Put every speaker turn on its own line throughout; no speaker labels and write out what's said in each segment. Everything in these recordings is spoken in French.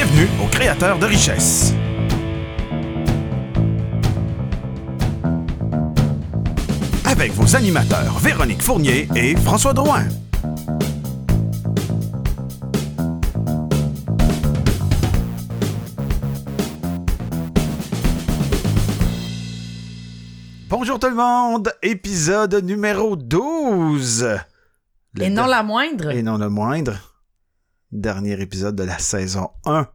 Bienvenue aux créateurs de richesse. Avec vos animateurs Véronique Fournier et François Drouin. Bonjour tout le monde, épisode numéro 12. Le
Et non la moindre.
Et non le moindre. Dernier épisode de la saison 1.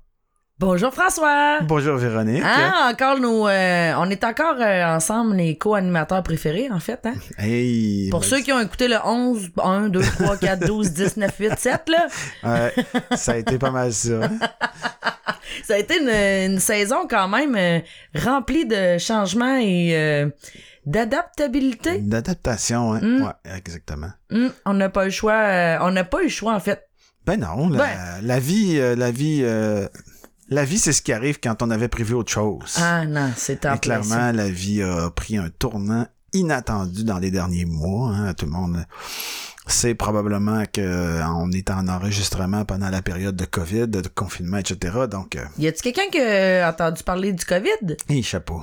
Bonjour François.
Bonjour Véronique.
Ah, encore nous. euh, on est encore euh, ensemble les co-animateurs préférés, en fait. Hein?
Hey,
Pour
ben,
ceux qui ont écouté le 11, 1, 2, 3, 4, 12, 10, 9, 8, 7, là,
ouais, ça a été pas mal ça.
ça a été une, une saison quand même euh, remplie de changements et d'adaptabilité.
Une adaptation, hein?
Mm.
Ouais, exactement.
Hum, on n'a pas eu le choix. on n'a pas eu le choix, en fait.
Ben non, la, vie, euh, la vie, euh, la vie, c'est ce qui arrive quand on avait prévu autre chose.
Ah non, c'est en
Et clairement, la vie a pris un tournant inattendu dans les derniers mois. hein. Tout le monde sait probablement que euh, on est en enregistrement pendant la période de COVID, de confinement, etc. Donc, euh,
Y a-tu quelqu'un qui a entendu parler du COVID?
hey, chapeau.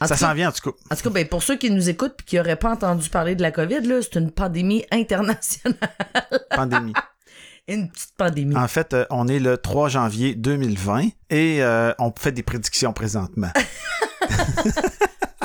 En
Ça s'en vient, en tout cas.
En tout cas, ben, pour ceux qui nous écoutent et qui n'auraient pas entendu parler de la COVID, là, c'est une pandémie internationale.
Pandémie.
Une petite pandémie.
En fait, euh, on est le 3 janvier 2020 et euh, on fait des prédictions présentement.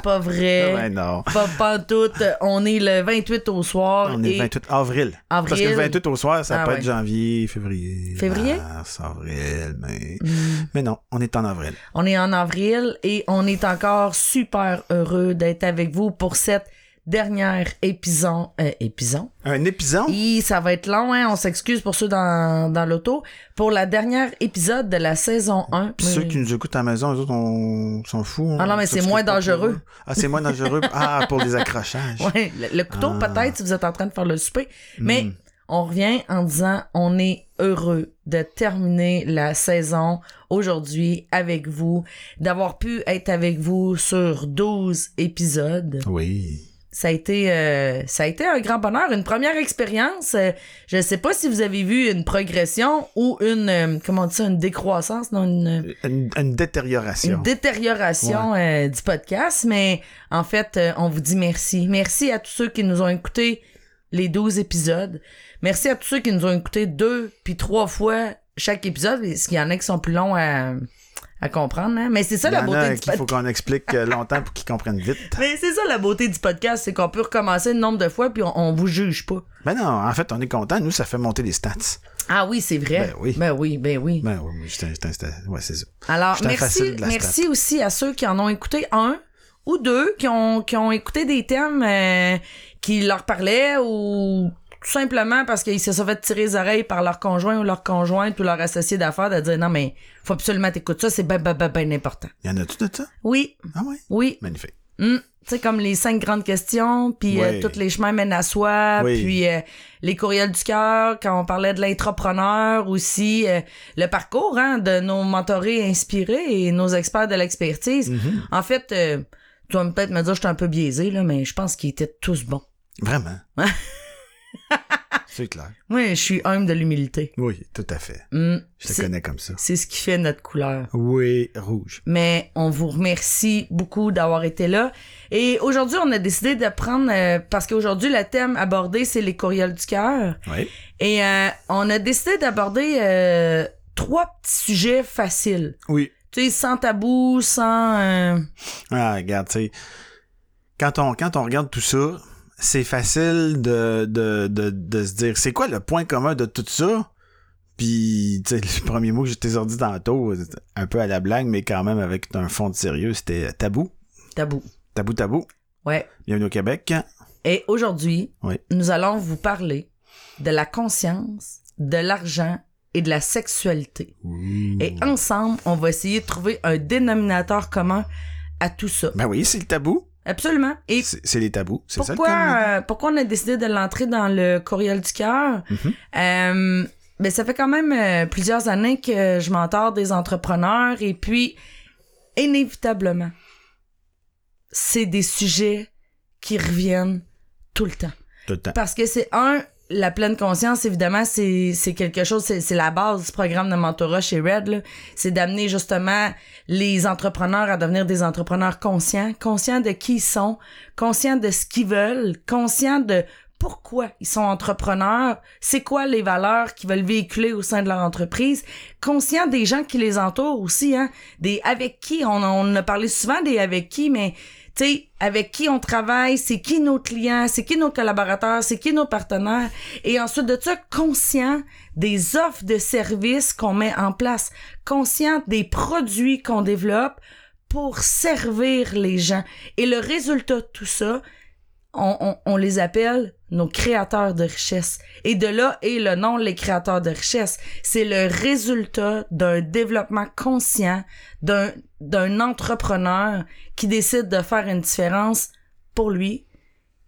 Pas vrai.
Ouais, non.
Pas, pas tout. On est le 28 au soir.
On est le 28 avril.
Avril.
Parce que le 28 au soir, ça
Ah
peut
ouais.
être janvier, février.
Février?
Mars, avril, mais...
Hmm.
Mais non, on est en avril.
On est en avril et on est encore super heureux d'être avec vous pour cette dernière épisode. Euh, épisode?
Un épisode?
Et ça va être long, hein? On s'excuse pour ceux dans, dans l'auto. Pour la dernière épisode de la saison 1.
Puis ceux qui nous écoutent à la maison, eux autres, on s'en fout.
Ah non, mais c'est moins dangereux.
Ah, c'est moins dangereux. Ah, pour les accrochages.
Ouais, le, le couteau
Ah.
peut-être si vous êtes en train de faire le souper. Mais
Mm.
on revient en disant on est heureux de terminer la saison aujourd'hui avec vous, d'avoir pu être avec vous sur 12 épisodes.
Oui.
Ça a été euh, ça a été un grand bonheur, une première expérience. Euh, je ne sais pas si vous avez vu une progression ou une euh, comment on dit ça, une décroissance, non une
Une, une détérioration.
une détérioration euh, du podcast, mais en fait, euh, on vous dit merci. Merci à tous ceux qui nous ont écoutés les 12 épisodes. Merci à tous ceux qui nous ont écoutés deux puis trois fois chaque épisode, parce qu'il y en a qui sont plus longs à, à comprendre. hein. Mais c'est ça
Il
la beauté du
qu'il faut
podcast.
qu'on explique euh, longtemps pour qu'ils comprennent vite.
Mais c'est ça la beauté du podcast, c'est qu'on peut recommencer le nombre de fois puis on, on vous juge pas.
Ben non, en fait, on est content. Nous, ça fait monter les stats.
Ah oui, c'est vrai.
Ben oui.
Ben oui, ben oui.
Ben oui, ouais, c'est ça.
Alors,
un
merci, merci aussi à ceux qui en ont écouté un ou deux, qui ont, qui ont écouté des thèmes euh, qui leur parlaient ou tout simplement parce qu'ils se sont fait tirer les oreilles par leur conjoint ou leur conjointe ou leur associé d'affaires de dire non, mais faut absolument t'écouter ça, c'est ben, ben, ben, ben important.
Y en a-tu de ça?
Oui,
Ah ouais?
oui.
Magnifique.
Hum, Tu sais, comme les cinq grandes questions, puis euh, tous les chemins mènent à soi,
Oui.
puis euh, les courriels du cœur, quand on parlait de l'intrapreneur aussi, euh, le parcours hein, de nos mentorés inspirés et nos experts de l'expertise.
Mhm.
En fait, euh, tu vas peut-être me dire que je suis un peu biaisé, là, mais je pense qu'ils étaient tous bons.
Vraiment? c'est clair.
Moi, je suis humble de l'humilité.
Oui, tout à fait.
Hum,
Je te connais comme ça.
C'est ce qui fait notre couleur.
Oui, rouge.
mais on vous remercie beaucoup d'avoir été là. Et aujourd'hui, on a décidé de prendre, euh, parce qu'aujourd'hui, le thème abordé, c'est les courriels du cœur.
Oui.
Et euh, on a décidé d'aborder euh, trois petits sujets faciles.
Oui.
Tu sais, sans tabou, sans...
Ah, regarde, tu sais, quand on, quand on regarde tout ça, c'est facile de, de, de, de se dire, c'est quoi le point commun de tout ça? Puis, tu sais, le premier mot que je t'ai sorti tantôt, un peu à la blague, mais quand même avec un fond de sérieux, c'était tabou.
tabou.
Tabou, tabou.
Ouais.
Bienvenue au Québec.
Et aujourd'hui,
Oui.
nous allons vous parler de la conscience, de l'argent et de la sexualité. Et ensemble, on va essayer de trouver un dénominateur commun à tout ça.
Ben oui, c'est le tabou.
Absolument. Et
C'est les tabous. C'est ça le
euh, pourquoi on a décidé de l'entrer dans le courriel du cœur? Euh, ben, ça fait quand même euh, plusieurs années que je m'entends des entrepreneurs et puis, inévitablement, c'est des sujets qui reviennent tout le temps.
Tout le temps.
Parce que c'est un, la pleine conscience, évidemment, c'est quelque chose, c'est la base du programme de mentorat chez Red. C'est d'amener justement les entrepreneurs à devenir des entrepreneurs conscients, conscients de qui ils sont, conscients de ce qu'ils veulent, conscients de pourquoi ils sont entrepreneurs, c'est quoi les valeurs qu'ils veulent véhiculer au sein de leur entreprise, conscients des gens qui les entourent aussi, hein, des avec qui, on, on a parlé souvent des avec qui, mais tu sais, avec qui on travaille, c'est qui nos clients, c'est qui nos collaborateurs, c'est qui nos partenaires. Et ensuite de ça, conscient des offres de services qu'on met en place, conscient des produits qu'on développe pour servir les gens. Et le résultat de tout ça, on, on, les appelle nos créateurs de richesse. Et de là est le nom les créateurs de richesse. C'est le résultat d'un développement conscient d'un, d'un entrepreneur qui décide de faire une différence pour lui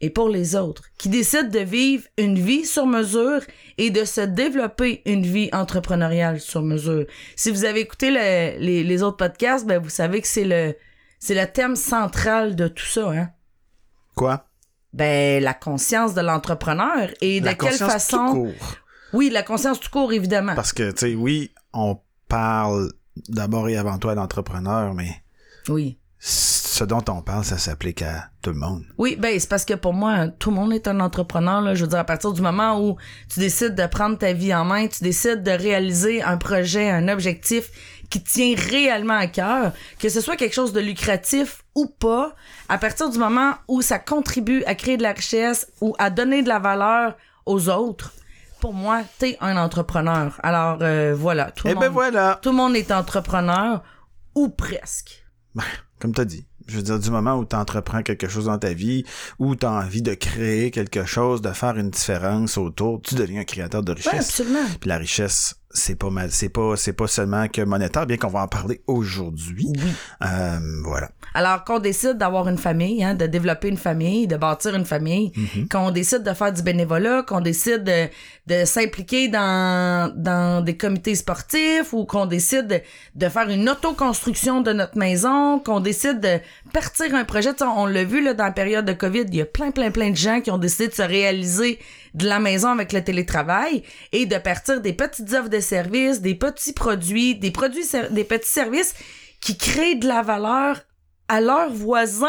et pour les autres, qui décide de vivre une vie sur mesure et de se développer une vie entrepreneuriale sur mesure. Si vous avez écouté les, les, autres podcasts, ben vous savez que c'est le c'est le thème central de tout ça, hein.
Quoi?
Ben la conscience de l'entrepreneur et de quelle façon
tout court.
Oui, la conscience tout court évidemment.
Parce que tu sais oui, on parle d'abord et avant tout à l'entrepreneur mais
Oui.
Ce dont on parle, ça s'applique à tout le monde.
Oui, ben c'est parce que pour moi, tout le monde est un entrepreneur. Là. Je veux dire, à partir du moment où tu décides de prendre ta vie en main, tu décides de réaliser un projet, un objectif qui tient réellement à cœur, que ce soit quelque chose de lucratif ou pas, à partir du moment où ça contribue à créer de la richesse ou à donner de la valeur aux autres, pour moi, t'es un entrepreneur. Alors euh, voilà,
tout le eh ben voilà.
Tout le monde est entrepreneur ou presque.
Ben, comme t'as dit. Je veux dire, du moment où tu entreprends quelque chose dans ta vie, où tu as envie de créer quelque chose, de faire une différence autour, tu deviens un créateur de richesse.
absolument.
Puis la richesse, c'est pas mal, c'est pas, c'est pas seulement que monétaire, bien qu'on va en parler aujourd'hui.
Oui.
Euh, voilà.
Alors qu'on décide d'avoir une famille, hein, de développer une famille, de bâtir une famille,
Mhm.
qu'on décide de faire du bénévolat, qu'on décide de, de s'impliquer dans, dans des comités sportifs ou qu'on décide de, de faire une autoconstruction de notre maison, qu'on décide de partir un projet. Tu sais, on l'a vu là, dans la période de COVID, il y a plein, plein, plein de gens qui ont décidé de se réaliser de la maison avec le télétravail et de partir des petites offres de services, des petits produits, des produits, des petits services qui créent de la valeur à leurs voisins.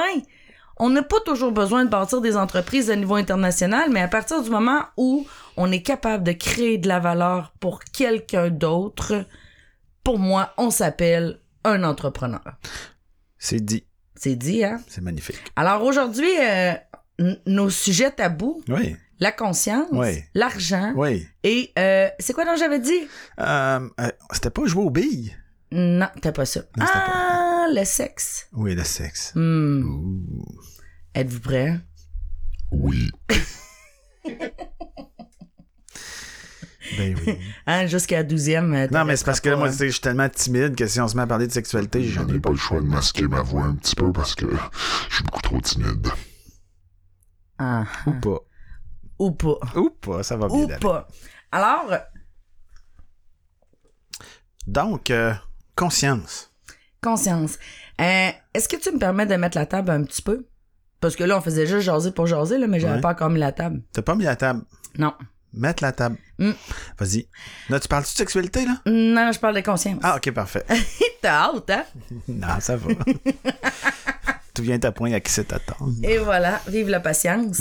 On n'a pas toujours besoin de bâtir des entreprises de niveau international, mais à partir du moment où on est capable de créer de la valeur pour quelqu'un d'autre, pour moi, on s'appelle un entrepreneur.
C'est dit.
C'est dit, hein?
C'est magnifique.
Alors aujourd'hui, euh, nos sujets tabous,
Oui.
La conscience,
Oui.
l'argent
Oui.
et euh, c'est quoi dont j'avais dit?
Euh, euh, c'était pas jouer aux billes?
Non, t'as pas ça.
Non, c'était
ah, le sexe.
Oui, le sexe.
Hmm. Êtes-vous prêts?
Oui. ben oui.
Hein, jusqu'à la douzième.
Non, mais c'est parce que là, moi, je suis tellement timide que si on se met à parler de sexualité, j'en
J'en ai pas le choix de masquer ma voix un petit peu parce que je suis beaucoup trop timide.
pas. Ah,
Ou pas.
Ou pas.
Ou pas, ça va bien
Ou
aller.
pas. Alors,
Donc, euh, conscience.
conscience. Euh, Est-ce que tu me permets de mettre la table un petit peu? Parce que là, on faisait juste jaser pour jaser, là, mais j'avais
Ouais.
pas encore mis la table.
T'as pas mis la table?
Non.
Mettre la table.
Mm.
Vas-y. Là, tu parles-tu de sexualité, là?
Non, je parle de conscience.
Ah, ok, parfait.
T'as hâte, hein?
non, ça va. tu viens ta point à qui c'est t'attendre.
Et voilà, vive la patience.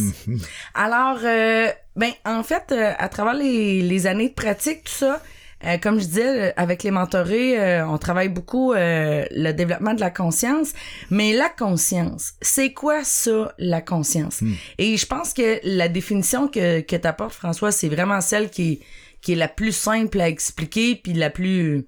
Alors, euh, ben, en fait, euh, à travers les, les années de pratique, tout ça, euh, comme je disais, avec les mentorés, on travaille beaucoup le développement de la conscience. Mais la conscience, c'est quoi ça, la conscience? Et je pense que la définition que, que t'apportes, François, c'est vraiment celle qui, qui est la plus simple à expliquer, puis la plus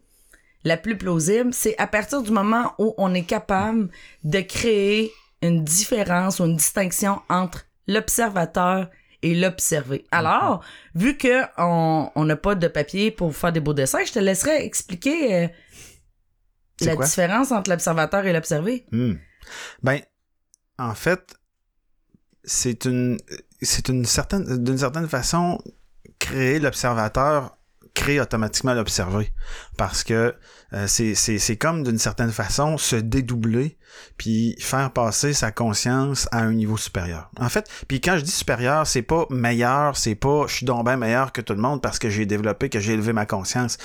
la plus plausible, c'est à partir du moment où on est capable de créer une différence ou une distinction entre l'observateur et l'observé. Alors, vu que on n'a pas de papier pour faire des beaux dessins, je te laisserai expliquer euh, la
quoi?
différence entre l'observateur et l'observé.
Hmm. Ben, en fait, c'est une, c'est une certaine, d'une certaine façon, créer l'observateur, crée automatiquement l'observer. Parce que euh, c'est, comme d'une certaine façon se dédoubler puis faire passer sa conscience à un niveau supérieur. En fait, puis quand je dis supérieur, c'est pas meilleur, c'est pas je suis donc meilleur que tout le monde parce que j'ai développé, que j'ai élevé ma conscience.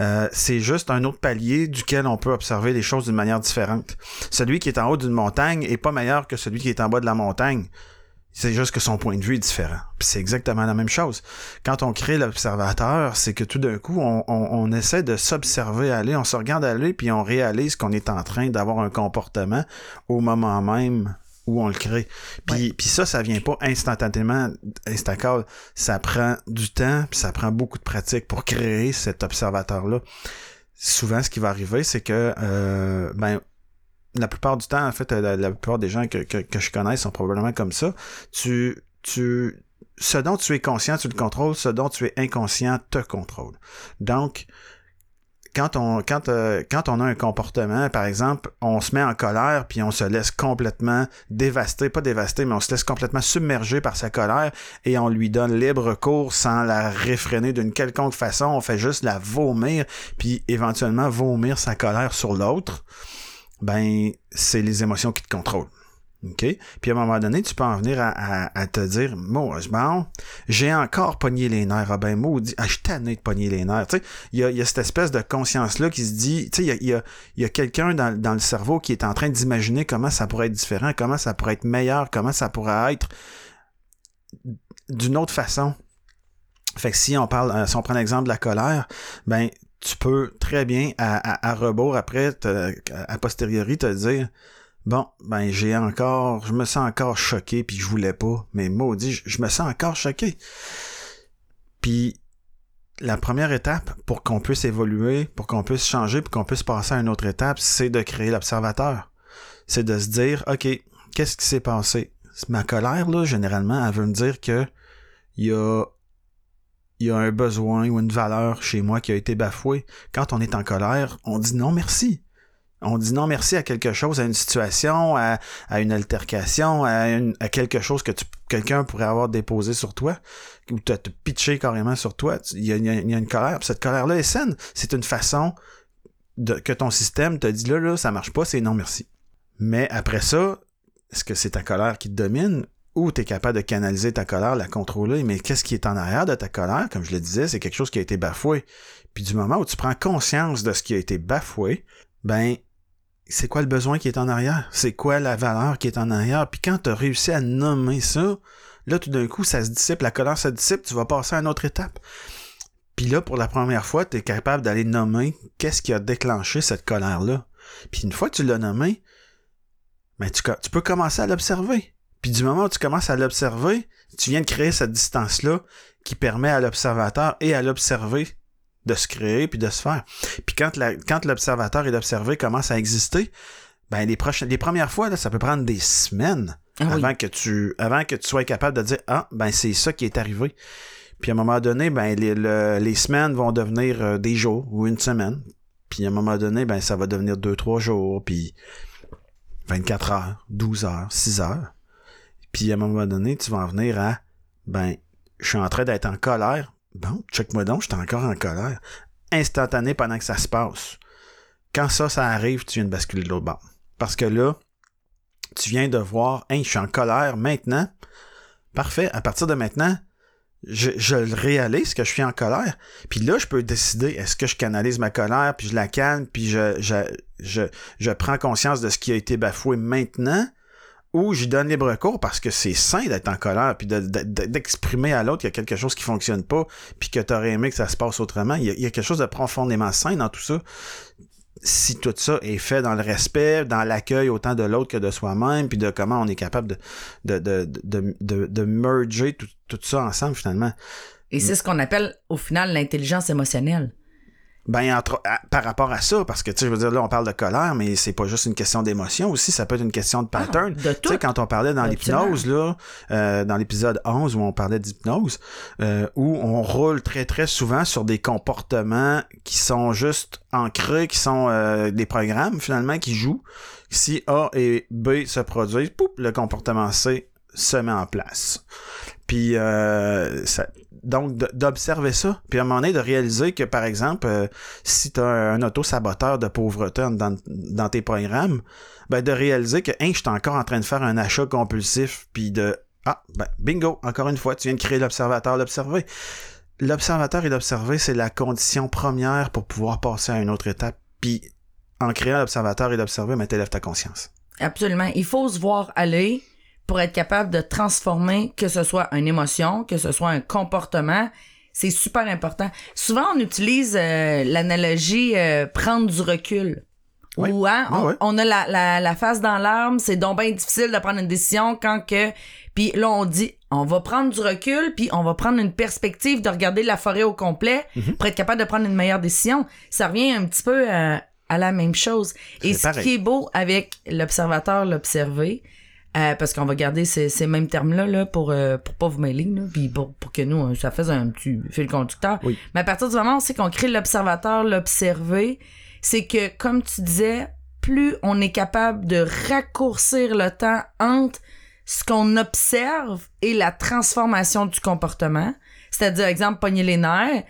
Euh, c'est juste un autre palier duquel on peut observer les choses d'une manière différente. Celui qui est en haut d'une montagne est pas meilleur que celui qui est en bas de la montagne. C'est juste que son point de vue est différent. Puis c'est exactement la même chose. Quand on crée l'observateur, c'est que tout d'un coup, on, on, essaie de s'observer aller, on se regarde aller, puis on réalise qu'on est en train d'avoir un comportement au moment même où on le crée. Puis, puis ça, ça vient pas instantanément, instacable. Ça prend du temps, puis ça prend beaucoup de pratique pour créer cet observateur-là. Souvent, ce qui va arriver, c'est que euh, ben la plupart du temps, en fait, la, plupart des gens que, je connais sont probablement comme ça. Tu, tu, ce dont tu es conscient, tu le contrôles. Ce dont tu es inconscient te contrôle. Donc, quand on, quand, euh, quand on a un comportement, par exemple, on se met en colère, puis on se laisse complètement dévaster, pas dévaster, mais on se laisse complètement submerger par sa colère et on lui donne libre cours sans la réfréner d'une quelconque façon. On fait juste la vomir, puis éventuellement vomir sa colère sur l'autre ben c'est les émotions qui te contrôlent. OK? Puis à un moment donné, tu peux en venir à, te dire, moi, bon, j'ai encore pogné les nerfs. Ah ben, maudit, ah, je suis tanné de pogner les nerfs. Tu sais, il y a, y a, cette espèce de conscience-là qui se dit, tu sais, il y a, y a, quelqu'un dans, dans, le cerveau qui est en train d'imaginer comment ça pourrait être différent, comment ça pourrait être meilleur, comment ça pourrait être d'une autre façon. Fait que si on parle, euh, si on prend l'exemple de la colère, ben, tu peux très bien, à, à, rebours après, à posteriori, te dire Bon, ben j'ai encore, je me sens encore choqué, puis je voulais pas, mais maudit, je, je me sens encore choqué. Puis la première étape pour qu'on puisse évoluer, pour qu'on puisse changer, pour qu'on puisse passer à une autre étape, c'est de créer l'observateur. C'est de se dire, OK, qu'est-ce qui s'est passé? Ma colère, là, généralement, elle veut me dire que il y a il y a un besoin ou une valeur chez moi qui a été bafouée. Quand on est en colère, on dit non merci. On dit non merci à quelque chose, à une situation, à, une altercation, à, quelque chose que quelqu'un pourrait avoir déposé sur toi, ou te, te pitché carrément sur toi. Il y a, une colère. cette colère-là est saine. C'est une façon que ton système te dit là, là, ça marche pas, c'est non merci. Mais après ça, est-ce que c'est ta colère qui te domine ou tu es capable de canaliser ta colère, la contrôler, mais qu'est-ce qui est en arrière de ta colère, comme je le disais, c'est quelque chose qui a été bafoué. Puis du moment où tu prends conscience de ce qui a été bafoué, ben c'est quoi le besoin qui est en arrière? C'est quoi la valeur qui est en arrière? Puis quand tu as réussi à nommer ça, là tout d'un coup, ça se dissipe, la colère se dissipe, tu vas passer à une autre étape. Puis là, pour la première fois, tu es capable d'aller nommer qu'est-ce qui a déclenché cette colère-là. Puis une fois que tu l'as nommé, ben tu peux commencer à l'observer. Puis du moment où tu commences à l'observer, tu viens de créer cette distance-là qui permet à l'observateur et à l'observer de se créer puis de se faire. Puis quand, la, quand l'observateur et l'observé commencent à exister, ben les prochaines, les premières fois là, ça peut prendre des semaines ah avant que tu, avant que tu sois capable de dire ah ben c'est ça qui est arrivé. Puis à un moment donné, ben les, les semaines vont devenir euh, des jours ou une semaine. Puis à un moment donné, ben ça va devenir deux trois jours puis 24 heures, 12 heures, 6 heures. Puis à un moment donné, tu vas en venir à ben, je suis en train d'être en colère. Bon, check-moi donc, je suis encore en colère. Instantané pendant que ça se passe. Quand ça, ça arrive, tu viens de basculer de l'autre bord. Parce que là, tu viens de voir, hein, je suis en colère maintenant. Parfait. À partir de maintenant, je, je réalise que je suis en colère. Puis là, je peux décider, est-ce que je canalise ma colère, puis je la calme, puis je, je, je, je prends conscience de ce qui a été bafoué maintenant, ou j'y donne libre cours parce que c'est sain d'être en colère puis d'exprimer à l'autre qu'il y a quelque chose qui fonctionne pas puis que tu aurais aimé que ça se passe autrement. Il y, a, quelque chose de profondément sain dans tout ça. Si tout ça est fait dans le respect, dans l'accueil autant de l'autre que de soi-même, puis de comment on est capable de, de, de, de, de merger tout, tout ça ensemble finalement.
Et c'est ce qu'on appelle au final l'intelligence émotionnelle.
Ben, par rapport à ça, parce que, tu sais, je veux dire, là, on parle de colère, mais c'est pas juste une question d'émotion aussi, ça peut être une question de ah, pattern. tu sais, quand on parlait dans l'hypnose, là, euh, dans l'épisode 11 où on parlait d'hypnose, euh, où on roule très, très souvent sur des comportements qui sont juste ancrés, qui sont euh, des programmes, finalement, qui jouent. Si A et B se produisent, poup, le comportement C se met en place. Puis euh, ça, donc d'observer ça, puis à un moment donné de réaliser que par exemple, euh, si tu as un, auto-saboteur de pauvreté dans, dans tes programmes, ben de réaliser que hein, je suis encore en train de faire un achat compulsif, puis de ah ben bingo, encore une fois, tu viens de créer l'observateur, l'observer. L'observateur et l'observer, c'est la condition première pour pouvoir passer à une autre étape. Puis en créant l'observateur et l'observer, ben t'élèves ta conscience.
Absolument. Il faut se voir aller pour être capable de transformer que ce soit une émotion, que ce soit un comportement. C'est super important. Souvent, on utilise euh, l'analogie euh, prendre du recul.
Oui.
Ou hein,
Ouais,
on,
ouais.
on a la, la, la face dans l'arme, c'est donc bien difficile de prendre une décision quand que... Puis là, on dit, on va prendre du recul, puis on va prendre une perspective de regarder la forêt au complet
Mhm.
pour être capable de prendre une meilleure décision. Ça revient un petit peu euh, à la même chose. Et ce
pareil.
qui est beau avec l'observateur, l'observer, euh, parce qu'on va garder ces, ces mêmes termes-là là, pour, euh, pour pas vous mêler, là, puis pour, pour que nous, euh, ça fasse un petit fil conducteur.
Oui.
Mais à partir du moment où c'est qu'on crée l'observateur, l'observer, c'est que, comme tu disais, plus on est capable de raccourcir le temps entre ce qu'on observe et la transformation du comportement. C'est-à-dire, exemple, pogner les nerfs.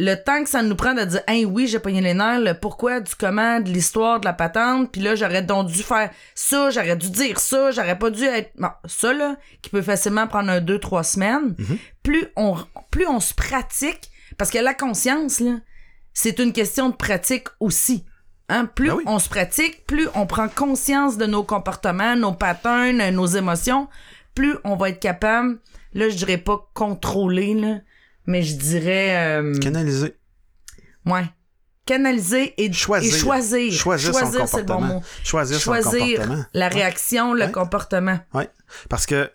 Le temps que ça nous prend de dire, hey, oui, j'ai pogné les nerfs, le pourquoi, du comment, de l'histoire, de la patente, puis là, j'aurais donc dû faire ça, j'aurais dû dire ça, j'aurais pas dû être. Bon, ça, là, qui peut facilement prendre un, deux, trois semaines. Plus on, plus on se pratique, parce que la conscience, là, c'est une question de pratique aussi. Hein? Plus
Ben oui.
on se pratique, plus on prend conscience de nos comportements, nos patterns, nos émotions, plus on va être capable, là, je dirais pas contrôler, là, mais je dirais, euh,
Canaliser.
ouais, canaliser et
Choisir.
et choisir.
Choisir son
c'est le bon
comportement.
mot.
Choisir, son
Choisir
comportement.
la
Ouais.
réaction, le
Ouais.
comportement.
Oui, parce que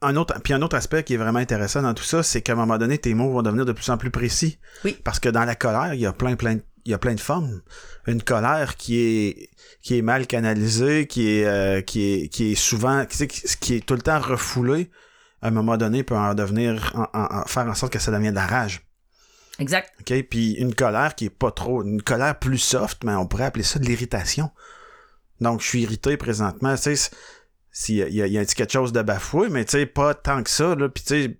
un autre, puis un autre aspect qui est vraiment intéressant dans tout ça, c'est qu'à un moment donné, tes mots vont devenir de plus en plus précis.
Oui.
Parce que dans la colère, il y a plein, plein, de- il y a plein de formes. Une colère qui est qui est mal canalisée, qui est euh, qui est qui est souvent qui est tout le temps refoulée, à un moment donné peut en devenir en- en- en- faire en sorte que ça devienne de la rage.
Exact.
OK? Puis une colère qui est pas trop. Une colère plus soft, mais on pourrait appeler ça de l'irritation. Donc, je suis irrité présentement. Tu sais, s'il y y y a un petit quelque chose de bafoué, mais tu sais, pas tant que ça, là. Puis tu sais,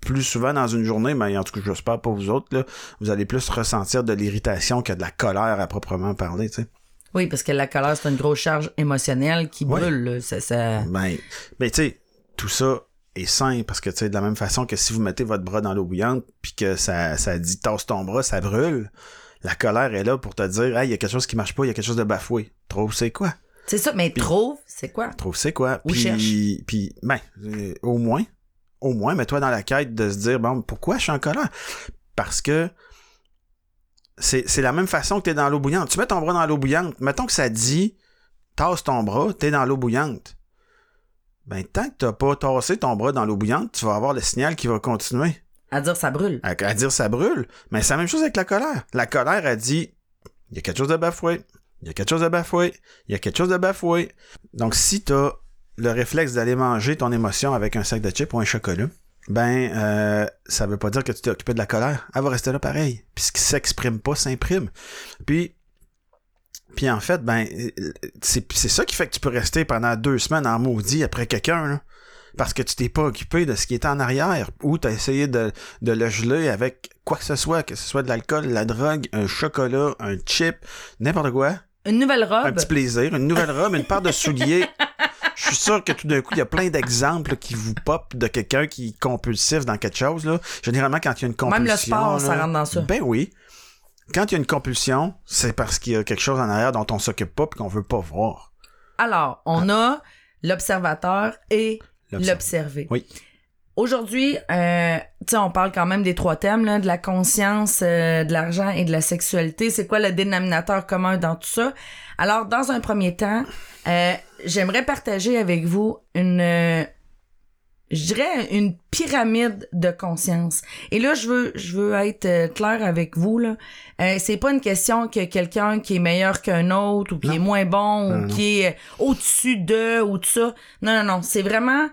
plus souvent dans une journée, mais en tout cas, j'espère pas vous autres, là, vous allez plus ressentir de l'irritation que de la colère à proprement parler, tu sais.
Oui, parce que la colère, c'est une grosse charge émotionnelle qui
Ouais.
brûle. là. Ça, ça...
Ben, ben tu sais, tout ça est sain parce que tu sais, de la même façon que si vous mettez votre bras dans l'eau bouillante puis que ça, ça dit tasse ton bras, ça brûle. La colère est là pour te dire, hey, il y a quelque chose qui marche pas, il y a quelque chose de bafoué. Trouve c'est quoi?
C'est ça, mais trouve, c'est quoi?
Trouve c'est quoi?
Ou cherche.
Puis, puis, ben, euh, au moins, au moins, mets-toi dans la quête de se dire, bon, pourquoi je suis en colère? Parce que c'est, c'est la même façon que t'es dans l'eau bouillante. Tu mets ton bras dans l'eau bouillante. Mettons que ça dit, tasse ton bras, t'es dans l'eau bouillante. Ben, tant que t'as pas tassé ton bras dans l'eau bouillante, tu vas avoir le signal qui va continuer
À dire ça brûle.
à, à dire ça brûle. Mais c'est la même chose avec la colère. La colère a dit il y a quelque chose de bafoué, il y a quelque chose de bafoué, il y a quelque chose de bafoué. Donc si t'as le réflexe d'aller manger ton émotion avec un sac de chips ou un chocolat, ben euh, ça veut pas dire que tu t'es occupé de la colère. Elle va rester là pareil. Puis ce qui s'exprime pas s'imprime. Puis puis en fait, ben euh, c'est ça qui fait que tu peux rester pendant deux semaines en maudit après quelqu'un. Parce que tu t'es pas occupé de ce qui était en arrière, ou tu as essayé de, de le geler avec quoi que ce soit, que ce soit de l'alcool, de la drogue, un chocolat, un chip, n'importe quoi.
Une nouvelle
Un
robe.
petit plaisir, une nouvelle robe, une paire de souliers. Je suis sûr que tout d'un coup, il y a plein d'exemples qui vous pop de quelqu'un qui est compulsif dans quelque chose. Là. Généralement, quand il y a une compulsion.
Même le sport, ça rentre dans ça.
Ben oui. Quand il y a une compulsion, c'est parce qu'il y a quelque chose en arrière dont on s'occupe pas et qu'on veut pas voir.
Alors, on a l'observateur et
L'observer.
l'observer.
Oui.
Aujourd'hui, euh, tu sais, on parle quand même des trois thèmes, là, de la conscience, euh, de l'argent et de la sexualité. C'est quoi le dénominateur commun dans tout ça? Alors, dans un premier temps, euh, j'aimerais partager avec vous une, je dirais une pyramide de conscience. Et là, je veux, je veux être euh, clair avec vous là. Euh, c'est pas une question que quelqu'un qui est meilleur qu'un autre ou qui
Non.
est moins bon
Non,
ou
non.
qui est euh, au-dessus de ou tout ça. Non, non, non. C'est vraiment,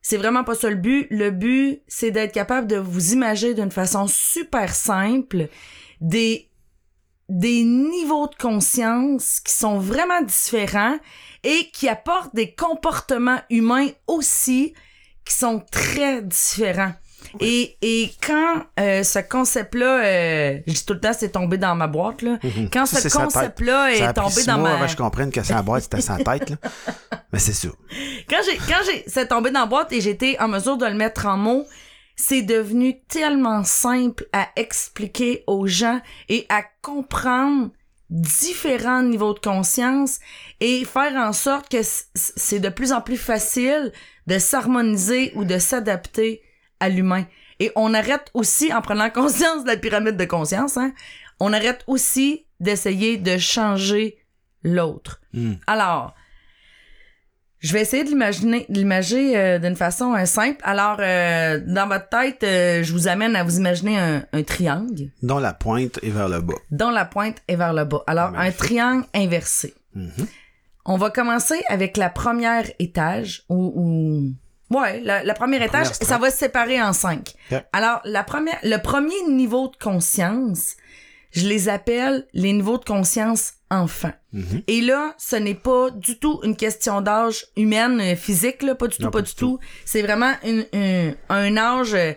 c'est vraiment pas ça le but. Le but, c'est d'être capable de vous imaginer d'une façon super simple des des niveaux de conscience qui sont vraiment différents et qui apportent des comportements humains aussi qui sont très différents. Et, et quand euh, ce concept-là, euh, je dis tout le temps, c'est tombé dans ma boîte, là. Quand
Ça,
ce
sa
concept-là
Ça a
est
pris
tombé
six
dans
mois
ma...
que je comprenne que c'est la boîte, c'était sa tête, là. Mais c'est ça.
quand j'ai quand j'ai c'est tombé dans la boîte et j'étais en mesure de le mettre en mots, c'est devenu tellement simple à expliquer aux gens et à comprendre différents niveaux de conscience et faire en sorte que c'est de plus en plus facile de s'harmoniser ou de s'adapter à l'humain. Et on arrête aussi, en prenant conscience de la pyramide de conscience, hein, on arrête aussi d'essayer de changer l'autre.
Hmm.
Alors, je vais essayer de l'imaginer, euh, d'une façon euh, simple. Alors, euh, dans votre tête, je vous amène à vous imaginer un, un triangle
Dont la pointe est vers le bas.
dont la pointe est vers le bas. Alors,
Magnifique.
un triangle inversé.
Mhm.
On va commencer avec la première étage ou, ou- ouais, la, la première étage,
première
ça va se séparer en cinq. Alors, la première, le premier niveau de conscience, je les appelle les niveaux de conscience enfants.
Mhm.
Et là, ce n'est pas du tout une question d'âge humaine, euh, physique, là, pas du tout, pas, du tout. C'est vraiment une, une- un âge, euh,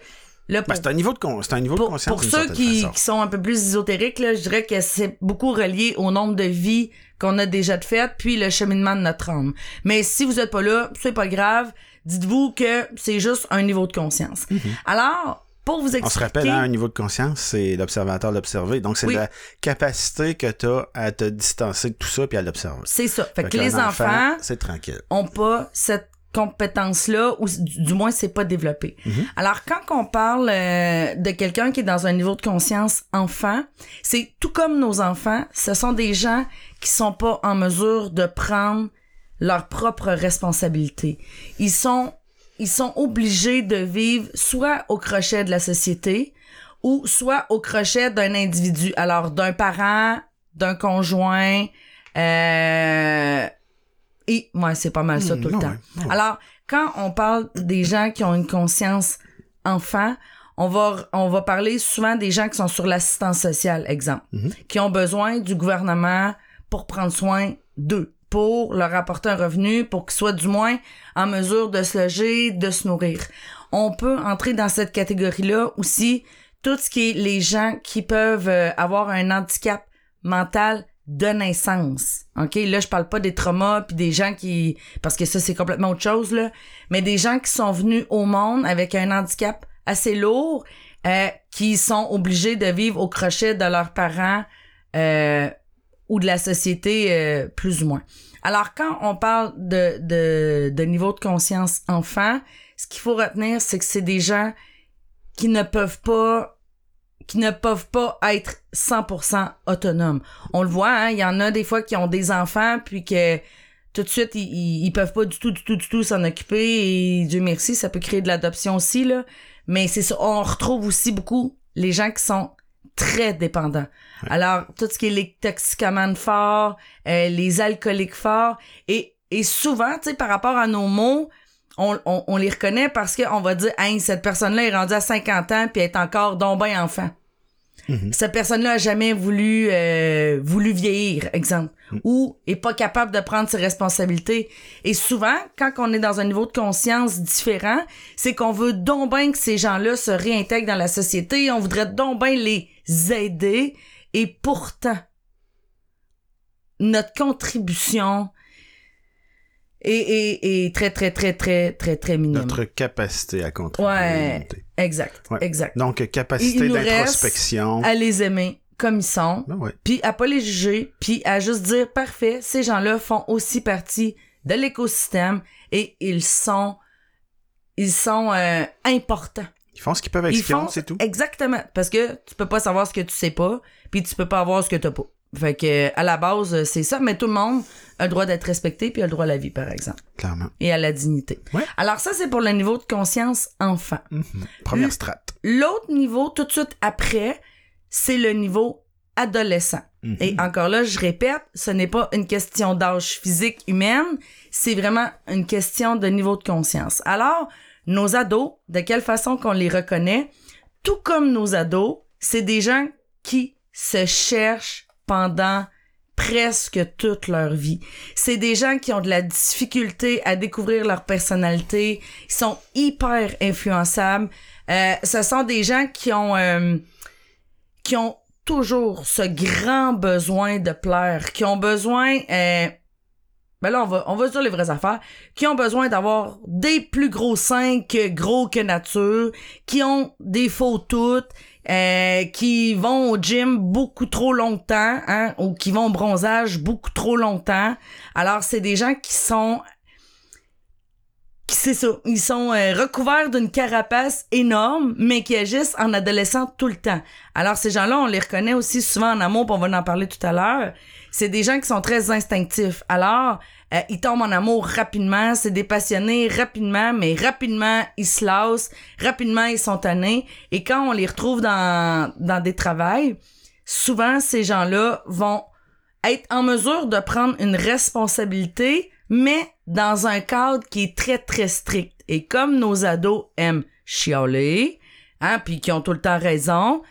là, pour,
Ben, c'est un niveau de, con- c'est un niveau de conscience.
pour ceux qui, sont un peu plus ésotériques, là, je dirais que c'est beaucoup relié au nombre de vies qu'on a déjà de faites, puis le cheminement de notre âme. Mais si vous êtes pas là, c'est pas grave. Dites-vous que c'est juste un niveau de conscience. Alors, pour vous expliquer...
On se rappelle, hein, un niveau de conscience, c'est l'observateur l'observer. Donc, c'est
Oui.
la capacité que tu as à te distancer de tout ça puis à l'observer.
C'est ça. Fait, que les enfants
c'est tranquille.
ont pas cette compétence-là, ou du, du moins, c'est pas développé. Alors, quand on parle euh, de quelqu'un qui est dans un niveau de conscience enfant, c'est tout comme nos enfants, ce sont des gens qui sont pas en mesure de prendre leur propre responsabilité. Ils sont, ils sont obligés de vivre soit au crochet de la société, ou soit au crochet d'un individu. Alors, d'un parent, d'un conjoint, euh, et ouais, c'est pas mal ça
Hmm,
tout le temps.
ouais, ouais.
Alors, quand on parle des gens qui ont une conscience enfant, on va, on va parler souvent des gens qui sont sur l'assistance sociale, exemple,
Mhm.
qui ont besoin du gouvernement pour prendre soin d'eux, pour leur apporter un revenu, pour qu'ils soient du moins en mesure de se loger, de se nourrir. On peut entrer dans cette catégorie-là aussi tout ce qui est les gens qui peuvent euh, avoir un handicap mental de naissance. OK, là je parle pas des traumas puis des gens qui parce que ça c'est complètement autre chose là, mais des gens qui sont venus au monde avec un handicap assez lourd euh, qui sont obligés de vivre au crochet de leurs parents euh, ou de la société euh, plus ou moins. Alors quand on parle de de, de niveau de conscience enfant, ce qu'il faut retenir c'est que c'est des gens qui ne peuvent pas qui ne peuvent pas être 100% autonomes. On le voit, hein, il y en a des fois qui ont des enfants puis que tout de suite ils, ils, peuvent pas du tout du tout du tout s'en occuper et Dieu merci, ça peut créer de l'adoption aussi là, mais c'est ça on retrouve aussi beaucoup les gens qui sont très dépendants. Alors tout ce qui est les toxicomanes forts, euh, les alcooliques forts et et souvent, tu sais par rapport à nos mots, on, on, on les reconnaît parce qu'on va dire hey, cette personne-là est rendue à 50 ans puis elle est encore donc ben enfant. Cette personne-là a jamais voulu euh, voulu vieillir, exemple, ou est pas capable de prendre ses responsabilités. Et souvent, quand on est dans un niveau de conscience différent, c'est qu'on veut donc ben que ces gens-là se réintègrent dans la société, on voudrait donc ben les aider, et pourtant, notre contribution est, est, est très, très, très, très, très, très minime.
Notre capacité à contribuer.
Ouais, exact,
Ouais.
exact.
Donc, capacité d'introspection.
À les aimer comme ils sont,
Ben ouais.
puis à pas les juger, puis à juste dire parfait, ces gens-là font aussi partie de l'écosystème et ils sont ils sont euh, importants.
Ils font ce qu'ils peuvent avec
Ils
ce c'est tout.
exactement parce que tu peux pas savoir ce que tu sais pas, puis tu peux pas avoir ce que t'as pas. Fait que à la base c'est ça, mais tout le monde a le droit d'être respecté puis a le droit à la vie par exemple
Clairement.
et à la dignité.
Ouais.
Alors ça c'est pour le niveau de conscience enfant.
Mhm. Première strate.
L'autre niveau, tout de suite après, c'est le niveau adolescent.
Mhm.
Et encore là, je répète, ce n'est pas une question d'âge physique humaine, c'est vraiment une question de niveau de conscience. Alors, nos ados, de quelle façon qu'on les reconnaît, tout comme nos ados, c'est des gens qui se cherchent pendant presque toute leur vie. C'est des gens qui ont de la difficulté à découvrir leur personnalité, ils sont hyper influençables. Euh, ce sont des gens qui ont euh, qui ont toujours ce grand besoin de plaire, qui ont besoin euh, ben là on va on va dire les vraies affaires, qui ont besoin d'avoir des plus gros seins que gros que nature, qui ont des faux toutes, euh, qui vont au gym beaucoup trop longtemps, hein, ou qui vont au bronzage beaucoup trop longtemps. Alors, c'est des gens qui sont c'est ça, ils sont euh, recouverts d'une carapace énorme, mais qui agissent en adolescent tout le temps. Alors ces gens-là, on les reconnaît aussi souvent en amour, puis on va en parler tout à l'heure. C'est des gens qui sont très instinctifs. Alors, euh, ils tombent en amour rapidement, c'est des passionnés rapidement, mais rapidement, ils se lassent, rapidement, ils sont tannés. Et quand on les retrouve dans, dans des travails, souvent, ces gens-là vont être en mesure de prendre une responsabilité, mais dans un cadre qui est très, très strict. Et comme nos ados aiment chialer, hein, puis qui ont tout le temps raison,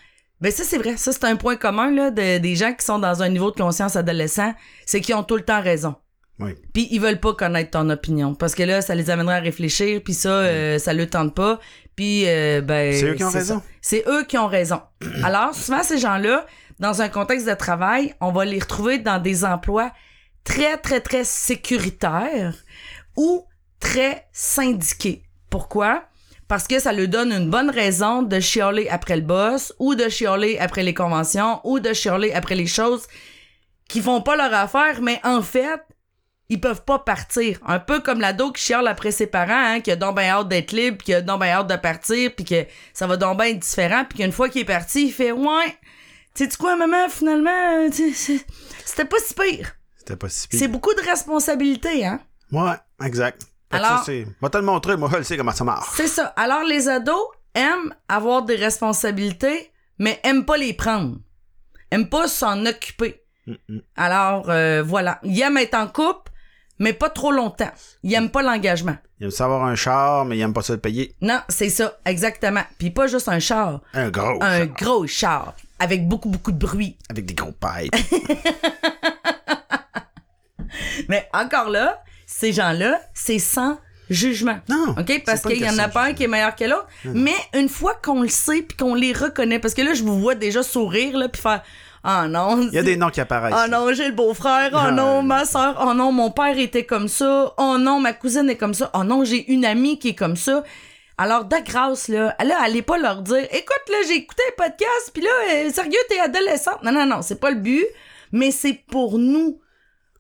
ben ça, c'est vrai. Ça, c'est un point commun, là, de, des gens qui sont dans un niveau de conscience adolescent, c'est qu'ils ont tout le temps raison.
Oui.
Puis ils veulent pas connaître ton opinion parce que là ça les amènerait à réfléchir puis ça euh, ça le tente pas puis euh, ben
C'est eux qui ont raison.
C'est eux qui ont raison. Alors souvent ces gens-là dans un contexte de travail, on va les retrouver dans des emplois très très très sécuritaires ou très syndiqués. Pourquoi? Parce que ça lui donne une bonne raison de chialer après le boss ou de chialer après les conventions ou de chialer après les choses qui font pas leur affaire mais en fait ils peuvent pas partir. Un peu comme l'ado qui chiale après ses parents, hein, qui a donc ben hâte d'être libre, qui a donc ben hâte de partir, puis que ça va donc ben être différent, puis qu'une fois qu'il est parti, il fait « Ouais, tu sais quoi, maman, finalement, euh, tu c'était pas si pire.
C'était pas si pire.
C'est beaucoup de responsabilités, hein?
Ouais, exact. Fait
Alors-
ça, Va te le montrer, moi, je le sais comment ça marche.
C'est ça. Alors, les ados aiment avoir des responsabilités, mais aiment pas les prendre. Aiment pas s'en occuper. Alors, euh, voilà. Ils aiment être en couple, mais pas trop longtemps. Ils aiment pas l'engagement.
Il aime savoir un char, mais il aime pas ça le payer.
Non, c'est ça, exactement. Puis pas juste un char,
Un gros
un
char,
gros char avec beaucoup beaucoup de bruit.
Avec des gros pipes.
Mais encore là, ces gens-là, c'est sans jugement.
Non.
OK? Parce qu'il y en a pas un qui est meilleur que l'autre. Mais une fois qu'on le sait puis qu'on les reconnaît, parce que là, je vous vois déjà sourire, là, puis faire Ah non.
Il y a des noms qui apparaissent.
Oh non, j'ai le beau-frère. Oh
Ah.
non, ma soeur. Oh non, mon père était comme ça. Oh non, ma cousine est comme ça. Oh non, j'ai une amie qui est comme ça. Alors, de grâce, là, là, allez pas leur dire, écoute, là, j'ai écouté un podcast, puis là, euh, sérieux, t'es adolescente. Non, non, non, c'est pas le but, mais c'est pour nous,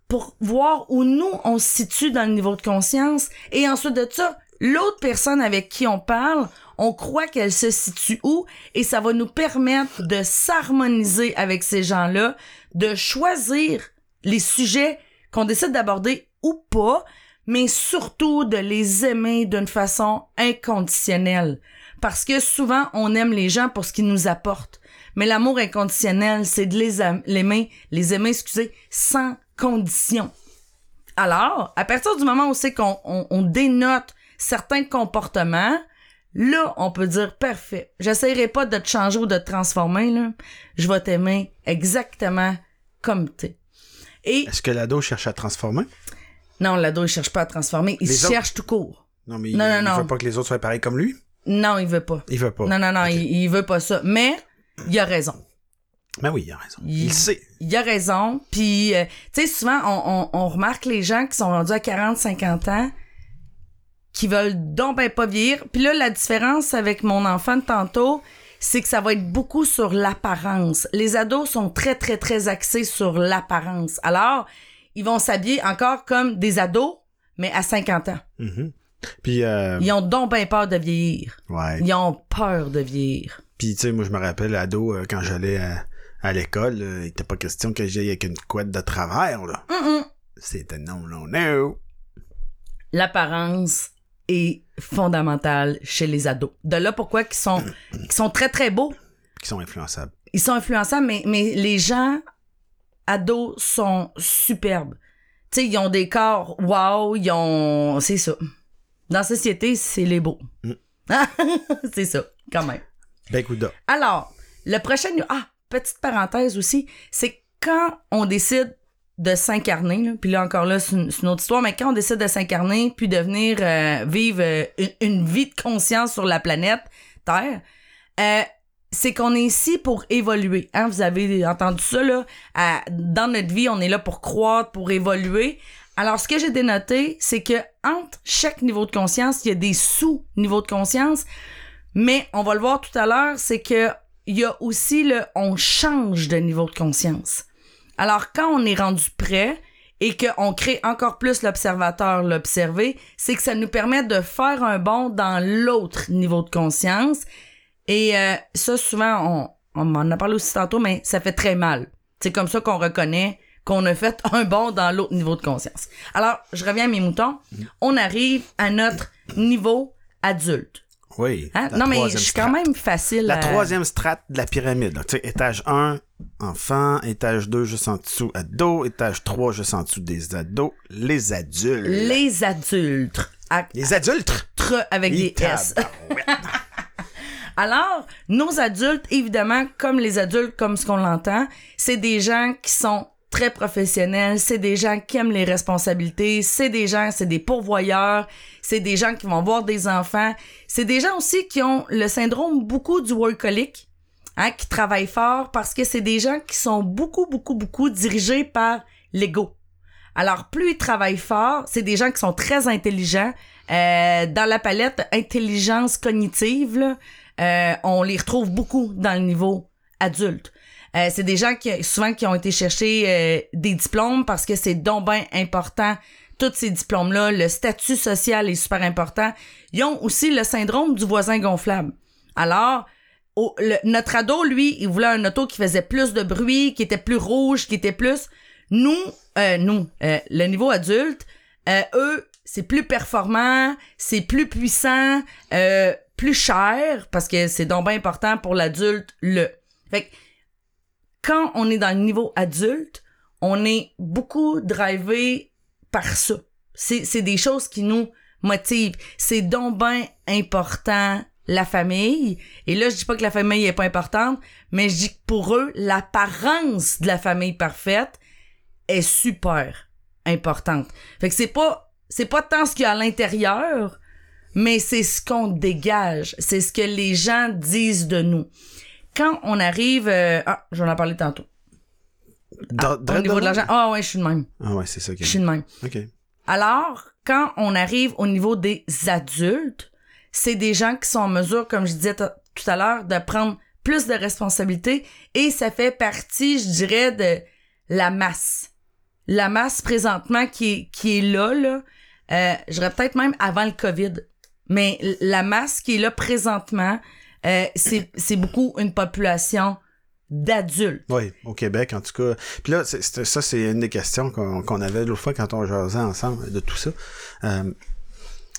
pour voir où nous, on se situe dans le niveau de conscience. Et ensuite de ça, l'autre personne avec qui on parle, on croit qu'elle se situe où, et ça va nous permettre de s'harmoniser avec ces gens-là, de choisir les sujets qu'on décide d'aborder ou pas, mais surtout de les aimer d'une façon inconditionnelle. Parce que souvent, on aime les gens pour ce qu'ils nous apportent. Mais l'amour inconditionnel, c'est de les l'aimer, les aimer, excusez, sans condition. Alors, à partir du moment où c'est qu'on on, on dénote certains comportements, là, on peut dire parfait. J'essaierai pas de te changer ou de te transformer, là. Je vais t'aimer exactement comme t'es. Et
Est-ce que l'ado cherche à transformer?
non, l'ado, il cherche pas à transformer. Il
Les
se
autres-
cherche tout court.
Non, mais
Non,
il,
non,
il
non.
veut pas que les autres soient pareils comme lui?
Non, il veut pas.
Il veut pas.
Non, non, non, il, il veut pas ça. Mais, il a raison.
Ben oui, il a raison.
Il-
Il, sait.
Il a raison. Puis, euh, tu sais, souvent, on, on, on remarque les gens qui sont rendus à 40, 50 ans, qui veulent donc ben pas vieillir. Puis là, la différence avec mon enfant de tantôt, c'est que ça va être beaucoup sur l'apparence. Les ados sont très, très, très axés sur l'apparence. Alors, ils vont s'habiller encore comme des ados, mais à 50 ans.
Mhm. Puis, euh,
Ils ont donc ben peur de vieillir.
ouais.
Ils ont peur de vieillir.
Puis, tu sais, moi, je me rappelle, ado, euh, quand j'allais à, à l'école, euh, il était pas question que j'aille avec une couette de travers, là.
Hum.
C'était non, non, non.
l'apparence est fondamentale chez les ados. De là pourquoi ils sont, ils sont très très beaux.
Qui sont influençables.
Ils sont influençables, mais, mais les gens ados sont superbes. Tu sais, ils ont des corps wow, ils ont... C'est ça. Dans la société, c'est les beaux.
Mm.
c'est ça, quand même.
Ben, couda.
Alors, le prochain... Ah, petite parenthèse aussi, c'est quand on décide de s'incarner, là, puis là encore là, c'est une, autre histoire, mais quand on décide de s'incarner, puis de venir euh, vivre euh, une, vie de conscience sur la planète Terre, euh, c'est qu'on est ici pour évoluer. Hein? Vous avez entendu ça, là. Dans notre vie, on est là pour croître, pour évoluer. Alors, ce que j'ai dénoté, c'est que entre chaque niveau de conscience, il y a des sous-niveaux de conscience. Mais on va le voir tout à l'heure, c'est que il y a aussi le on change de niveau de conscience. Alors, quand on est rendu prêt et qu'on crée encore plus l'observateur, l'observer, c'est que ça nous permet de faire un bond dans l'autre niveau de conscience. Et euh, ça, souvent, on, on m'en a parlé aussi tantôt, mais ça fait très mal. C'est comme ça qu'on reconnaît qu'on a fait un bond dans l'autre niveau de conscience. Alors, je reviens à mes moutons. On arrive à notre niveau adulte.
Oui.
Hein? Non, mais je suis quand même facile
La
à-
troisième strate de la pyramide. là. Étage 1, enfant. Étage 2, juste en dessous, ado. Étage 3, juste en dessous des ados. Les adultes.
Les adultes. À-
Les adultes?
Tre avec des S.
Tabarouette.
Alors, nos adultes, évidemment, comme les adultes, comme ce qu'on l'entend, c'est des gens qui sont très professionnels, c'est des gens qui aiment les responsabilités, c'est des gens, c'est des pourvoyeurs, c'est des gens qui vont voir des enfants, c'est des gens aussi qui ont le syndrome beaucoup du workaholic, hein, qui travaillent fort parce que c'est des gens qui sont beaucoup, beaucoup, beaucoup dirigés par l'ego. Alors, plus ils travaillent fort, c'est des gens qui sont très intelligents. Euh, dans la palette intelligence cognitive, là, euh, on les retrouve beaucoup dans le niveau adulte. Euh, c'est des gens qui souvent qui ont été chercher euh, des diplômes parce que c'est donc ben important tous ces diplômes-là, le statut social est super important. Ils ont aussi le syndrome du voisin gonflable. Alors, notre ado, lui, il voulait un auto qui faisait plus de bruit, qui était plus rouge, qui était plus... Nous, euh, nous, euh, le niveau adulte, euh, eux, c'est plus performant, c'est plus puissant, euh, plus cher, parce que c'est donc bien important pour l'adulte, le. Fait que, quand on est dans le niveau adulte, on est beaucoup drivé ça. C'est, c'est des choses qui nous motivent. C'est donc bien important la famille. Et là, je dis pas que la famille est pas importante, mais je dis que pour eux, l'apparence de la famille parfaite est super importante. Fait que c'est pas, c'est pas tant ce qu'il y a à l'intérieur, mais c'est ce qu'on dégage. C'est ce que les gens disent de nous. Quand on arrive, euh, ah, j'en ai parlé tantôt.
Dra-
Au niveau de l'argent, ah ouais, je suis de même.
Ah ouais, c'est ça.
Je suis de même.
OK.
Alors, quand on arrive au niveau des adultes, c'est des gens qui sont en mesure, comme je disais tout à l'heure, de prendre plus de responsabilités et ça fait partie, je dirais, de la masse. La masse présentement qui est, qui est là, là, euh, je dirais peut-être même avant le COVID. Mais la masse qui est là présentement, euh, c'est c'est beaucoup une population d'adultes.
Oui, au Québec, en tout cas. Puis là, ça, c'est une des questions qu'on avait l'autre fois quand on jasait ensemble de tout ça. Euh,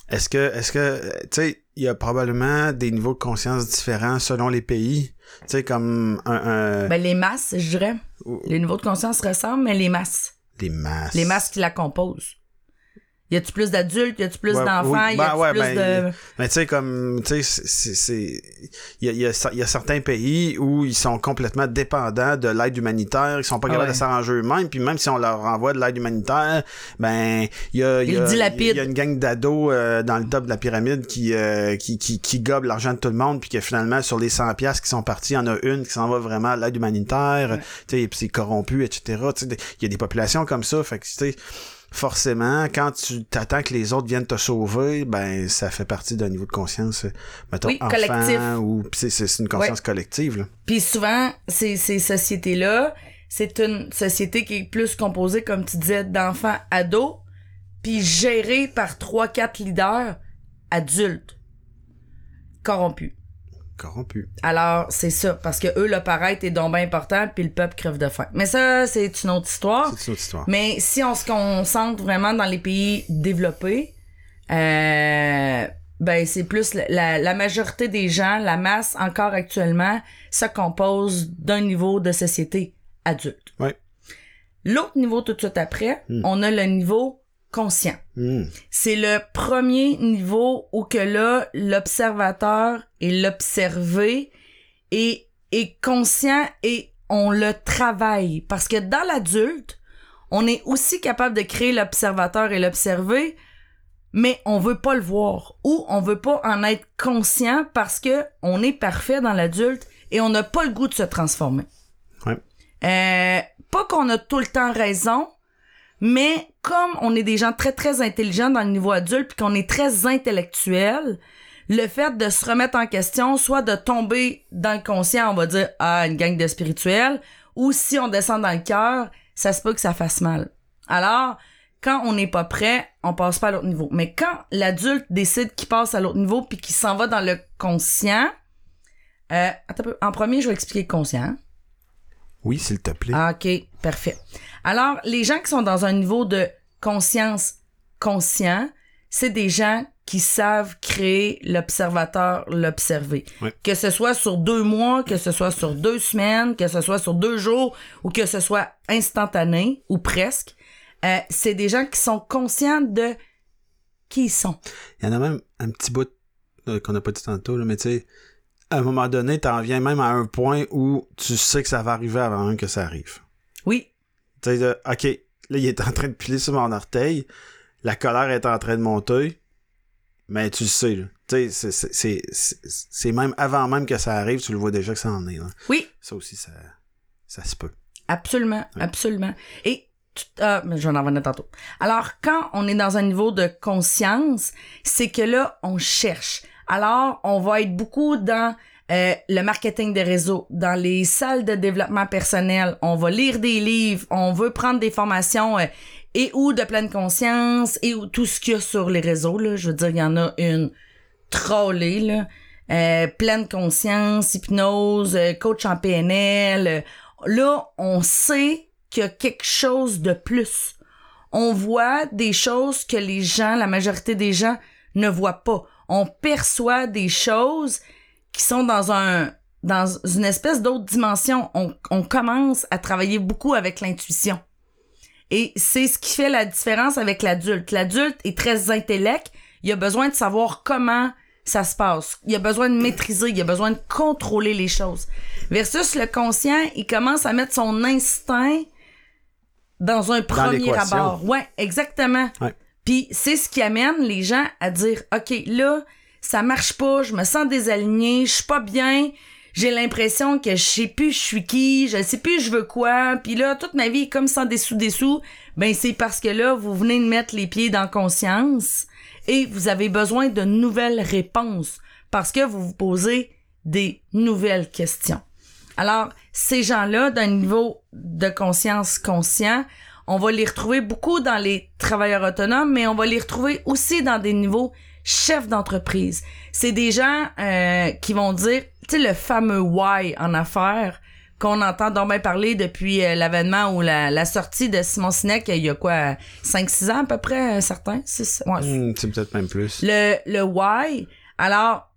est-ce que, est-ce que, tu sais, il y a probablement des niveaux de conscience différents selon les pays? Tu sais, comme un, un-
Ben, les masses, je dirais. Les niveaux de conscience ressemblent, mais les masses.
les masses.
Les masses qui la composent. Y a-tu plus d'adultes? Y a-tu plus
Ouais,
d'enfants?
oui,
y
ben
a-tu
ouais,
plus
ben,
de.
Mais tu sais, comme, tu sais, c'est- il y a, y, a, y a certains pays où ils sont complètement dépendants de l'aide humanitaire, ils sont pas
Ah
capables
ouais.
de s'arranger eux-mêmes, puis même si on leur envoie de l'aide humanitaire, ben, il y a, il y a, y a une gang d'ados euh, dans le top de la pyramide qui, euh, qui, qui, qui gobe l'argent de tout le monde, puis que finalement, sur les 100 piastres qui sont partis, il y en a une qui s'en va vraiment à l'aide humanitaire, tu sais, puis c'est corrompu, etc. Tu sais, il y a des populations comme ça, fait que, tu sais, forcément, quand tu t'attends que les autres viennent te sauver, ben ça fait partie d'un niveau de conscience, mettons,
Oui,
enfant,
collectif.
ou c'est, une conscience collective. Là.
Puis souvent, ces, ces sociétés-là, c'est une société qui est plus composée, comme tu disais, d'enfants ados, puis gérée par trois, quatre leaders adultes corrompus.
Corrompu.
Alors, c'est ça, parce que eux, le paraître est donc bien important, puis le peuple crève de faim. Mais ça, c'est une autre histoire.
C'est une autre histoire.
Mais si on se concentre vraiment dans les pays développés, euh, ben c'est plus la- la, la majorité des gens, la masse encore actuellement, se compose d'un niveau de société adulte.
Ouais.
L'autre niveau tout de suite après,
Hmm.
on a le niveau conscient.
Hmm.
C'est le premier niveau où que là, l'observateur et l'observé est, est conscient et on le travaille. Parce que dans l'adulte, on est aussi capable de créer l'observateur et l'observer, mais on veut pas le voir ou on veut pas en être conscient parce que on est parfait dans l'adulte et on n'a pas le goût de se transformer.
Ouais.
Euh, pas qu'on a tout le temps raison, mais comme on est des gens très très intelligents dans le niveau adulte puis qu'on est très intellectuel, le fait de se remettre en question, soit de tomber dans le conscient, on va dire ah une gang de spirituels, ou si on descend dans le cœur, ça se peut que ça fasse mal. Alors quand on n'est pas prêt, on passe pas à l'autre niveau. Mais quand l'adulte décide qu'il passe à l'autre niveau puis qu'il s'en va dans le conscient, euh, attends. En premier, je vais expliquer le conscient.
Oui, s'il te plaît.
Ah, OK, parfait. Alors, les gens qui sont dans un niveau de conscience conscient, c'est des gens qui savent créer l'observateur, l'observer. Que ce soit sur deux mois, que ce soit sur deux semaines, que ce soit sur deux jours, ou que ce soit instantané, ou presque, euh, c'est des gens qui sont conscients de qui ils sont.
Il y en a même un petit bout euh, qu'on n'a pas dit tantôt, là, mais tu sais, à un moment donné, t'en viens même à un point où tu sais que ça va arriver avant même que ça arrive.
Oui,
Tu sais, de, OK, là, il est en train de piler sur mon orteil, la colère est en train de monter, mais tu le sais, là. Tu sais, c'est- même avant même que ça arrive, tu le vois déjà que ça en est. Là.
oui,
Ça aussi, ça, ça se peut.
Absolument, absolument. Et tu- ah, mais je vais en revenir tantôt. Alors, quand on est dans un niveau de conscience, c'est que là, on cherche. Alors, on va être beaucoup dans euh, le marketing des réseaux, dans les salles de développement personnel. On va lire des livres, on veut prendre des formations euh, et ou de pleine conscience et ou tout ce qu'il y a sur les réseaux. Je veux dire, il y en a une trollée, là. Euh, pleine conscience, hypnose, coach en PNL. là, on sait qu'il y a quelque chose de plus. On voit des choses que les gens, la majorité des gens, ne voient pas. On perçoit des choses qui sont dans un dans une espèce d'autre dimension. On, on commence à travailler beaucoup avec l'intuition. Et c'est ce qui fait la différence avec l'adulte. L'adulte est très intellect. Il a besoin de savoir comment ça se passe. Il a besoin de maîtriser. Il a besoin de contrôler les choses. Versus le conscient, il commence à mettre son instinct dans un premier abord. Ouais, exactement.
Ouais.
Puis c'est ce qui amène les gens à dire OK, là, ça marche pas, je me sens désaligné, je suis pas bien, j'ai l'impression que je sais plus je suis qui, je sais plus je veux quoi, puis là toute ma vie est comme sans dessous dessous, ben c'est parce que là vous venez de mettre les pieds dans conscience et vous avez besoin de nouvelles réponses parce que vous vous posez des nouvelles questions. Alors, ces gens-là, d'un niveau de conscience conscient, on va les retrouver beaucoup dans les travailleurs autonomes, mais on va les retrouver aussi dans des niveaux chefs d'entreprise. C'est des gens euh, qui vont dire, tu sais, le fameux why en affaires qu'on entend donc bien parler depuis euh, l'avènement ou la, la sortie de Simon Sinek il y a quoi, 5-6 ans à peu près, euh, certains? Six- ouais,
Hmm, c'est peut-être même plus.
le, le why, alors,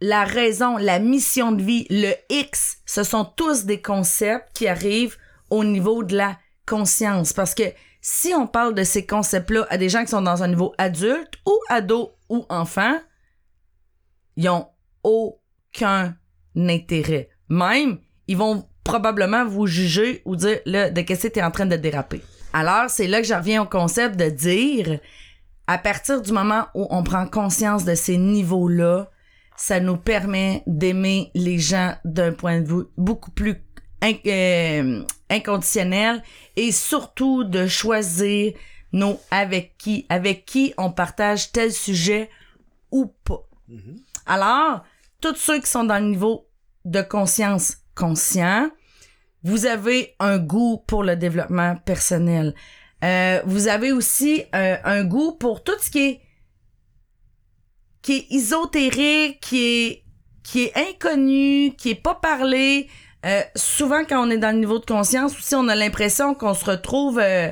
la raison, la mission de vie, le X, ce sont tous des concepts qui arrivent au niveau de la conscience. Parce que si on parle de ces concepts-là à des gens qui sont dans un niveau adulte ou ado ou enfant, ils ont aucun intérêt. Même, ils vont probablement vous juger ou dire là, de qu'est-ce que t'es en train de déraper. Alors, c'est là que je reviens au concept de dire à partir du moment où on prend conscience de ces niveaux-là, ça nous permet d'aimer les gens d'un point de vue beaucoup plus euh, inconditionnel et surtout de choisir nos avec qui, avec qui on partage tel sujet ou pas. Alors, tous ceux qui sont dans le niveau de conscience conscient, vous avez un goût pour le développement personnel. Euh, vous avez aussi euh, un goût pour tout ce qui est qui est ésotérique, qui est qui est inconnu, qui est pas parlé. Euh, souvent quand on est dans le niveau de conscience aussi, on a l'impression qu'on se retrouve euh,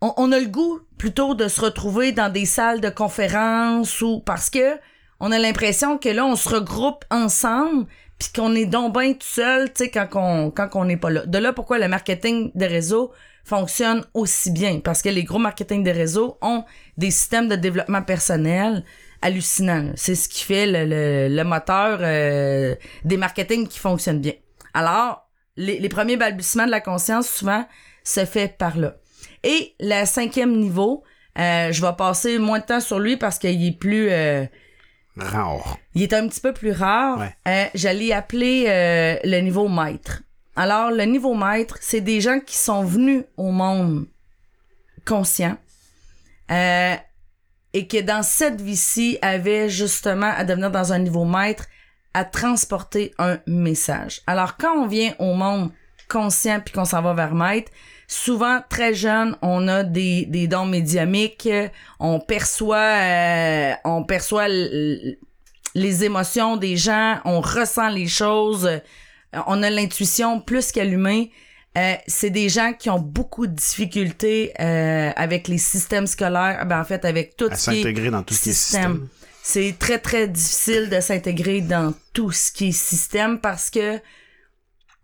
on, a le goût plutôt de se retrouver dans des salles de conférences ou parce que on a l'impression que là on se regroupe ensemble puis qu'on est donc bien tout seul, tu sais quand on quand on n'est pas là. De là pourquoi le marketing des réseaux fonctionne aussi bien parce que les gros marketing des réseaux ont des systèmes de développement personnel hallucinants. C'est ce qui fait le, le, le moteur euh, des marketing qui fonctionnent bien. Alors, les, les premiers balbutiements de la conscience, souvent, se fait par là. Et le cinquième niveau, euh, je vais passer moins de temps sur lui parce qu'il est plus... euh,
Rare.
il est un petit peu plus rare.
Ouais.
Euh, J'allais appeler euh, le niveau maître. Alors, le niveau maître, c'est des gens qui sont venus au monde conscients euh, et que dans cette vie-ci avaient justement à devenir dans un niveau maître, à transporter un message. Alors, quand on vient au monde conscient puis qu'on s'en va vers maître, souvent très jeune, on a des, des dons médiamiques, on perçoit euh, on perçoit les émotions des gens, on ressent les choses, euh, on a l'intuition plus qu'à l'humain. Euh, c'est des gens qui ont beaucoup de difficultés euh, avec les systèmes scolaires, ben en fait avec tout
À
ce qui est
s'intégrer dans tout ce qui est système.
C'est très très difficile de s'intégrer dans tout ce qui est système parce que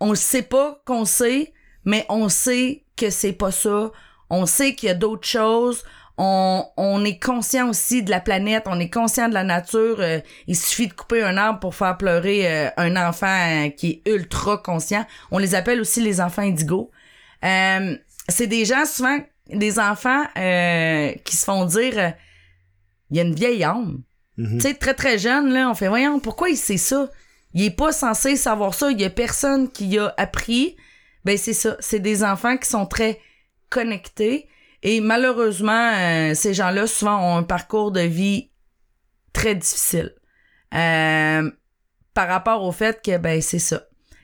on sait pas qu'on sait, mais on sait que c'est pas ça. On sait qu'il y a d'autres choses. On, on est conscient aussi de la planète, on est conscient de la nature. Euh, il suffit de couper un arbre pour faire pleurer euh, un enfant euh, qui est ultra conscient. On les appelle aussi les enfants indigos. C'est des gens souvent, des enfants qui se font dire, il y a une vieille âme.
Mhm.
Sais, très très jeune, là, on fait, voyons, pourquoi il sait ça? Il est pas censé savoir ça, il y a personne qui a appris. Ben, c'est ça. C'est des enfants qui sont très connectés. Et malheureusement, euh, ces gens-là, souvent, ont un parcours de vie très difficile. Euh, par rapport au fait que, ben, c'est ça.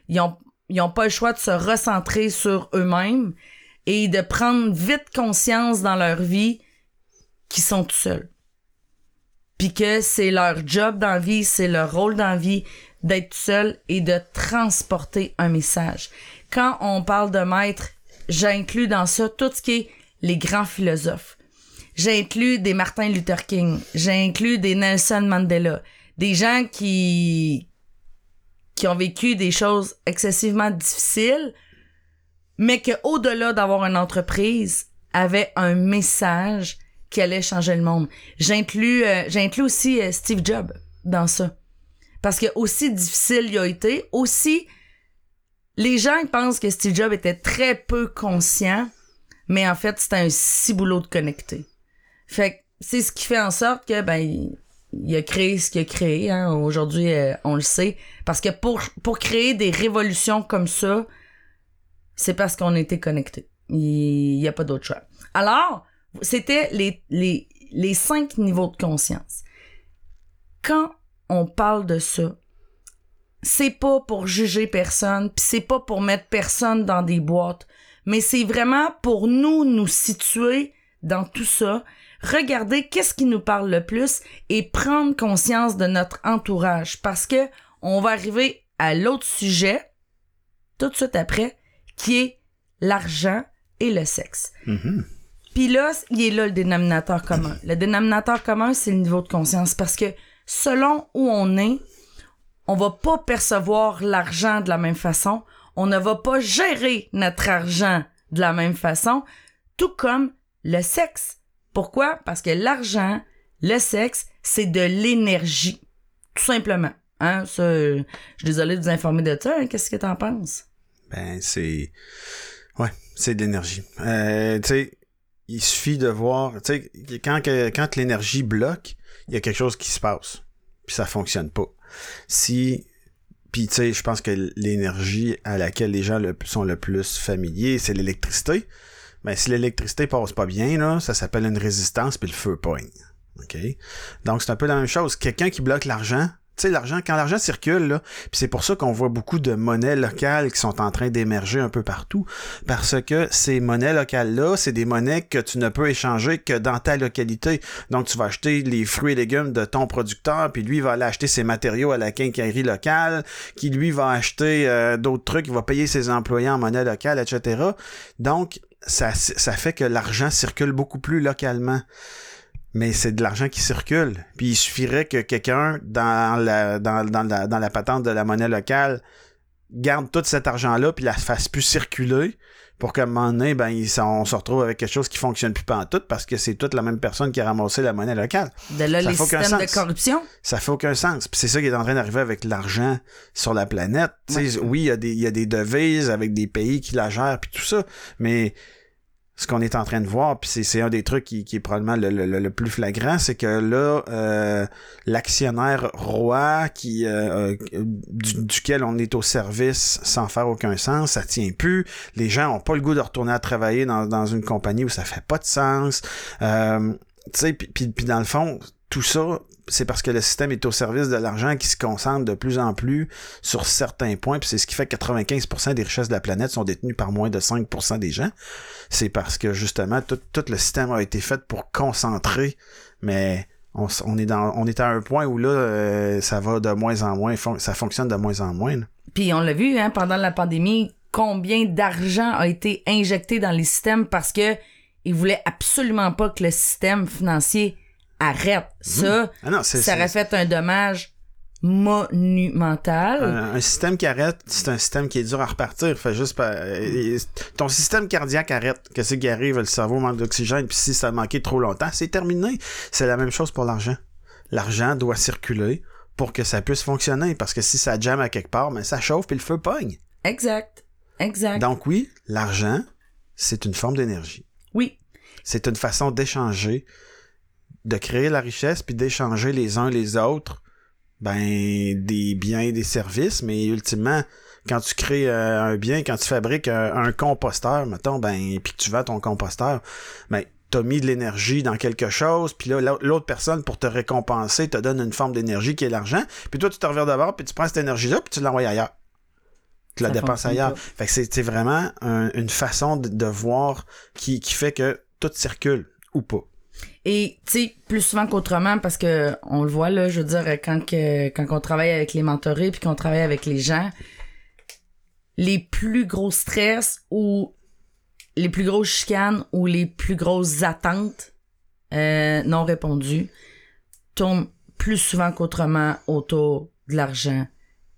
Ils ont, ils ont pas le choix de se recentrer sur eux-mêmes et de prendre vite conscience dans leur vie qu'ils sont tout seuls puis que c'est leur job dans la vie, c'est leur rôle dans la vie d'être seul et de transporter un message. Quand on parle de maître, j'inclus dans ça tout ce qui est les grands philosophes. J'inclus des Martin Luther King, j'inclus des Nelson Mandela, des gens qui qui ont vécu des choses excessivement difficiles, mais que au-delà d'avoir une entreprise, avaient un message qui allait changer le monde. J'inclus euh, aussi euh, Steve Jobs dans ça. Parce que aussi difficile il a été, aussi les gens pensent que Steve Jobs était très peu conscient, mais en fait, c'était un ciboulot de connecté. Fait que c'est ce qui fait en sorte que ben il, il a créé ce qu'il a créé hein. aujourd'hui euh, on le sait parce que pour pour créer des révolutions comme ça, c'est parce qu'on était connectés. Il n'y a pas d'autre choix. Alors, c'était les, cinq niveaux de conscience. Quand on parle de ça, c'est pas pour juger personne, puis c'est pas pour mettre personne dans des boîtes, mais c'est vraiment pour nous nous situer dans tout ça, regarder qu'est-ce qui nous parle le plus et prendre conscience de notre entourage parce que on va arriver à l'autre sujet tout de suite après qui est l'argent et le sexe.
Mhm.
Puis là, il est là le dénominateur commun. Le dénominateur commun, c'est le niveau de conscience parce que selon où on est, on va pas percevoir l'argent de la même façon, on ne va pas gérer notre argent de la même façon, tout comme le sexe. Pourquoi? Parce que l'argent, le sexe, c'est de l'énergie. Tout simplement. Hein? Ça, je suis désolée de vous informer de ça. hein. Qu'est-ce que t'en penses?
Ben, c'est. Ouais, c'est de l'énergie. Euh, tu sais, il suffit de voir. Tu sais, quand, quand l'énergie bloque, il y a quelque chose qui se passe. Puis ça fonctionne pas. Si. Puis, tu sais, je pense que l'énergie à laquelle les gens sont le plus familiers, c'est l'électricité. Mais si l'électricité passe pas bien, là, ça s'appelle une résistance, puis le feu pogne. OK? Donc, c'est un peu la même chose. Quelqu'un qui bloque l'argent, tu sais, l'argent, quand l'argent circule, puis c'est pour ça qu'on voit beaucoup de monnaies locales qui sont en train d'émerger un peu partout, parce que ces monnaies locales-là, c'est des monnaies que tu ne peux échanger que dans ta localité. Donc, tu vas acheter les fruits et légumes de ton producteur, puis lui va aller acheter ses matériaux à la quincaillerie locale, qui lui va acheter euh, d'autres trucs, il va payer ses employés en monnaie locale, etc. Donc, ça fait que l'argent circule beaucoup plus localement mais c'est de l'argent qui circule. Puis il suffirait que quelqu'un dans la, dans, dans, la, dans la patente de la monnaie locale garde tout cet argent-là puis la fasse plus circuler pour qu'à un moment donné, ben, on se retrouve avec quelque chose qui fonctionne plus pas en tout parce que c'est toute la même personne qui a ramassé la monnaie locale.
De là,
Ça
les
fait aucun
systèmes de
sens.
corruption?
Ça fait aucun sens. Puis c'est ça qui est en train d'arriver avec l'argent sur la planète. Oui, il y, a des- il y a des devises avec des pays qui la gèrent puis tout ça, mais ce qu'on est en train de voir, puis c'est un des trucs qui, qui est probablement le, le, le plus flagrant, c'est que là, euh, l'actionnaire roi qui euh, euh, du, duquel on est au service sans faire aucun sens, ça tient plus. Les gens ont pas le goût de retourner à travailler dans, dans une compagnie où ça fait pas de sens. Tu sais, puis, puis dans le fond, tout ça, c'est parce que le système est au service de l'argent qui se concentre de plus en plus sur certains points, puis c'est ce qui fait que 95% des richesses de la planète sont détenues par moins de 5% des gens. C'est parce que justement, tout, tout, le système a été fait pour concentrer, mais on, est à un point où là, euh, ça va de moins en moins, ça fonctionne de moins en moins.
Puis on l'a vu, hein, pendant la pandémie, combien d'argent a été injecté dans les systèmes parce que ils voulaient absolument pas que le système financier arrête. Ça,
Ah non,
ça aurait fait un dommage monumental.
Un, un système qui arrête, c'est un système qui est dur à repartir. Fait juste pas- euh, ton système cardiaque arrête. Qu'est-ce qui arrive? Le cerveau manque d'oxygène, puis si ça a manqué trop longtemps, c'est terminé. C'est la même chose pour l'argent. L'argent doit circuler pour que ça puisse fonctionner. Parce que si ça jamme à quelque part, ben ça chauffe puis le feu pogne.
Exact. Exact.
Donc oui, l'argent, c'est une forme d'énergie.
oui.
C'est une façon d'échanger, de créer la richesse, puis d'échanger les uns les autres, ben, des biens et des services, mais ultimement, quand tu crées euh, un bien, quand tu fabriques un, un composteur, mettons, ben, puis que tu vends ton composteur, ben, t'as mis de l'énergie dans quelque chose, puis là, l'au- l'autre personne, pour te récompenser, te donne une forme d'énergie qui est l'argent, puis toi, tu te reviens d'abord, puis tu prends cette énergie-là, puis tu l'envoies ailleurs. Tu la dépenses ailleurs. Fait que c'est c'est vraiment un- une façon de, de voir qui, qui fait que tout circule ou pas.
Et tu sais, plus souvent qu'autrement, parce que on le voit là, je veux dire, quand que, quand on travaille avec les mentorés puis qu'on travaille avec les gens, les plus gros stress ou les plus grosses chicanes ou les plus grosses attentes euh, non répondues tournent plus souvent qu'autrement autour de l'argent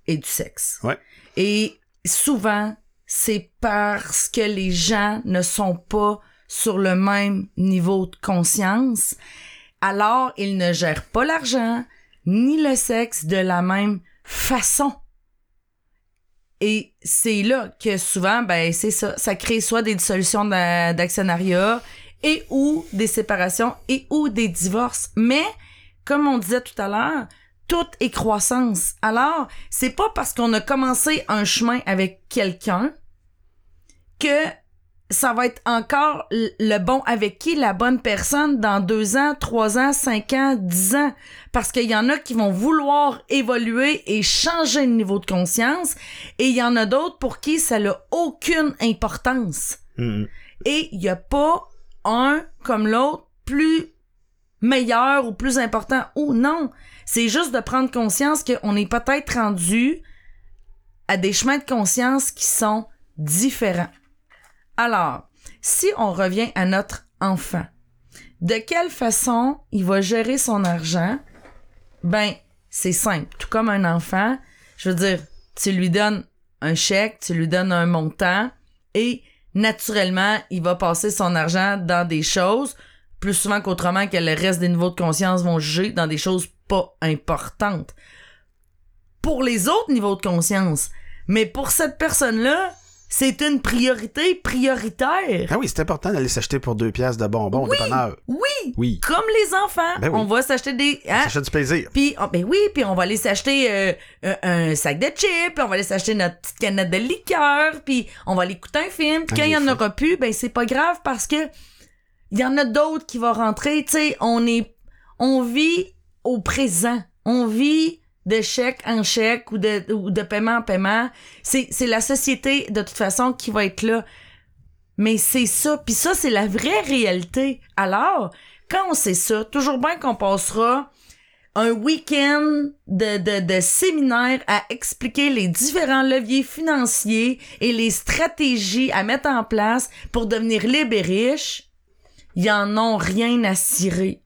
et du sexe.
Ouais.
Et souvent, c'est parce que les gens ne sont pas sur le même niveau de conscience, alors ils ne gèrent pas l'argent ni le sexe de la même façon. Et c'est là que souvent, ben, c'est ça, ça crée soit des dissolutions d'a- d'actionnariat et ou des séparations et ou des divorces. Mais, comme on disait tout à l'heure, tout est croissance. Alors, c'est pas parce qu'on a commencé un chemin avec quelqu'un que ça va être encore le bon avec qui la bonne personne dans deux ans, trois ans, cinq ans, dix ans? Parce qu'il y en a qui vont vouloir évoluer et changer le niveau de conscience et il y en a d'autres pour qui ça n'a aucune importance.
Mhm.
Et il n'y a pas un comme l'autre plus meilleur ou plus important ou non. C'est juste de prendre conscience qu'on est peut-être rendu à des chemins de conscience qui sont différents. Alors, si on revient à notre enfant, de quelle façon il va gérer son argent? Ben, c'est simple. Tout comme un enfant, je veux dire, tu lui donnes un chèque, tu lui donnes un montant et naturellement, il va passer son argent dans des choses plus souvent qu'autrement que le reste des niveaux de conscience vont juger dans des choses pas importantes. Pour les autres niveaux de conscience. Mais pour cette personne-là, c'est une priorité prioritaire.
Ah oui, c'est important d'aller s'acheter pour deux pièces de bonbons dépanneur.
Oui,
Oui.
comme les enfants.
Ben oui.
On va s'acheter des... hein?
Fait du plaisir.
Puis, oh, ben oui, puis on va aller s'acheter euh, un, un sac de chips, puis on va aller s'acheter notre petite canette de liqueur, puis on va aller écouter un film. Puis
Ah,
quand il y en aura plus, ben c'est pas grave parce que il y en a d'autres qui vont rentrer. Tu sais, on est, on vit au présent. On vit de chèque en chèque ou de, ou de paiement en paiement. C'est, la société, de toute façon, qui va être là. Mais c'est ça. Puis ça, c'est la vraie réalité. Alors, quand on sait ça, toujours bien qu'on passera un week-end de, de, de séminaire à expliquer les différents leviers financiers et les stratégies à mettre en place pour devenir libre et riche, ils en ont rien à cirer.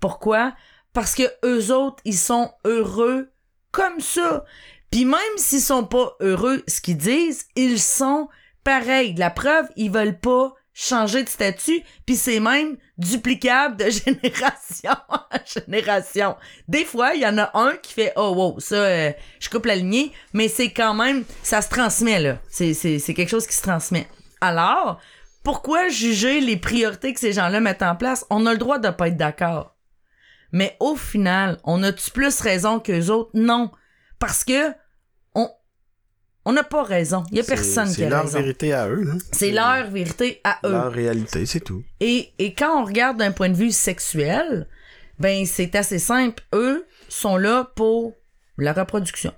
Pourquoi? Parce que eux autres, ils sont heureux comme ça. Puis même s'ils sont pas heureux, ce qu'ils disent, ils sont pareils. La preuve, ils veulent pas changer de statut, puis c'est même duplicable de génération en génération. Des fois, il y en a un qui fait oh wow, ça euh, je coupe la lignée, mais c'est quand même ça se transmet là. C'est quelque chose qui se transmet. Alors, pourquoi juger les priorités que ces gens-là mettent en place? On a le droit de pas être d'accord. Mais au final, on a-tu plus raison qu'eux autres? Non. Parce que on on n'a pas raison. Il y a
C'est-
personne qui
C'est
a
leur
raison.
vérité à eux. là.
C'est leur vérité à eux.
Leur réalité, c'est tout.
Et, et quand on regarde d'un point de vue sexuel, ben c'est assez simple. Eux sont là pour la reproduction.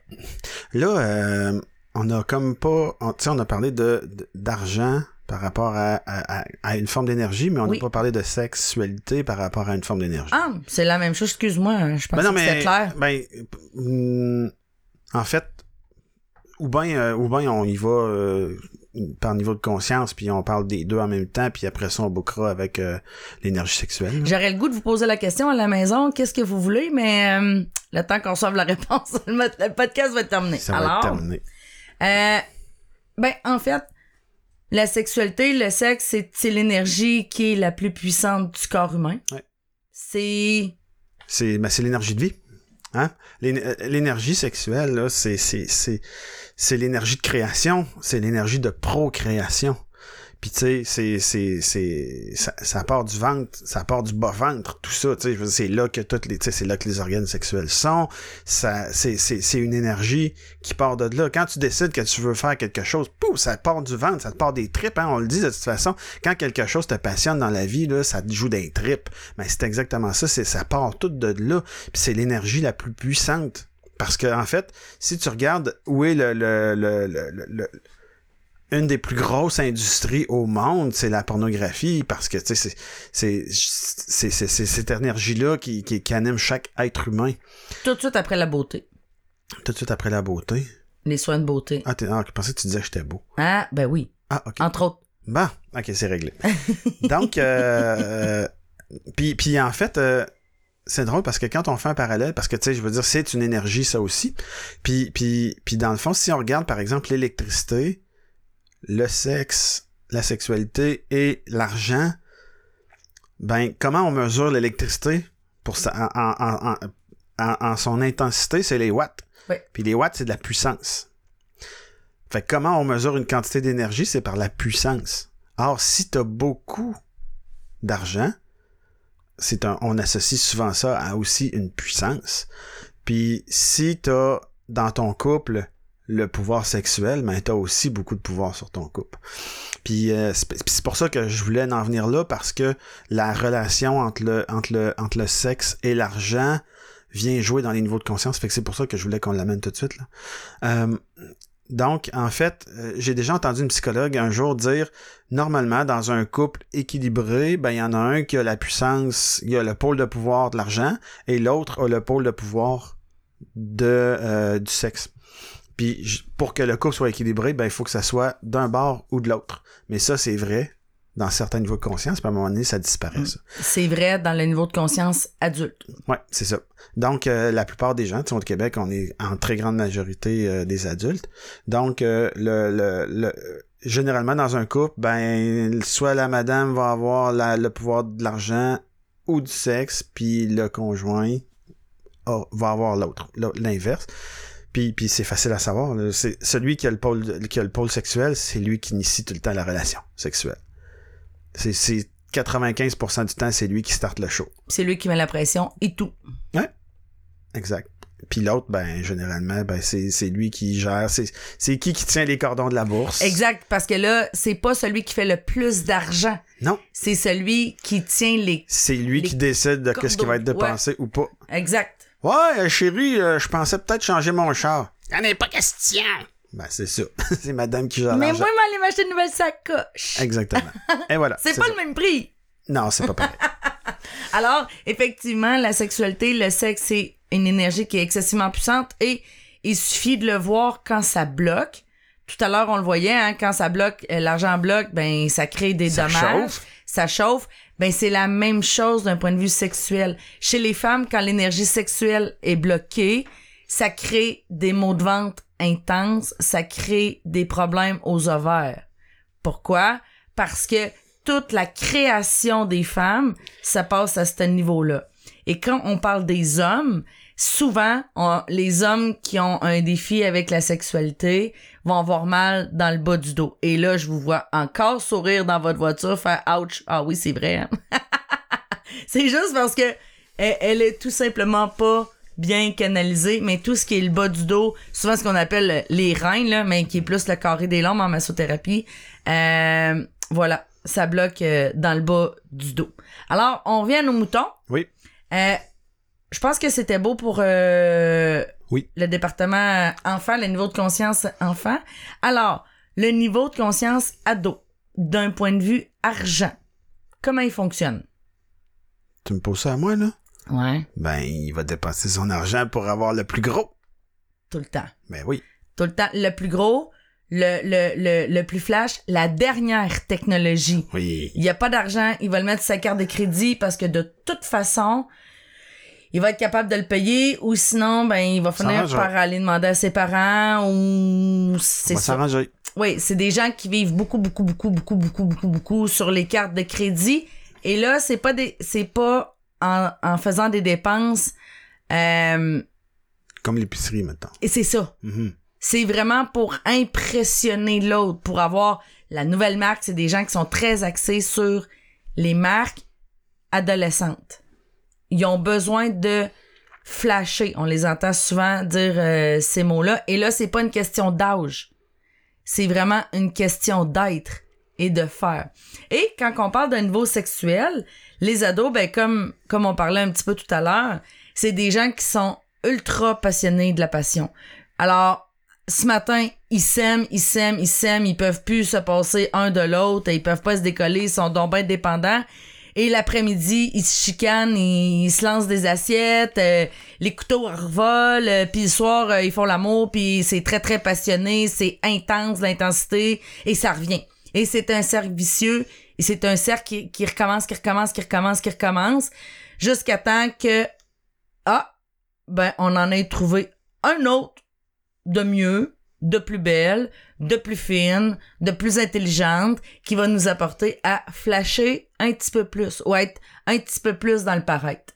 Là, euh, on a comme pas. on- Tu sais, on a parlé de- d'argent par rapport à, à- à- à une forme d'énergie, mais on n'a
Oui.
pas parlé de sexualité par rapport à une forme d'énergie.
Ah, c'est la même chose. Excuse-moi, hein, je pensais
Ben
que c'était clair.
Ben, hum, en fait, ou bien euh, ou ben on y va euh, par niveau de conscience, puis on parle des deux en même temps, puis après ça, on bouclera avec euh, l'énergie sexuelle.
J'aurais le goût de vous poser la question à la maison, qu'est-ce que vous voulez, mais le temps qu'on sauve la réponse, le podcast va être terminé.
Ça va
Alors,
être terminé.
ben en fait, la sexualité, le sexe, c'est l'énergie qui est la plus puissante du corps humain.
Ouais.
C'est
C'est ben, c'est l'énergie de vie. Hein? Euh, L'énergie sexuelle, c'est l'énergie de création, c'est l'énergie de procréation. Puis tu sais, c'est, c'est, ça, ça part du ventre, ça part du bas ventre, tout ça, tu sais, c'est là que toutes les, c'est là que les organes sexuels sont. Ça, c'est, c'est, une énergie qui part de là. Quand tu décides que tu veux faire quelque chose, pouf, ça part du ventre, ça te part des tripes, hein, on le dit de toute façon. Quand quelque chose te passionne dans la vie, là, ça te joue des tripes. Mais c'est exactement ça, c'est, ça part tout de là. Puis c'est l'énergie la plus puissante. Parce que, en fait, si tu regardes où est le, le, le- le- une des plus grosses industries au monde, c'est la pornographie, parce que, tu sais, c'est, c'est, c'est, cette énergie-là qui, qui, qui anime chaque être humain.
tout de suite après la beauté.
Tout de suite après la beauté.
Les soins de beauté.
Ah, t'es, ah, je pensais que tu disais que j'étais beau.
Ah, ben oui.
Ah, ok.
Entre autres.
Bon, ok, c'est réglé. Donc, euh, euh, puis, puis en fait, euh, c'est drôle parce que quand on fait un parallèle, parce que tu sais, je veux dire, c'est une énergie ça aussi. Puis, puis, puis dans le fond, si on regarde par exemple l'électricité, le sexe, la sexualité et l'argent, ben comment on mesure l'électricité pour ça en, en, en, en, en son intensité, c'est les watts.
Oui.
Puis les watts, c'est de la puissance. Fait que comment on mesure une quantité d'énergie, c'est par la puissance. Or, si tu as beaucoup d'argent, c'est un, on associe souvent ça à aussi une puissance. Puis si tu as dans ton couple le pouvoir sexuel, ben tu as aussi beaucoup de pouvoir sur ton couple. Puis euh, c'est pour ça que je voulais en venir là parce que la relation entre le entre le entre le sexe et l'argent vient jouer dans les niveaux de conscience. Fait que c'est pour ça que je voulais qu'on l'amène tout de suite là. Euh, donc, en fait, euh, j'ai déjà entendu une psychologue un jour dire, normalement, dans un couple équilibré, ben, il y en a un qui a la puissance, il a le pôle de pouvoir de l'argent, et l'autre a le pôle de pouvoir de, euh, du sexe. Puis, pour que le couple soit équilibré, ben, il faut que ça soit d'un bord ou de l'autre. Mais ça, c'est vrai dans certains niveaux de conscience, puis à un moment donné, ça disparaît, ça.
C'est vrai dans le niveau de conscience adulte.
Ouais, c'est ça. Donc, euh, la plupart des gens, tu sais, au Québec, on est en très grande majorité euh, des adultes. Donc, euh, le, le, le- généralement, dans un couple, ben, soit la madame va avoir la- le pouvoir de l'argent ou du sexe, puis le conjoint va avoir l'autre, l'au- l'inverse. Puis, puis c'est facile à savoir. C'est celui qui a le pôle, qui a le pôle sexuel, c'est lui qui initie tout le temps la relation sexuelle. C'est, c'est 95% du temps, c'est lui qui starte le show.
C'est lui qui met la pression et tout.
Exact. Puis l'autre, ben, généralement, ben, c'est, c'est lui qui gère. C'est, c'est qui qui tient les cordons de la bourse?
Exact, parce que là, c'est pas celui qui fait le plus d'argent.
Non.
C'est celui qui tient les.
C'est lui
Les
qui décide de ce qui va être dépensé ou pas.
Exact.
Ouais, euh, chérie, euh, je pensais peut-être changer mon char.
Y'en est pas question.
Ben, c'est ça. c'est madame qui gère
Mais moi, je vais aller m'acheter une nouvelle sacoche.
Exactement. Et voilà.
C'est pas
ça.
le même prix.
Non, c'est pas pareil.
Alors, effectivement, la sexualité, le sexe, c'est une énergie qui est excessivement puissante et il suffit de le voir quand ça bloque. Tout à l'heure, on le voyait, hein, quand ça bloque, euh, l'argent bloque, ben ça crée des
Ça
dommages.
chauffe.
Ça chauffe. Ben c'est la même chose d'un point de vue sexuel. Chez les femmes, quand l'énergie sexuelle est bloquée, ça crée des maux de ventre intenses, ça crée des problèmes aux ovaires. Pourquoi? Parce que toute la création des femmes, ça passe à ce niveau-là. Et quand on parle des hommes, souvent, les hommes qui ont un défi avec la sexualité vont avoir mal dans le bas du dos. Et là, je vous vois encore sourire dans votre voiture, faire ouch. Ah oui, c'est vrai. hein. c'est juste parce que elle, elle est tout simplement pas bien canalisée, mais tout ce qui est le bas du dos, souvent ce qu'on appelle les reins, là, mais qui est plus le carré des lombes en massothérapie, euh, voilà, ça bloque euh, dans le bas du dos. Alors, on revient à nos moutons.
Oui.
Euh, je pense que c'était beau pour euh,
Oui.
le département enfant, le niveau de conscience enfant. Alors, le niveau de conscience ado, d'un point de vue argent, comment il fonctionne?
Tu me poses ça à moi, là?
Ouais.
Ben, il va dépenser son argent pour avoir le plus gros.
Tout le temps.
Ben oui.
Tout le temps. Le plus gros, le, le, le, le plus flash, la dernière technologie.
Oui.
Il n'y a pas d'argent, il va le mettre sur sa carte de crédit parce que de toute façon, il va être capable de le payer ou sinon, ben, il va finir par aller demander à ses parents ou c'est ça.
s'arranger.
Oui, c'est des gens qui vivent beaucoup, beaucoup, beaucoup, beaucoup, beaucoup, beaucoup, beaucoup sur les cartes de crédit. Et là, c'est pas des, c'est pas en, en faisant des dépenses, euh,
Comme l'épicerie, maintenant.
et c'est ça.
Mhm.
C'est vraiment pour impressionner l'autre, pour avoir la nouvelle marque. C'est des gens qui sont très axés sur les marques adolescentes. Ils ont besoin de flasher. On les entend souvent dire euh, ces mots-là. Et là, c'est pas une question d'âge. C'est vraiment une question d'être et de faire. Et quand on parle d'un niveau sexuel, les ados, ben comme comme on parlait un petit peu tout à l'heure, c'est des gens qui sont ultra passionnés de la passion. Alors, ce matin, ils s'aiment, ils s'aiment, ils s'aiment, ils peuvent plus se passer un de l'autre, ils peuvent pas se décoller, ils sont donc bien dépendants. Et l'après-midi, ils se chicanent, ils, se lancent des assiettes, euh, les couteaux revolent, euh, puis le soir, euh, ils font l'amour, puis c'est très, très passionné, c'est intense, l'intensité, et ça revient. Et c'est un cercle vicieux, et c'est un cercle qui, qui recommence, qui recommence, qui recommence, qui recommence, jusqu'à temps que, ah, ben, on en ait trouvé un autre de mieux, de plus belle, de plus fine, de plus intelligente, qui va nous apporter à flasher un petit peu plus, ou à être un petit peu plus dans le paraître.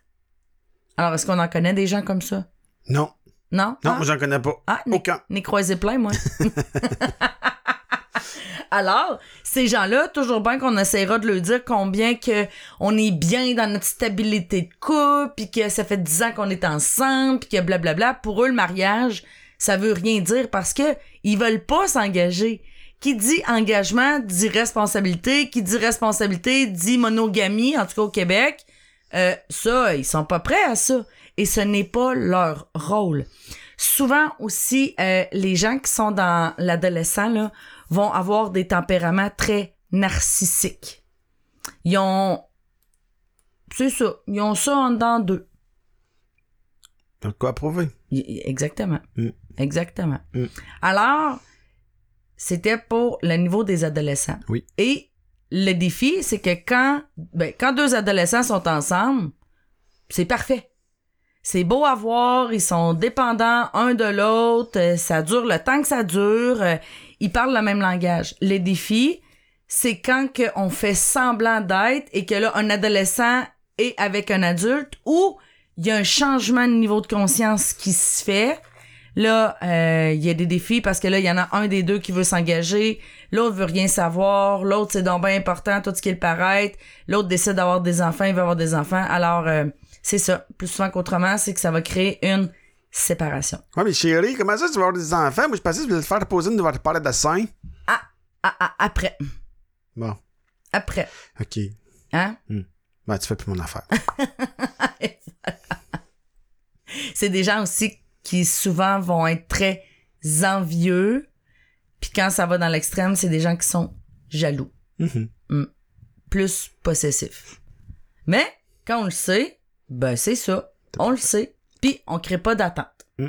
Alors, est-ce qu'on en connaît des gens comme ça?
Non.
Non?
Non,
Ah?
moi, j'en connais pas.
Ah,
Aucun.
n'est croisé plein, moi. Alors, ces gens-là, toujours bien qu'on essaiera de leur dire combien que on est bien dans notre stabilité de couple, puis que ça fait 10 ans qu'on est ensemble, puis que blablabla. Pour eux, le mariage, ça veut rien dire parce que ils veulent pas s'engager. Qui dit engagement dit responsabilité, qui dit responsabilité dit monogamie, en tout cas au Québec. Euh, ça, ils sont pas prêts à ça. Et ce n'est pas leur rôle. Souvent aussi, euh, les gens qui sont dans l'adolescent vont avoir des tempéraments très narcissiques. Ils ont... C'est ça. Ils ont ça en dedans d'eux.
T'as de quoi prouver?
Exactement.
Mm.
Exactement.
Mm.
Alors, c'était pour le niveau des adolescents.
Oui.
Et le défi, c'est que quand, ben, quand deux adolescents sont ensemble, c'est parfait. C'est beau à voir, ils sont dépendants un de l'autre, euh, ça dure le temps que ça dure, euh, ils parlent le même langage. Le défi, c'est quand que on fait semblant d'être et que là, un adolescent est avec un adulte ou il y a un changement de niveau de conscience qui se fait. Là, euh, il y a des défis parce que là, il y en a un des deux qui veut s'engager, l'autre veut rien savoir, l'autre c'est donc bien important, tout ce qui le paraît, l'autre décide d'avoir des enfants, il veut avoir des enfants. Alors, euh, c'est ça. Plus souvent qu'autrement, c'est que ça va créer une séparation.
Ouais, mais chérie, comment ça, tu vas avoir des enfants? Moi, je pensais que tu voulais te faire poser une de parler de sein.
Ah, ah, après.
Bon,
Après.
OK.
Hein?
Ben, tu fais plus mon affaire.
c'est des gens aussi qui souvent vont être très envieux. Puis quand ça va dans l'extrême, c'est des gens qui sont jaloux,
Mhm.
plus possessifs. Mais quand on le sait, ben c'est ça. On le sait. Puis on crée pas d'attente.
Mm.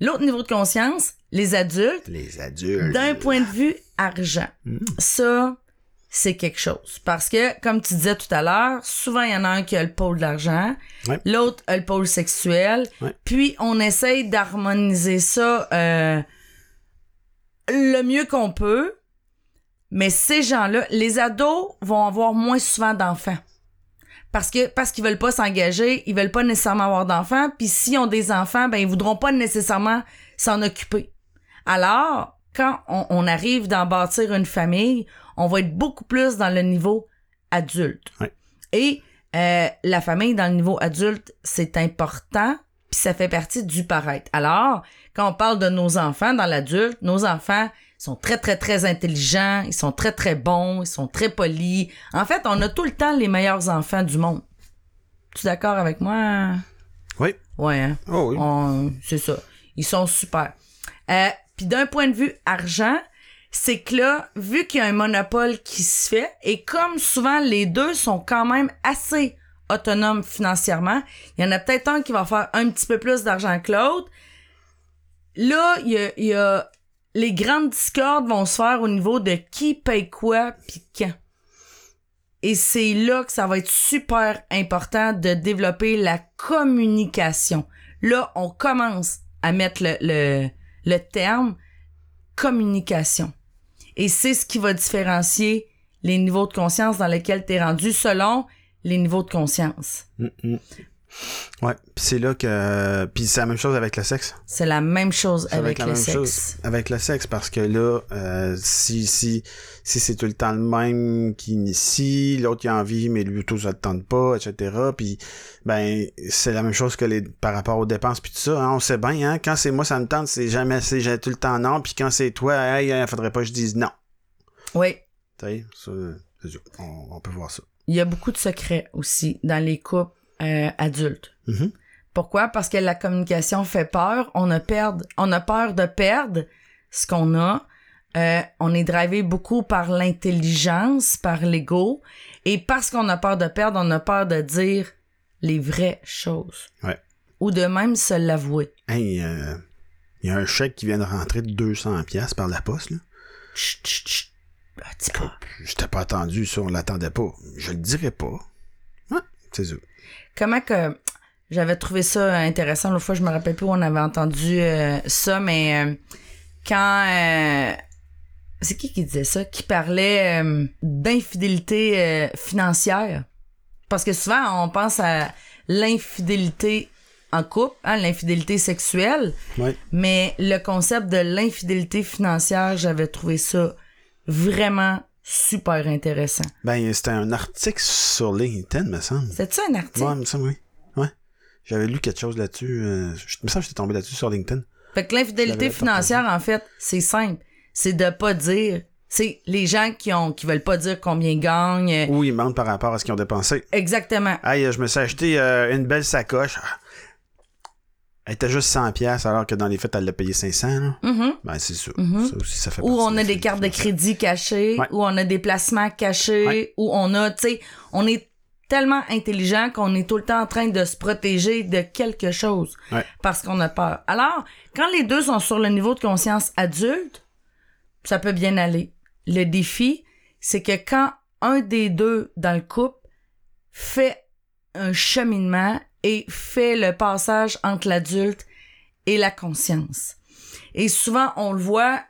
L'autre niveau de conscience, les adultes,
Les adultes.
d'un point de vue argent.
Mm.
Ça, c'est quelque chose. Parce que, comme tu disais tout à l'heure, souvent, il y en a un qui a le pôle d'argent,
Ouais.
l'autre a le pôle sexuel,
Ouais.
puis on essaye d'harmoniser ça euh, le mieux qu'on peut. Mais ces gens-là, les ados vont avoir moins souvent d'enfants. Parce que parce qu'ils veulent pas s'engager, ils veulent pas nécessairement avoir d'enfants, puis s'ils ont des enfants, ben ils voudront pas nécessairement s'en occuper. Alors, quand on, on arrive d'en bâtir une famille, on va être beaucoup plus dans le niveau adulte.
Ouais.
Et euh, la famille dans le niveau adulte, c'est important, puis ça fait partie du paraître. Alors, quand on parle de nos enfants dans l'adulte, nos enfants sont très, très, très intelligents, ils sont très, très bons, ils sont très polis. En fait, on a tout le temps les meilleurs enfants du monde. Tu es d'accord avec moi?
Oui.
Ouais, hein?
Oh oui.
C'est ça. Ils sont super. Euh, Puis d'un point de vue argent, c'est que là, vu qu'il y a un monopole qui se fait, et comme souvent les deux sont quand même assez autonomes financièrement, il y en a peut-être un qui va faire un petit peu plus d'argent que l'autre. Là, il y a, les grandes discordes vont se faire au niveau de qui paye quoi puis quand. Et c'est là que ça va être super important de développer la communication. Là, on commence à mettre le, le terme communication. Et c'est ce qui va différencier les niveaux de conscience dans lesquels tu es rendu selon les niveaux de conscience.
Mm, mm. Ouais. Puis c'est là que. Puis c'est la même chose avec le sexe.
C'est la même chose avec,
la
le
même
sexe.
chose avec le sexe parce que là euh, si si si c'est tout le temps le même qui initie l'autre il a envie mais lui tout ça le tente pas etc puis ben c'est la même chose que les par rapport aux dépenses puis tout ça hein, on sait bien hein quand c'est moi ça me tente c'est jamais c'est j'ai tout le temps non puis quand c'est toi hey, hein, faudrait pas que je dise non
Oui.
tu sais on, on peut voir ça
Il y a beaucoup de secrets aussi dans les couples euh, adultes.
Mhm.
Pourquoi? Parce que la communication fait peur. On a, on a peur de perdre ce qu'on a. Euh, on est drivé beaucoup par l'intelligence, par l'ego. Et parce qu'on a peur de perdre, on a peur de dire les vraies choses.
Ouais.
Ou de même se l'avouer.
hey euh, il y a un chèque qui vient de rentrer de 200 pièces par la poste là
Chut, chut, chut. Ah, dis pas.
je t'ai pas attendu ça on l'attendait pas je le dirai pas ouais c'est ça
comment que j'avais trouvé ça intéressant l'autre fois je me rappelle plus où on avait entendu euh, ça mais euh, quand euh, c'est qui qui disait ça? Qui parlait d'infidélité financière? Parce que souvent on pense à l'infidélité en couple hein, l'infidélité sexuelle
ouais.
mais le concept de l'infidélité financière j'avais trouvé ça vraiment super intéressant
Ben, c'était un article sur LinkedIn, me semble.
c'est ça un article?
Ouais, me semble, oui. Ouais. J'avais lu quelque chose là-dessus. Euh, je me semble que j'étais tombé là-dessus sur LinkedIn.
Fait que l'infidélité financière, en fait, c'est simple. C'est de pas dire. C'est les gens qui ont qui veulent pas dire combien ils gagnent. euh,
Ou ils mentent par rapport à ce qu'ils ont dépensé.
Exactement.
Hey, euh, je me suis acheté euh, une belle sacoche. Ah. Elle était juste 100 pièces alors que dans les faits, elle l'a payé 500. Là.
Mhm.
Ben, c'est ça.
Mhm.
Ça aussi, ça fait
Ou on a
de
des cartes de crédit cachées,
Ouais.
ou on a des placements cachés,
Ouais.
ou on a, tu sais, on est tellement intelligent qu'on est tout le temps en train de se protéger de quelque chose
Ouais.
parce qu'on a peur. Alors, quand les deux sont sur le niveau de conscience adulte, ça peut bien aller. Le défi, c'est que quand un des deux dans le couple fait un cheminement et fait le passage entre l'adulte et la conscience. Et souvent, on le voit,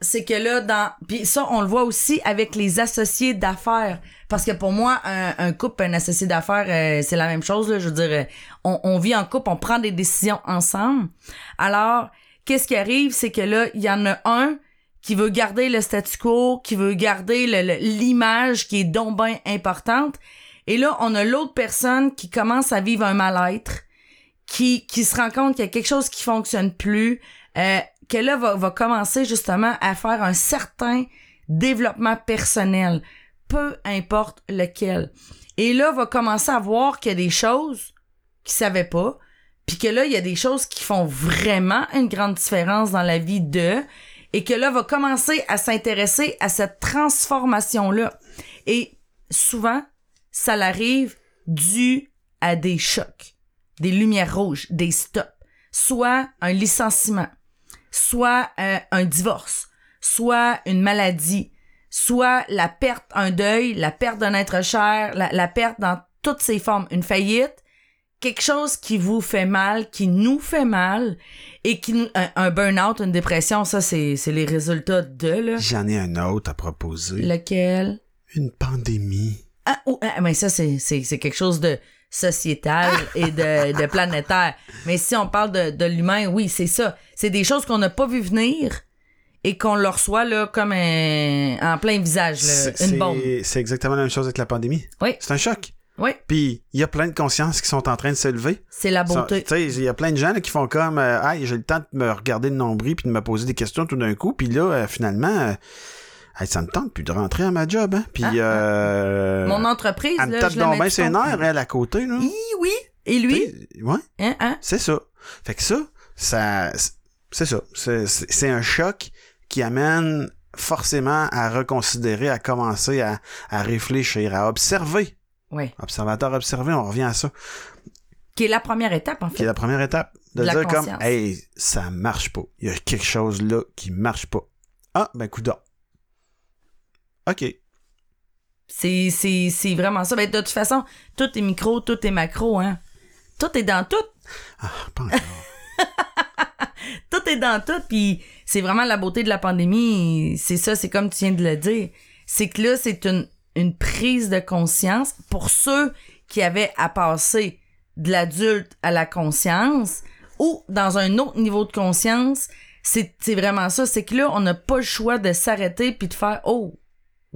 c'est que là, dans... Puis ça, on le voit aussi avec les associés d'affaires. Parce que pour moi, un, un couple, un associé d'affaires, euh, c'est la même chose. Là. Je veux dire, euh, on, on vit en couple, on prend des décisions ensemble. Alors, qu'est-ce qui arrive, c'est que là, il y en a un qui veut garder le statu quo, qui veut garder l'image qui est donc bien importante. Et là, on a l'autre personne qui commence à vivre un mal-être, qui, qui se rend compte qu'il y a quelque chose qui fonctionne plus, euh, que là va, va commencer justement à faire un certain développement personnel, peu importe lequel. Et là, va commencer à voir qu'il y a des choses qu'il savait pas, puis que là, il y a des choses qui font vraiment une grande différence dans la vie de, et que là, va commencer à s'intéresser à cette transformation-là. Et souvent, ça l'arrive dû à des chocs, des lumières rouges, des stops, soit un licenciement, soit euh, un divorce, soit une maladie, soit la perte, un deuil, la perte d'un être cher, la, la perte dans toutes ses formes, une faillite, quelque chose qui vous fait mal, qui nous fait mal, et qui nous- un, un burn-out, une dépression, ça c'est c'est les résultats de là.
J'en ai un autre à proposer.
Lequel?
Une pandémie.
Ah, oh, ah, mais ça, c'est, c'est, c'est quelque chose de sociétal et de, de planétaire. Mais si on parle de, de l'humain, oui, c'est ça. C'est des choses qu'on n'a pas vu venir et qu'on le reçoit là, comme un- en plein visage, là,
C'est-
une bombe.
C'est exactement la même chose avec la pandémie.
Oui,
C'est un choc.
oui,
Puis il y a plein de consciences qui sont en train de s'élever.
c'est la beauté.
Tu sais, il y a plein de gens là, qui font comme euh, Hey, j'ai le temps de me regarder le nombril puis de me poser des questions tout d'un coup. Puis là, euh, finalement, euh, hey, ça me tente plus de rentrer à ma job. Hein? Puis
Ah,
euh,
Mon entreprise,
elle me
là,
tape
je
donc bien
du
ses nerfs, elle, à côté. Là.
Oui, oui. Et lui,
Ouais,
hein, hein?
c'est ça. Fait que ça, ça c'est ça. C'est- un choc qui amène forcément à reconsidérer, à commencer à, à réfléchir, à observer.
Oui.
Observateur observé, on revient à ça.
Qui est la première étape, en
qui est
fait.
la première étape. De, dire comme, hey, ça marche pas. Il y a quelque chose là qui marche pas. Ah, ben, coup OK.
C'est, vraiment ça. Ben, de toute façon, tout est micro, tout est macro, hein. Tout est dans tout.
Ah, pas encore.
Tout est dans tout. Puis c'est vraiment la beauté de la pandémie. C'est ça, c'est comme tu viens de le dire. C'est que là, c'est une, une prise de conscience pour ceux qui avaient à passer de l'adulte à la conscience ou dans un autre niveau de conscience. C'est, c'est vraiment ça. C'est que là, on n'a pas le choix de s'arrêter puis de faire Oh,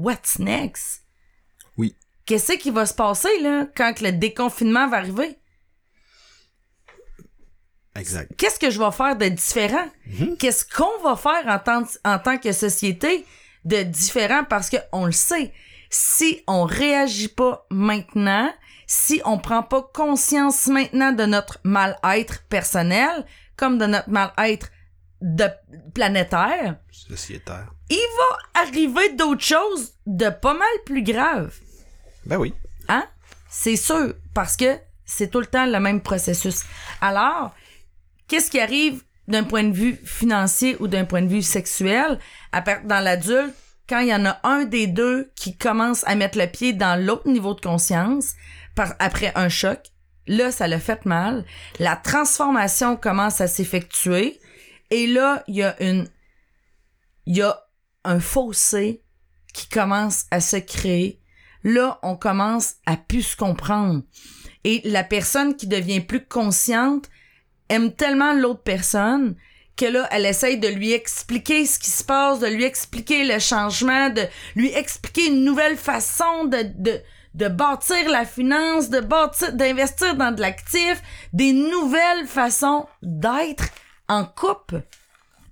what's next?
Oui.
Qu'est-ce qui va se passer là quand le déconfinement va arriver?
Exact.
qu'est-ce que je vais faire de différent? Qu'est-ce qu'on va faire en tant, en tant que société de différent? Parce que on le sait, si on réagit pas maintenant, si on prend pas conscience maintenant de notre mal-être personnel, comme de notre mal-être de planétaire,
Sociétaire.
il va arriver d'autres choses de pas mal plus graves.
Ben oui.
Hein? C'est sûr, parce que c'est tout le temps le même processus. Alors, qu'est-ce qui arrive d'un point de vue financier ou d'un point de vue sexuel à part- dans l'adulte quand il y en a un des deux qui commence à mettre le pied dans l'autre niveau de conscience par, après un choc, là, ça l'a fait mal. La transformation commence à s'effectuer et là, il y a une, il y a un fossé qui commence à se créer là, on commence à plus se comprendre. Et la personne qui devient plus consciente aime tellement l'autre personne que là, elle essaye de lui expliquer ce qui se passe, de lui expliquer le changement, de lui expliquer une nouvelle façon de, de, de bâtir la finance, de bâtir, d'investir dans de l'actif, des nouvelles façons d'être en couple.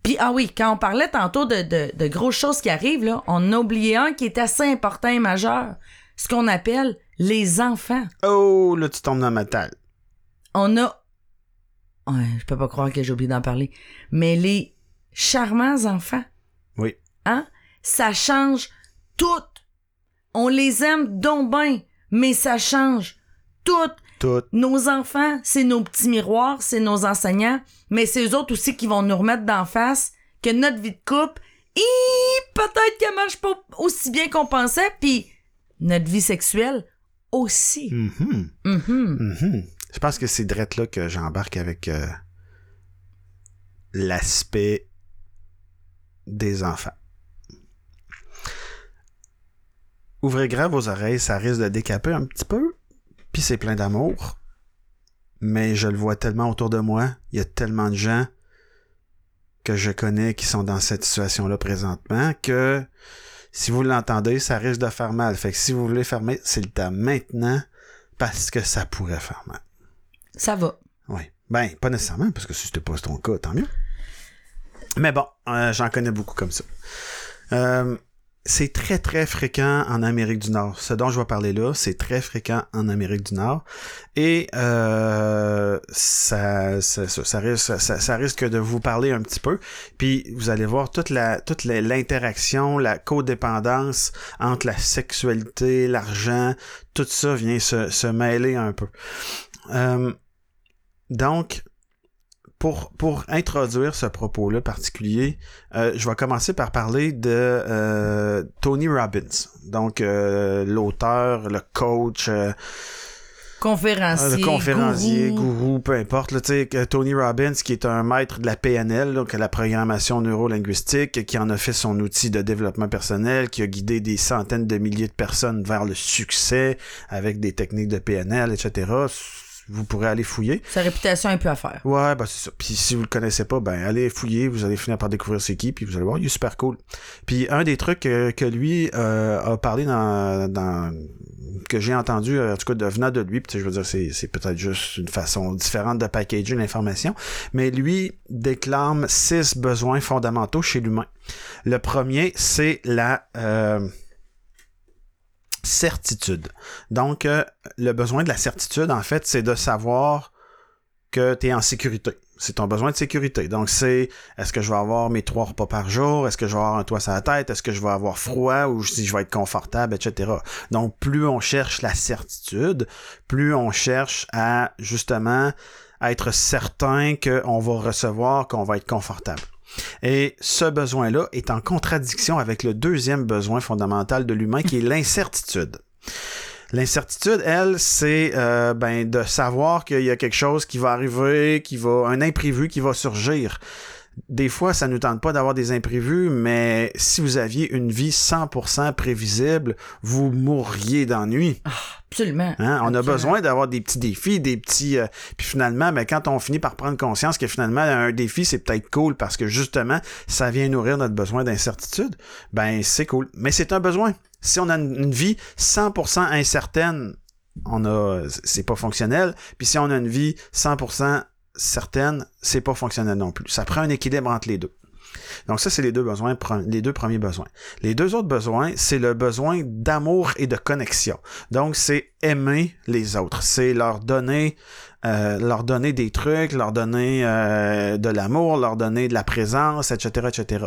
Puis, ah oui, quand on parlait tantôt de, de, de grosses choses qui arrivent, là, on a oublié un qui est assez important et majeur. Ce qu'on appelle les enfants.
Oh, là, tu tombes dans ma table.
On a. Ouais, je peux pas croire que j'ai oublié d'en parler. Mais les charmants enfants,
Oui.
hein? Ça change tout. On les aime donc bien, mais ça change tout.
Tout.
Nos enfants, c'est nos petits miroirs, c'est nos enseignants, mais c'est eux autres aussi qui vont nous remettre d'en face que notre vie de couple, peut-être qu'elle marche pas aussi bien qu'on pensait, puis notre vie sexuelle aussi.
Mhm.
Mhm.
Mhm. Je pense que c'est drette là que j'embarque avec euh, l'aspect des enfants. Ouvrez grand vos oreilles, ça risque de décaper un petit peu, puis c'est plein d'amour. Mais je le vois tellement autour de moi, il y a tellement de gens que je connais qui sont dans cette situation-là présentement que si vous l'entendez, ça risque de faire mal. Fait que si vous voulez fermer, c'est le temps maintenant parce que ça pourrait faire mal.
Ça va.
Oui. Ben, pas nécessairement, parce que si c'était pas ton cas, tant mieux. Mais bon, euh, j'en connais beaucoup comme ça. Euh, c'est très, très fréquent en Amérique du Nord. Ce dont je vais parler là, c'est très fréquent en Amérique du Nord. Et euh, ça, ça, ça, risque, de vous parler un petit peu. Puis vous allez voir toute la toute l'interaction, la codépendance entre la sexualité, l'argent, tout ça vient se, se mêler un peu. Euh, donc, pour, pour introduire ce propos-là particulier, euh, je vais commencer par parler de euh, Tony Robbins. Donc, euh, l'auteur, le coach, euh,
Conférencier.
le conférencier,
gourou.
gourou, peu importe. Là, tu sais, que Tony Robbins, qui est un maître de la PNL, donc la programmation neurolinguistique, qui en a fait son outil de développement personnel, qui a guidé des centaines de milliers de personnes vers le succès avec des techniques de PNL, etc. vous pourrez aller fouiller.
Sa réputation est peu à faire.
Ouais, ben c'est ça. Puis si vous le connaissez pas, ben allez fouiller, vous allez finir par découvrir c'est qui, puis vous allez voir, il est super cool. Puis un des trucs que, que lui euh, a parlé dans, dans que j'ai entendu, en tout cas de venant de lui, puis je veux dire, c'est, c'est peut-être juste une façon différente de packager l'information, mais lui déclame six besoins fondamentaux chez l'humain. Le premier, c'est la euh, certitude. Donc, euh, le besoin de la certitude, en fait, c'est de savoir que tu es en sécurité. C'est ton besoin de sécurité. Donc, c'est est-ce que je vais avoir mes trois repas par jour? Est-ce que je vais avoir un toit sur la tête? Est-ce que je vais avoir froid ou si je vais être confortable, etc. Donc, plus on cherche la certitude, plus on cherche à justement être certain qu'on va recevoir, qu'on va être confortable. Et ce besoin-là est en contradiction avec le deuxième besoin fondamental de l'humain qui est l'incertitude. L'incertitude, elle, c'est euh, ben, de savoir qu'il y a quelque chose qui va arriver, qui va, un imprévu qui va surgir. Des fois, ça ne nous tente pas d'avoir des imprévus, mais si vous aviez une vie 100% prévisible, vous mourriez d'ennui.
Ah, absolument.
Hein? On
Absolument.
a besoin d'avoir des petits défis, des petits. euh, Puis finalement, ben, quand on finit par prendre conscience que finalement un défi c'est peut-être cool parce que justement ça vient nourrir notre besoin d'incertitude, ben c'est cool. Mais c'est un besoin. Si on a une, une vie 100% incertaine, on a, c'est pas fonctionnel. Puis si on a une vie 100% certaine, c'est pas fonctionnel non plus. Ça prend un équilibre entre les deux. Donc ça, c'est les deux besoins, les deux premiers besoins. Les deux autres besoins, c'est le besoin d'amour et de connexion. Donc c'est aimer les autres, c'est leur donner, euh, leur donner des trucs, leur donner euh, de l'amour, leur donner de la présence, etc., etc.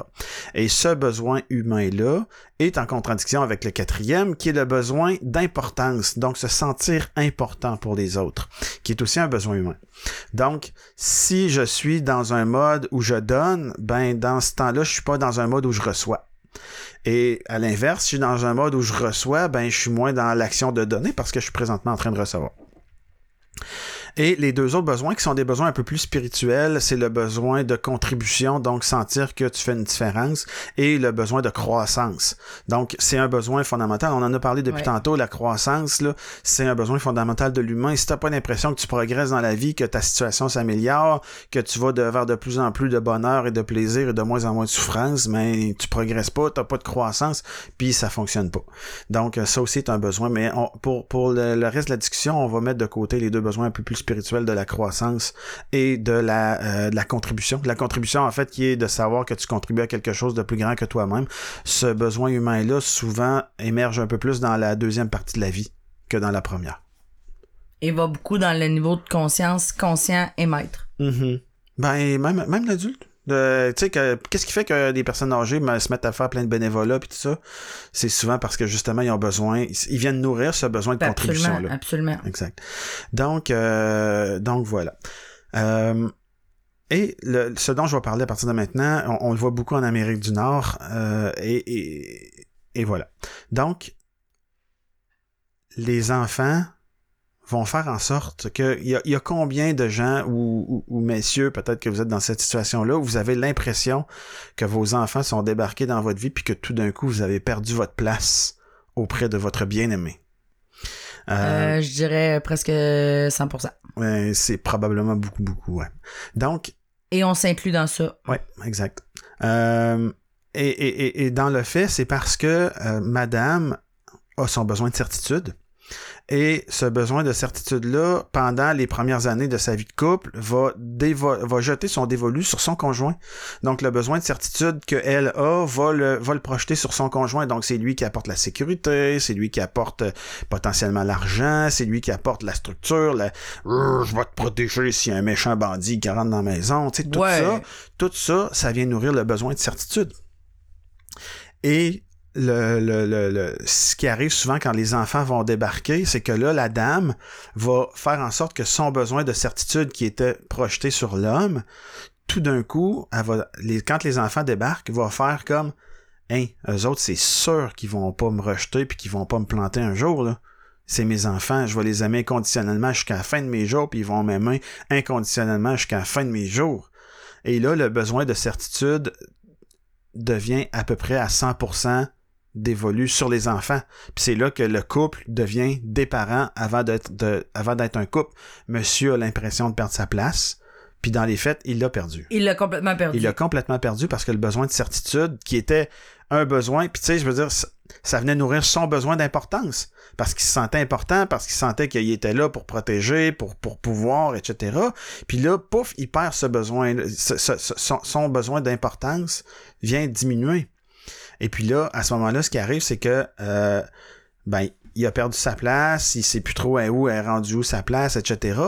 Et ce besoin humain-là est en contradiction avec le quatrième, qui est le besoin d'importance. Donc se sentir important pour les autres, qui est aussi un besoin humain. Donc, si je suis dans un mode où je donne, ben dans ce temps-là, je suis pas dans un mode où je reçois. Et à l'inverse, si je suis dans un mode où je reçois, ben je suis moins dans l'action de donner parce que je suis présentement en train de recevoir. Et les deux autres besoins qui sont des besoins un peu plus spirituels, c'est le besoin de contribution, donc sentir que tu fais une différence, et le besoin de croissance. Donc, c'est un besoin fondamental. On en a parlé depuis
Ouais.
tantôt, la croissance, là, c'est un besoin fondamental de l'humain. Si t'as pas l'impression que tu progresses dans la vie, que ta situation s'améliore, que tu vas de, vers de plus en plus de bonheur et de plaisir et de moins en moins de souffrance, mais tu progresses pas, t'as pas de croissance, puis ça fonctionne pas. Donc, ça aussi est un besoin, mais on- pour, pour le, le reste de la discussion, on va mettre de côté les deux besoins un peu plus spirituels de la croissance et de la, euh, de la contribution. De la contribution, en fait, qui est de savoir que tu contribues à quelque chose de plus grand que toi-même. Ce besoin humain-là, souvent, émerge un peu plus dans la deuxième partie de la vie que dans la première.
Et va beaucoup dans le niveau de conscience, conscient et maître.
Mhm. Ben, même, même l'adulte. Tu sais, que- qu'est-ce qui fait que des personnes âgées ben, se mettent à faire plein de bénévolat puis tout ça? C'est souvent parce que justement, ils ont besoin, ils, viennent nourrir ce besoin de
Absolument,
contribution-là.
absolument.
Exact. Donc, euh, donc voilà. Euh, et le, ce dont je vais parler à partir de maintenant, on, on le voit beaucoup en Amérique du Nord, euh, et, et, et voilà. Donc, les enfants vont faire en sorte que il y a, il y a combien de gens ou, ou, ou messieurs, peut-être que vous êtes dans cette situation-là, où vous avez l'impression que vos enfants sont débarqués dans votre vie puis que tout d'un coup vous avez perdu votre place auprès de votre bien-aimé? Euh,
Euh, je dirais presque 100%.
Ouais, c'est probablement beaucoup, beaucoup, ouais. Donc,
Et on s'inclut dans ça.
ouais, exact. Euh, et, et, et, et dans le fait, c'est parce que euh, madame a son besoin de certitude. Et ce besoin de certitude-là, pendant les premières années de sa vie de couple, va, dévo- va jeter son dévolu sur son conjoint. Donc, le besoin de certitude qu'elle a va le, va le projeter sur son conjoint. Donc, c'est lui qui apporte la sécurité, c'est lui qui apporte euh, potentiellement l'argent, c'est lui qui apporte la structure, la je vais te protéger s'il y a un méchant bandit qui rentre dans la maison. Tu sais, tout
Ouais.
ça, tout ça, ça vient nourrir le besoin de certitude. Et le, le, le, ce qui arrive souvent quand les enfants vont débarquer, c'est que là, la dame va faire en sorte que son besoin de certitude qui était projeté sur l'homme, tout d'un coup, elle va, les, quand les enfants débarquent, va faire comme Hein, eux autres, c'est sûr qu'ils vont pas me rejeter puis qu'ils vont pas me planter un jour, là. C'est mes enfants, je vais les aimer inconditionnellement jusqu'à la fin de mes jours, puis ils vont m'aimer inconditionnellement jusqu'à la fin de mes jours. Et là, le besoin de certitude devient à peu près à 100% dévolu sur les enfants. Puis c'est là que le couple devient des parents avant d'être de, avant d'être un couple. Monsieur a l'impression de perdre sa place. Puis dans les faits, il l'a perdu.
Il l'a complètement perdu.
Il l'a complètement perdu parce que le besoin de certitude, qui était un besoin, puis tu sais, je veux dire, ça, ça venait nourrir son besoin d'importance. Parce qu'il se sentait important, parce qu'il sentait qu'il était là pour protéger, pour, pour pouvoir, etc. Puis là, pouf, il perd ce besoin, ce, ce, son, son besoin d'importance vient diminuer. Et puis là, à ce moment-là, ce qui arrive, c'est que euh, ben, il a perdu sa place, il sait plus trop où est rendu où sa place, etc.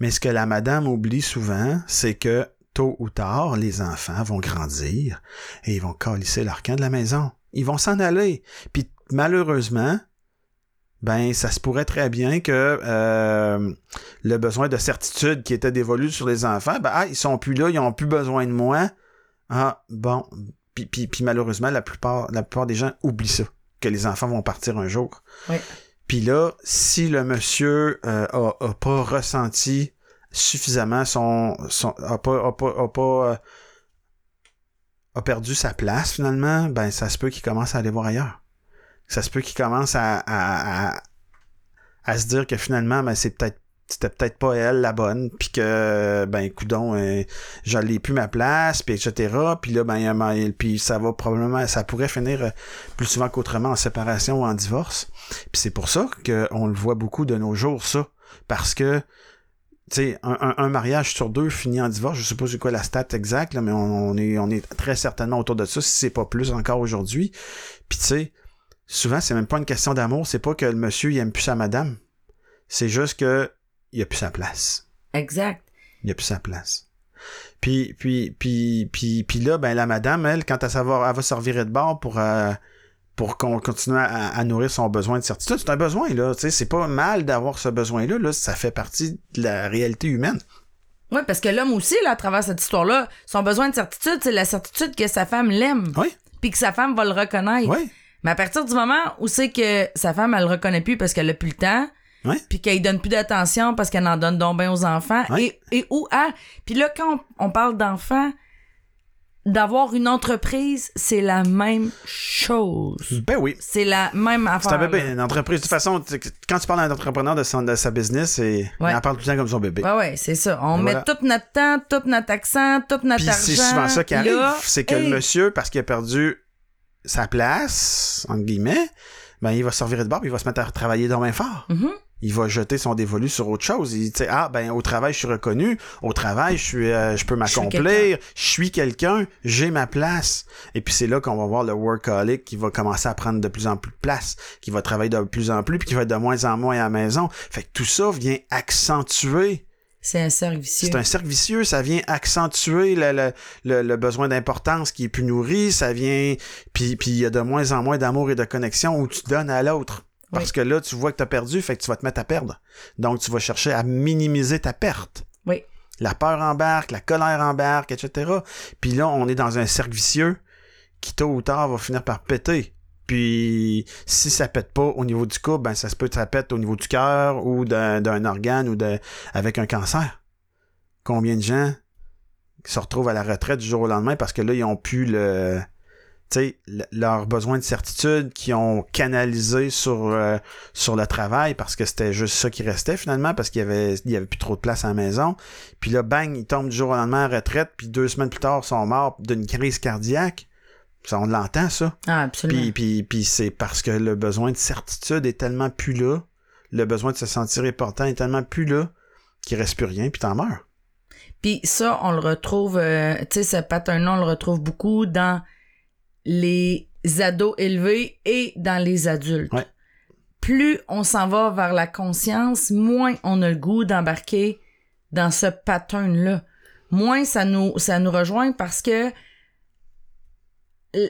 Mais ce que la madame oublie souvent, c'est que tôt ou tard, les enfants vont grandir et ils vont calisser leur de la maison. Ils vont s'en aller. Puis malheureusement, ben ça se pourrait très bien que euh, le besoin de certitude qui était dévolu sur les enfants, ben ah, ils sont plus là, ils ont plus besoin de moi. Ah, bon. Puis, puis, puis malheureusement, la plupart, la plupart des gens oublient ça que les enfants vont partir un jour.
Oui.
Puis là, si le monsieur euh, a, a, pas ressenti suffisamment son, son a pas, a pas, a pas euh, a perdu sa place finalement, ben ça se peut qu'il commence à aller voir ailleurs. Ça se peut qu'il commence à, à, à, à, se dire que finalement, ben c'est peut-être c'était peut-être pas elle la bonne puis que ben coudon euh, j'en ai plus ma place puis etc puis là ben puis ça va probablement ça pourrait finir euh, plus souvent qu'autrement en séparation ou en divorce puis c'est pour ça que on le voit beaucoup de nos jours ça parce que tu sais, un, un, un, mariage sur deux finit en divorce. Je sais pas c'est quoi la stat exacte, mais on, on, est, on est très certainement autour de ça, si c'est pas plus encore aujourd'hui. Puis tu sais, souvent, c'est même pas une question d'amour, c'est pas que le monsieur il aime plus sa madame. C'est juste que il a plus sa place.
Exact.
Il a plus sa place. Puis, puis, puis, puis, puis là, ben la madame, elle, quand elle, savoir, elle va se revirer de bord pour, euh, pour qu'on continue à, à, nourrir son besoin de certitude, c'est un besoin, là. Tu sais, c'est pas mal d'avoir ce besoin-là, là. Ça fait partie de la réalité humaine.
Oui, parce que l'homme aussi, là, à travers cette histoire-là, son besoin de certitude, c'est la certitude que sa femme l'aime.
Oui.
Puis que sa femme va le reconnaître.
Oui.
Mais à partir du moment où c'est que sa femme, elle le reconnaît plus parce qu'elle a plus le temps,
Ouais.
puis qu'elle donne plus d'attention parce qu'elle en donne donc bien aux enfants.
Ouais.
Et, et où, ah, puis là, quand on, on parle d'enfants, d'avoir une entreprise, c'est la même chose.
Ben oui.
C'est la même affaire.
C'est un bébé, une entreprise. De toute façon, quand tu parles d'un entrepreneur de, son, de sa business, et,
Ouais.
il en parle tout le temps comme son bébé.
Ouais, ouais, c'est ça. On
Et
met tout notre temps, tout notre accent, tout notre
Puis
argent.
c'est souvent ça qui arrive, c'est que
Hey,
le monsieur, parce qu'il a perdu sa place, entre guillemets, ben il va se servir de bord, puis il va se mettre à travailler dans main fort.
Mhm.
Il va jeter son dévolu sur autre chose. Il dit ah ben au travail je suis reconnu, au travail je suis euh, je peux m'accomplir, je suis quelqu'un, j'ai ma place. Et puis c'est là qu'on va voir le workaholic qui va commencer à prendre de plus en plus de place, qui va travailler de plus en plus, puis qui va être de moins en moins à la maison. Fait que tout ça vient accentuer
C'est un cercle vicieux.
c'est un cercle vicieux, ça vient accentuer le, le, le, le besoin d'importance qui est plus nourri, ça vient puis il y a de moins en moins d'amour et de connexion où tu donnes à l'autre. Parce
Oui.
que là, tu vois que tu as perdu, fait que tu vas te mettre à perdre. Donc tu vas chercher à minimiser ta perte.
Oui.
La peur embarque, la colère embarque, etc. Puis là, on est dans un cercle vicieux qui tôt ou tard va finir par péter. Puis si ça pète pas au niveau du couple, ben ça se peut que ça pète au niveau du cœur ou d'un organe ou de avec un cancer. Combien de gens se retrouvent à la retraite du jour au lendemain parce que là ils ont pu le sais le- leur besoin de certitude qui ont canalisé sur euh, sur le travail parce que c'était juste ça qui restait finalement parce qu'il y avait il y avait plus trop de place à la maison puis là bang ils tombent du jour au lendemain la retraite puis deux semaines plus tard ils sont morts d'une crise cardiaque ça on l'entend ça
Ah, absolument.
puis, puis, puis c'est parce que le besoin de certitude est tellement plus là, le besoin de se sentir important est tellement plus là, qu'il reste plus rien, puis t'en meurs.
Puis ça, on le retrouve, euh, tu sais, ce pattern-là, on le retrouve beaucoup dans les ados élevés et dans les adultes.
Ouais.
Plus on s'en va vers la conscience, moins on a le goût d'embarquer dans ce pattern-là. Moins ça nous, ça nous rejoint parce que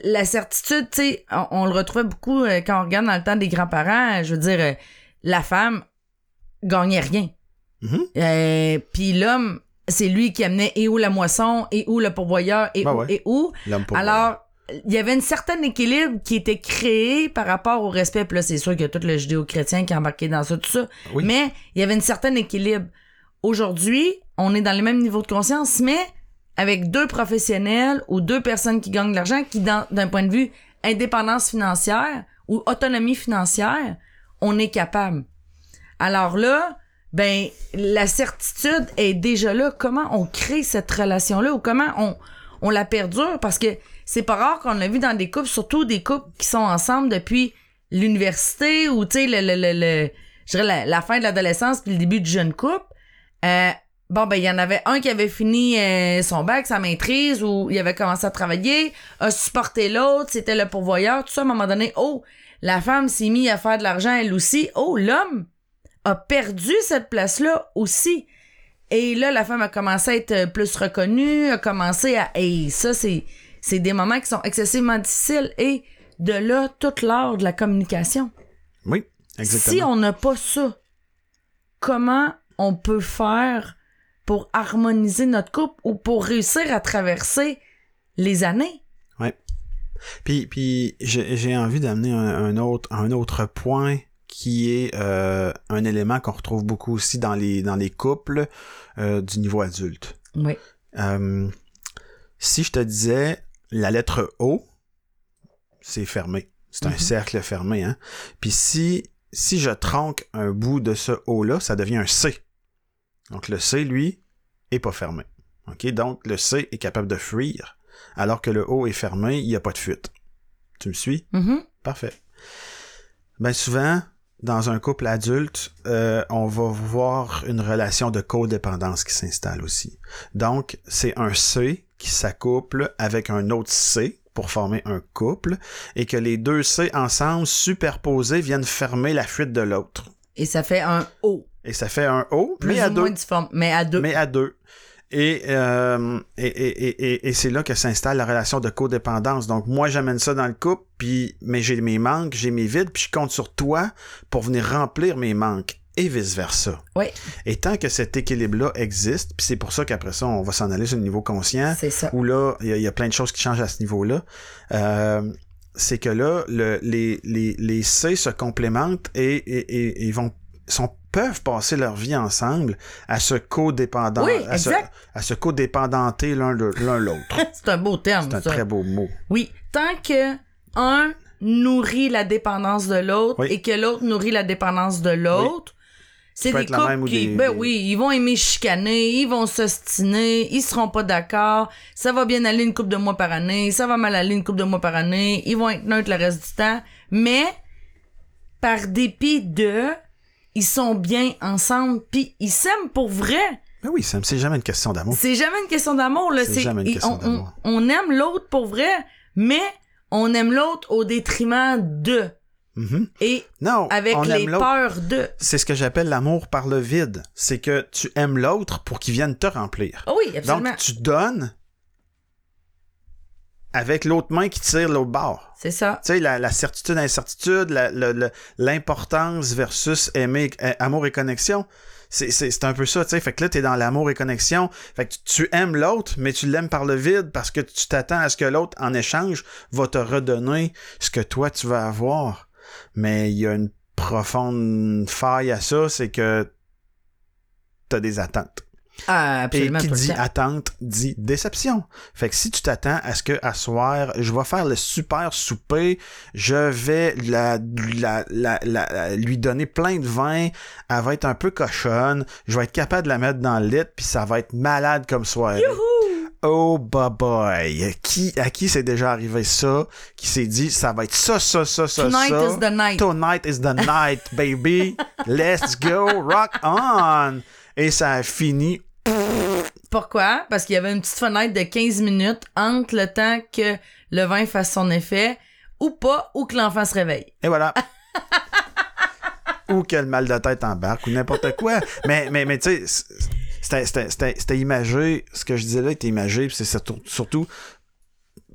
la certitude, tu sais, on, on le retrouvait beaucoup euh, quand on regarde dans le temps des grands-parents. Je veux dire, euh, la femme gagnait rien. Euh, Puis l'homme, c'est lui qui amenait et où la moisson, et où le pourvoyeur, et
Ben
où,
ouais.
et où. Alors, il y avait une certaine équilibre qui était créé par rapport au respect. Puis là, c'est sûr qu'il y a tout le judéo-chrétien qui est embarqué dans ça, tout ça.
Oui.
Mais il y avait une certaine équilibre. Aujourd'hui, on est dans le même niveau de conscience, mais avec deux professionnels ou deux personnes qui gagnent de l'argent qui, d'un point de vue indépendance financière ou autonomie financière, on est capable. Alors là, ben la certitude est déjà là. Comment on crée cette relation-là ou comment on, on la perdure? Parce que c'est pas rare qu'on l'a vu dans des couples, surtout des couples qui sont ensemble depuis l'université ou tu sais le, le, le, le- je dirais la, fin de l'adolescence puis le début du jeune couple. Euh, bon ben il y en avait un qui avait fini euh, son bac, sa maîtrise ou il avait commencé à travailler, a supporté l'autre, c'était le pourvoyeur, tout ça à un moment donné, oh, la femme s'est mise à faire de l'argent elle aussi. Oh, l'homme a perdu cette place-là aussi. Et là, la femme a commencé à être plus reconnue, a commencé à... Et ça, c'est, c'est des moments qui sont excessivement difficiles. Et de là, toute l'art de la communication.
Oui, exactement.
Si on n'a pas ça, comment on peut faire pour harmoniser notre couple ou pour réussir à traverser les années?
Puis, puis j'ai j'ai envie d'amener un, un autre, un autre point qui est euh, un élément qu'on retrouve beaucoup aussi dans les, dans les couples euh, du niveau adulte.
Oui.
Euh, si je te disais la lettre O, c'est fermé. C'est un
Mhm.
cercle fermé. Hein? Puis si, si je tronque un bout de ce O-là, ça devient un C. Donc le C, lui, est pas fermé. OK? Donc le C est capable de fuir, alors que le O est fermé, il n'y a pas de fuite. Tu me suis?
Mhm.
Parfait. Ben souvent, dans un couple adulte, euh, on va voir une relation de codépendance qui s'installe aussi. Donc, c'est un C qui s'accouple avec un autre C pour former un couple et que les deux C ensemble, superposés, viennent fermer la fuite de l'autre.
Et ça fait un O.
Et ça fait un O,
Plus
mais à deux.
Mais à deux.
mais à deux. Et, euh, et, et, et, et- et c'est là que s'installe la relation de codépendance. Donc, moi, j'amène ça dans le couple, puis, mais j'ai mes manques, j'ai mes vides, puis je compte sur toi pour venir remplir mes manques, et vice-versa.
Oui,
Et tant que cet équilibre-là existe, puis c'est pour ça qu'après ça, on va s'en aller sur le niveau conscient,
c'est ça.
où là, il y, a- il y a plein de choses qui changent à ce niveau-là. Euh, c'est que là, le, les, les, les C se complémentent et, et, et, et vont sont, peuvent passer leur vie ensemble à se codépendant,
Oui,
à, se, à se codépendantrer l'un de- l'un l'autre.
c'est un beau terme,
C'est un
ça.
très beau mot.
Oui, tant que un nourrit la dépendance de l'autre
Oui.
et que l'autre nourrit la dépendance de l'autre, c'est des couples
ou
qui,
des-
ben oui, ils vont aimer chicaner, ils vont s'ostiner, ils seront pas d'accord, ça va bien aller une couple de mois par année, ça va mal aller une couple de mois par année, ils vont être neutres le reste du temps, mais par dépit de, ils sont bien ensemble, puis ils s'aiment pour vrai.
Ben oui, ça- c'est jamais une question d'amour.
C'est jamais une question d'amour, là.
C'est jamais une question
on,
d'amour.
on- on aime l'autre pour vrai, mais on aime l'autre au détriment de.
Mhm.
Et
Non,
avec les peurs de.
C'est ce que j'appelle l'amour par le vide. C'est que tu aimes l'autre pour qu'il vienne te remplir.
Ah oui, absolument.
Donc, tu donnes avec l'autre main qui tire l'autre bord.
C'est ça.
Tu sais, la, la certitude, incertitude, la- le- le- l'importance versus aimer, euh, amour et connexion. C'est un peu ça, tu sais. Fait que là, t'es dans l'amour et connexion. Fait que tu, tu aimes l'autre, mais tu l'aimes par le vide parce que tu t'attends à ce que l'autre, en échange, va te redonner ce que toi, tu vas avoir. Mais il y a une profonde faille à ça, c'est que t'as des attentes.
Ah,
Et
absolument.
qui
tout le
dit attente dit déception. Fait que si tu t'attends à ce que à soir, je vais faire le super souper, je vais la, la, la, la- lui donner plein de vin, elle va être un peu cochonne, je vais être capable de la mettre dans le lit, puis ça va être malade comme soirée. Oh bah boy, qui à qui c'est déjà arrivé ça, qui s'est dit ça va être ça ça ça ça
Tonight
ça?
is the night.
Tonight is the night, baby. Let's go, rock on. Et ça a fini
Pourquoi? Parce qu'il y avait une petite fenêtre de 15 minutes entre le temps que le vin fasse son effet ou pas, ou que l'enfant se réveille.
Et voilà. ou quel mal de tête embarque, ou n'importe quoi. Mais, mais, mais tu sais, c'était- c'était c'était- c'était imagé, ce que je disais là était imagé, c'est surtout-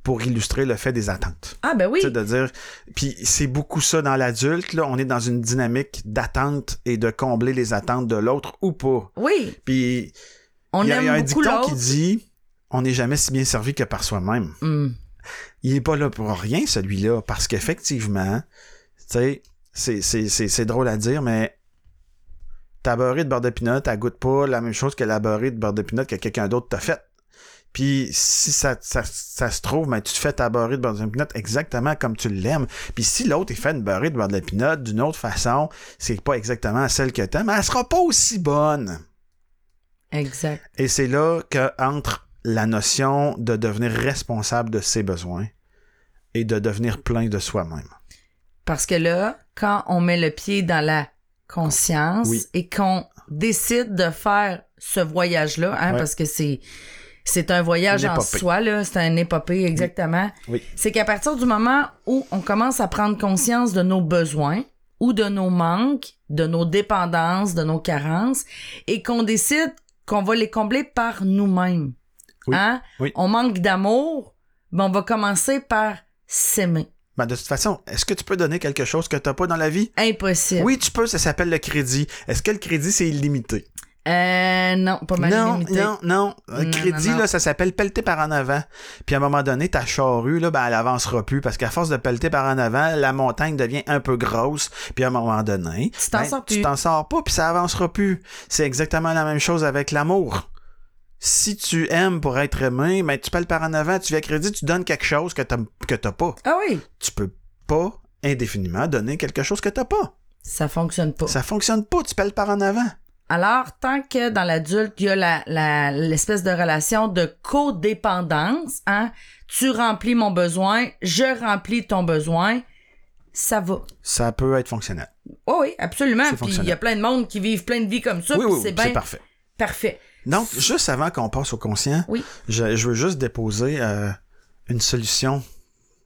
pour illustrer le fait des attentes.
Ah, ben oui.
Tu sais, de dire. Puis c'est beaucoup ça dans l'adulte, là. On est dans une dynamique d'attente et de combler les attentes de l'autre ou pas.
Oui.
Puis
On
il y a, y a un dicton qui dit on n'est jamais si bien servi que par soi-même.
Hum.
il est pas là pour rien, celui-là, parce qu'effectivement, tu sais, c'est, c'est, c'est, c'est drôle à dire, mais ta beurrée de beurre de pinot, elle goûte pas la même chose que la beurrée de beurre de pinot que quelqu'un d'autre t'a faite. Puis si ça, ça, ça se trouve, ben, tu te fais ta beurrée de beurre de pinot exactement comme tu l'aimes. Puis si l'autre il fait une beurrée de beurre de pinot d'une autre façon, c'est pas exactement celle que t'aimes, elle sera pas aussi bonne.
Exact.
Et c'est là que entre la notion de devenir responsable de ses besoins et de devenir plein de soi-même.
Parce que là, quand on met le pied dans la conscience
Oui.
et qu'on décide de faire ce voyage-là, hein,
Ouais.
parce que c'est c'est un voyage en soi, là, c'est un épopée, exactement.
Oui.
C'est qu'à partir du moment où on commence à prendre conscience de nos besoins ou de nos manques, de nos dépendances, de nos carences, et qu'on décide qu'on va les combler par nous-mêmes.
Oui.
Hein? On manque d'amour, ben on va commencer par s'aimer.
Ben, de toute façon, est-ce que tu peux donner quelque chose que t'as pas dans la vie?
Impossible.
Oui, tu peux, ça s'appelle le crédit. Est-ce que le crédit, c'est illimité?
Euh, non, pas mal
non,
limité.
non, non.
Non,
crédit,
non, non.
là, ça s'appelle pelleter par en avant. Puis à un moment donné, ta charrue, là, ben, elle avancera plus parce qu'à force de pelleter par en avant, la montagne devient un peu grosse. Puis à un moment donné,
Tu t'en
ben,
sors
tu t'en sors pas, puis ça avancera plus. C'est exactement la même chose avec l'amour. Si tu aimes pour être aimé, ben, tu pelles par en avant, tu viens crédit, tu donnes quelque chose que t'as, que t'as pas.
Ah oui,
Tu peux pas indéfiniment donner quelque chose que t'as pas.
ça fonctionne pas.
Ça fonctionne pas, tu pelles par en avant.
Alors, tant que dans l'adulte, il y a la, la- l'espèce de relation de codépendance, hein, tu remplis mon besoin, je remplis ton besoin, ça va.
Ça peut être fonctionnel.
Oh oui, absolument. Puis il y a plein de monde qui vivent plein de vies comme ça,
oui, oui,
c'est
parfait.
parfait.
Donc, juste avant qu'on passe au conscient,
Oui.
je, je veux juste déposer euh, une solution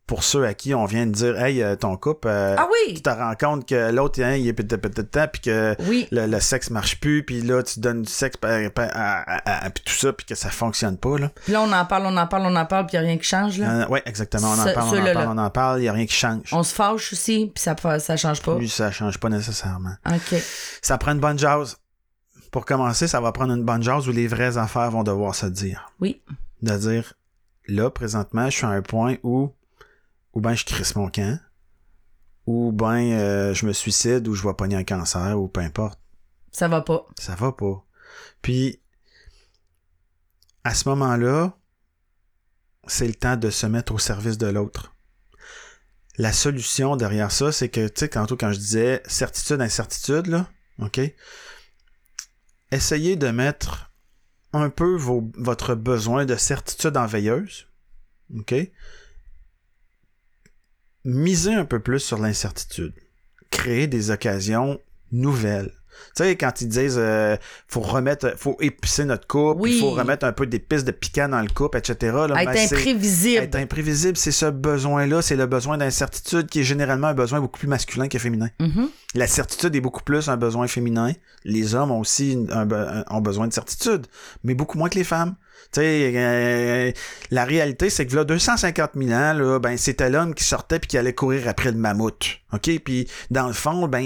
pour ceux à qui on vient de dire Hey, euh, ton couple, euh,
Ah oui!
tu te rends compte que l'autre, hein, il est peut-être temps, puis que
Oui.
le, le sexe marche plus, puis là, tu donnes du sexe, puis tout ça, puis que ça fonctionne pas. Là.
Là, on en parle, on en parle, on en parle, puis il n'y a rien qui change, là.
Euh, ouais, exactement. On en
Ce-
parle, on en parle, on en parle, il n'y a rien qui change.
On se fâche aussi, puis ça, ça change pas.
Lui, ça change pas nécessairement.
OK.
Ça prend une bonne jase. Pour commencer, ça va prendre une bonne jase où les vraies affaires vont devoir se dire.
Oui.
de dire là présentement je suis à un point où ou ben je crisse mon camp ou ben euh, je me suicide ou je vais pogner un cancer ou peu importe
Ça va pas.
ça va pas puis à ce moment-là c'est le temps de se mettre au service de l'autre la solution derrière ça c'est que tu sais tantôt quand je disais certitude incertitude là ok essayez de mettre un peu votre besoin de certitude en veilleuse. OK? Misez un peu plus sur l'incertitude. Créez des occasions nouvelles. Tu sais, quand ils disent euh, faut remettre, faut épicer notre couple,
Oui.
il faut remettre un peu d'épices de piquant dans le couple, etc. Là,
Être
ben, c'est-
imprévisible.
être imprévisible, c'est ce besoin-là, c'est le besoin d'incertitude qui est généralement un besoin beaucoup plus masculin que féminin.
Mhm.
La certitude est beaucoup plus un besoin féminin. Les hommes ont aussi un- ont besoin de certitude, mais beaucoup moins que les femmes. Tu sais, euh, la réalité, c'est que là, 250 000 ans, là, ben, c'était l'homme qui sortait puis qui allait courir après le mammouth. OK? Puis, dans le fond, ben,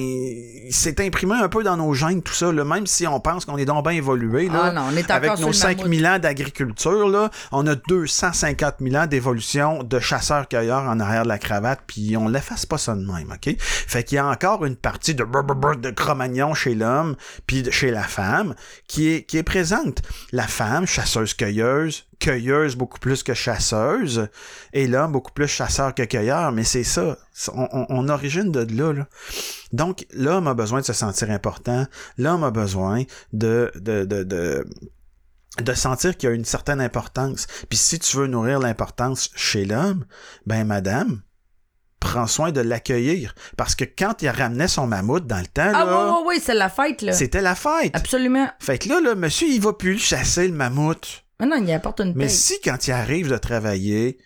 c'est imprimé un peu dans nos gènes, tout ça, là, même si on pense qu'on est donc bien évolué, là.
Ah non, on est
Avec nos
le
5000 ans d'agriculture, là, on a 250 000 ans d'évolution de chasseurs-cueilleurs en arrière de la cravate, puis on l'efface pas ça de même, OK? Fait qu'il y a encore une partie de brr, brr, brr de Cro-Magnon chez l'homme, puis de- chez la femme, qui est, qui est présente. La femme, chasseuse-cueilleuse, cueilleuse beaucoup plus que chasseuse, et l'homme beaucoup plus chasseur que cueilleur, mais c'est ça. On, on- on origine de là, là. Donc, l'homme a besoin de se sentir important. L'homme a besoin de, de, de, de, de sentir qu'il y a une certaine importance. Puis si tu veux nourrir l'importance chez l'homme, ben madame, prends soin de l'accueillir. Parce que quand il ramenait son mammouth dans le temps,
Ah
là,
oui, oui, oui, c'est la fête, là.
c'était la fête.
Absolument.
Fait que là, là, monsieur, il va plus chasser le mammouth.
Mais non, il apporte une
Mais si quand il arrive de travailler,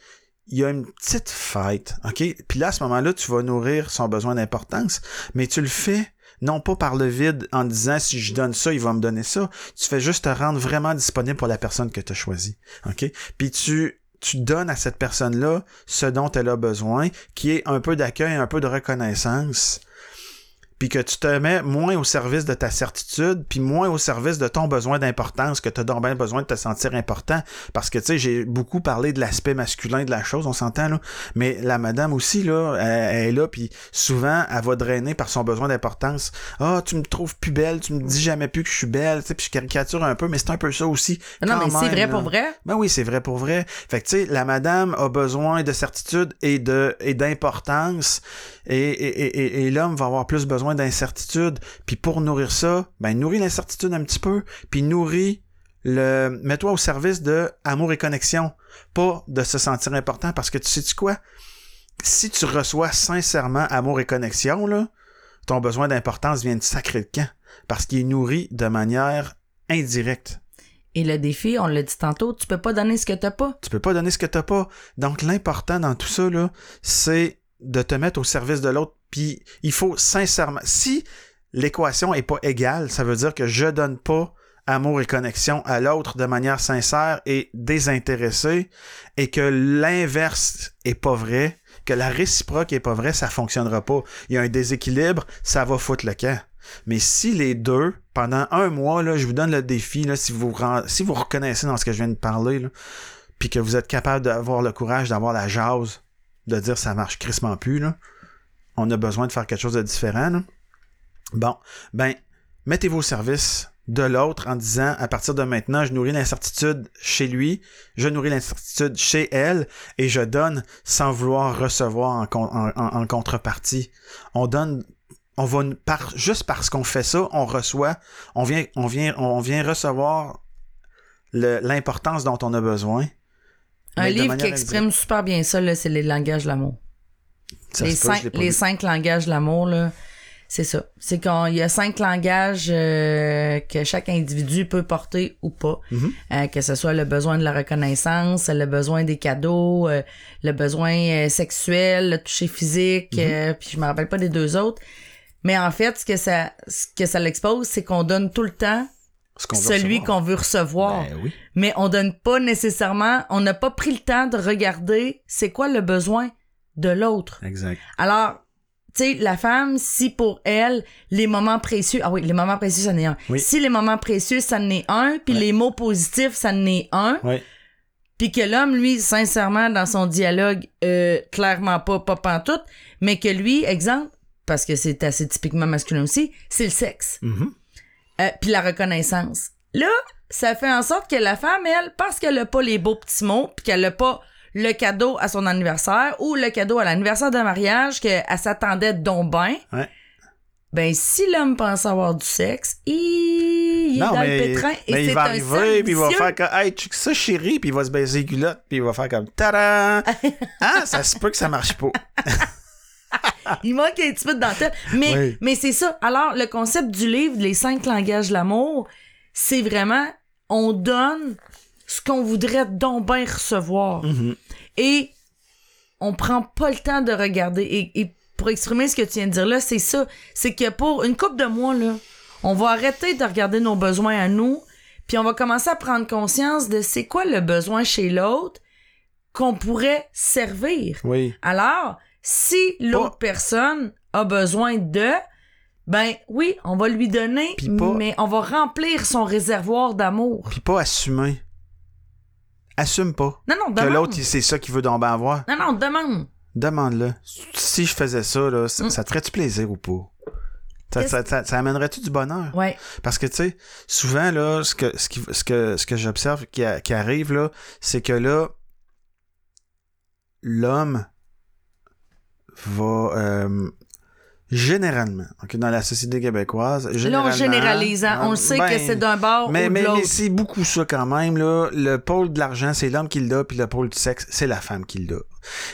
il y a une petite fête, OK? Puis là, à ce moment-là, tu vas nourrir son besoin d'importance, mais tu le fais non pas par le vide en disant si je donne ça, il va me donner ça. Tu fais juste te rendre vraiment disponible pour la personne que tu as choisie, OK? Puis tu tu donnes à cette personne-là ce dont elle a besoin, qui est un peu d'accueil, un peu de reconnaissance. Puis que tu te mets moins au service de ta certitude, puis moins au service de ton besoin d'importance, que tu as donc bien besoin de te sentir important. Parce que, tu sais, j'ai beaucoup parlé de l'aspect masculin de la chose, on s'entend, là. Mais la madame aussi, là, elle, est là, puis souvent, elle va drainer par son besoin d'importance. Ah, tu me trouves plus belle, tu me dis jamais plus que je suis belle, tu sais, puis je caricature un peu, mais c'est un peu ça aussi.
Non, mais c'est vrai pour vrai.
Ben oui, c'est vrai pour vrai. Fait que, tu sais, la madame a besoin de certitude et de et d'importance et, et, et, et l'homme va avoir plus besoin d'incertitude. Puis pour nourrir ça, ben nourris l'incertitude un petit peu, puis nourris le mets-toi au service de amour et connexion, pas de se sentir important parce que tu sais tu quoi? Si tu reçois sincèrement amour et connexion là, ton besoin d'importance vient de sacré de camp parce qu'il est nourri de manière indirecte.
Et le défi, on l'a dit tantôt, tu peux pas donner ce que t'as pas.
Tu peux pas donner ce que t'as pas. Donc l'important dans tout ça là, c'est de te mettre au service de l'autre. Puis il faut sincèrement, si l'équation est pas égale, ça veut dire que je donne pas amour et connexion à l'autre de manière sincère et désintéressée, et que l'inverse est pas vrai, que la réciproque est pas vrai, ça fonctionnera pas. Il y a un déséquilibre, ça va foutre le camp. Mais si les deux, pendant un mois, je vous donne le défi, si vous reconnaissez dans ce que je viens de parler, puis que vous êtes capable d'avoir le courage d'avoir la jase, de dire ça marche crissement plus, là. On a besoin de faire quelque chose de différent, là. Bon, ben, mettez-vous au service de l'autre en disant à partir de maintenant, je nourris l'incertitude chez lui, je nourris l'incertitude chez elle et je donne sans vouloir recevoir en, contrepartie. On donne on va par, juste parce qu'on fait ça, on reçoit, on vient on vient on vient recevoir l'importance dont on a besoin.
Un livre qui exprime super bien ça, c'est les langages de l'amour. Les, cinq, les cinq langages de l'amour, là c'est ça. C'est qu'il y a cinq langages euh, que chaque individu peut porter ou pas.
Mm-hmm.
Euh, que ce soit le besoin de la reconnaissance, le besoin des cadeaux, euh, le besoin sexuel, le toucher physique, mm-hmm. puis je me rappelle pas des deux autres. Mais en fait, ce que ça, ce que ça l'expose, c'est qu'on donne tout le temps celui qu'on veut recevoir.
Ben
Mais on donne pas nécessairement, on n'a pas pris le temps de regarder c'est quoi le besoin de l'autre.
Exact.
Alors, tu sais, la femme, si pour elle, les moments précieux, ah oui, les moments précieux, ça n'est un. Si les moments précieux, ça n'est un, puis les mots positifs, ça n'est un. Puis que l'homme, lui, sincèrement, dans son dialogue, euh, clairement pas, pas pantoute, mais que lui, exemple, parce que c'est assez typiquement masculin aussi, c'est le sexe. Euh, puis la reconnaissance. Là, ça fait en sorte que la femme, elle, parce qu'elle a pas les beaux petits mots, puis qu'elle a pas le cadeau à son anniversaire ou le cadeau à l'anniversaire de mariage qu'elle s'attendait donc bien.
Ouais.
Ben, si l'homme pense avoir du sexe, il, est dans le pétrin et
mais il va arriver puis il va faire comme Hey, tu ça chérie, puis il va se baiser les culottes, puis il va faire comme Tada! ah, ça se peut que ça marche pas.
il manque un petit peu de dentelle. Mais, mais c'est ça. Alors, le concept du livre, Les cinq langages de l'amour, c'est vraiment, on donne ce qu'on voudrait donc bien recevoir.
Mm-hmm.
Et on prend pas le temps de regarder. Et, pour exprimer ce que tu viens de dire là, c'est ça. C'est que pour une couple de mois, là, on va arrêter de regarder nos besoins à nous, puis on va commencer à prendre conscience de c'est quoi le besoin chez l'autre qu'on pourrait servir.
Oui.
Alors, si l'autre personne a besoin de, ben oui, on va lui donner, mais on va remplir son réservoir d'amour.
Puis pas assumer. Assume pas.
Non, non, demande.
Que l'autre, c'est ça qu'il veut d'en avoir.
Non, non, demande.
Demande-le. Si je faisais ça, là, ça, mm. te ferait-tu plaisir ou pas? Ça, ça, amènerait-tu du bonheur?
Ouais.
Parce que, tu sais, souvent, là, ce que, ce, qui, ce que, ce que j'observe qui, qui, arrive, là, c'est que là, l'homme va, euh, généralement, dans la société québécoise, généralement...
Là, on généralise, hein. on le sait que ben, c'est d'un bord
mais,
ou de
mais,
l'autre.
Mais c'est beaucoup ça quand même, là. Le pôle de l'argent, c'est l'homme qui l'a, puis le pôle du sexe, c'est la femme qui l'a.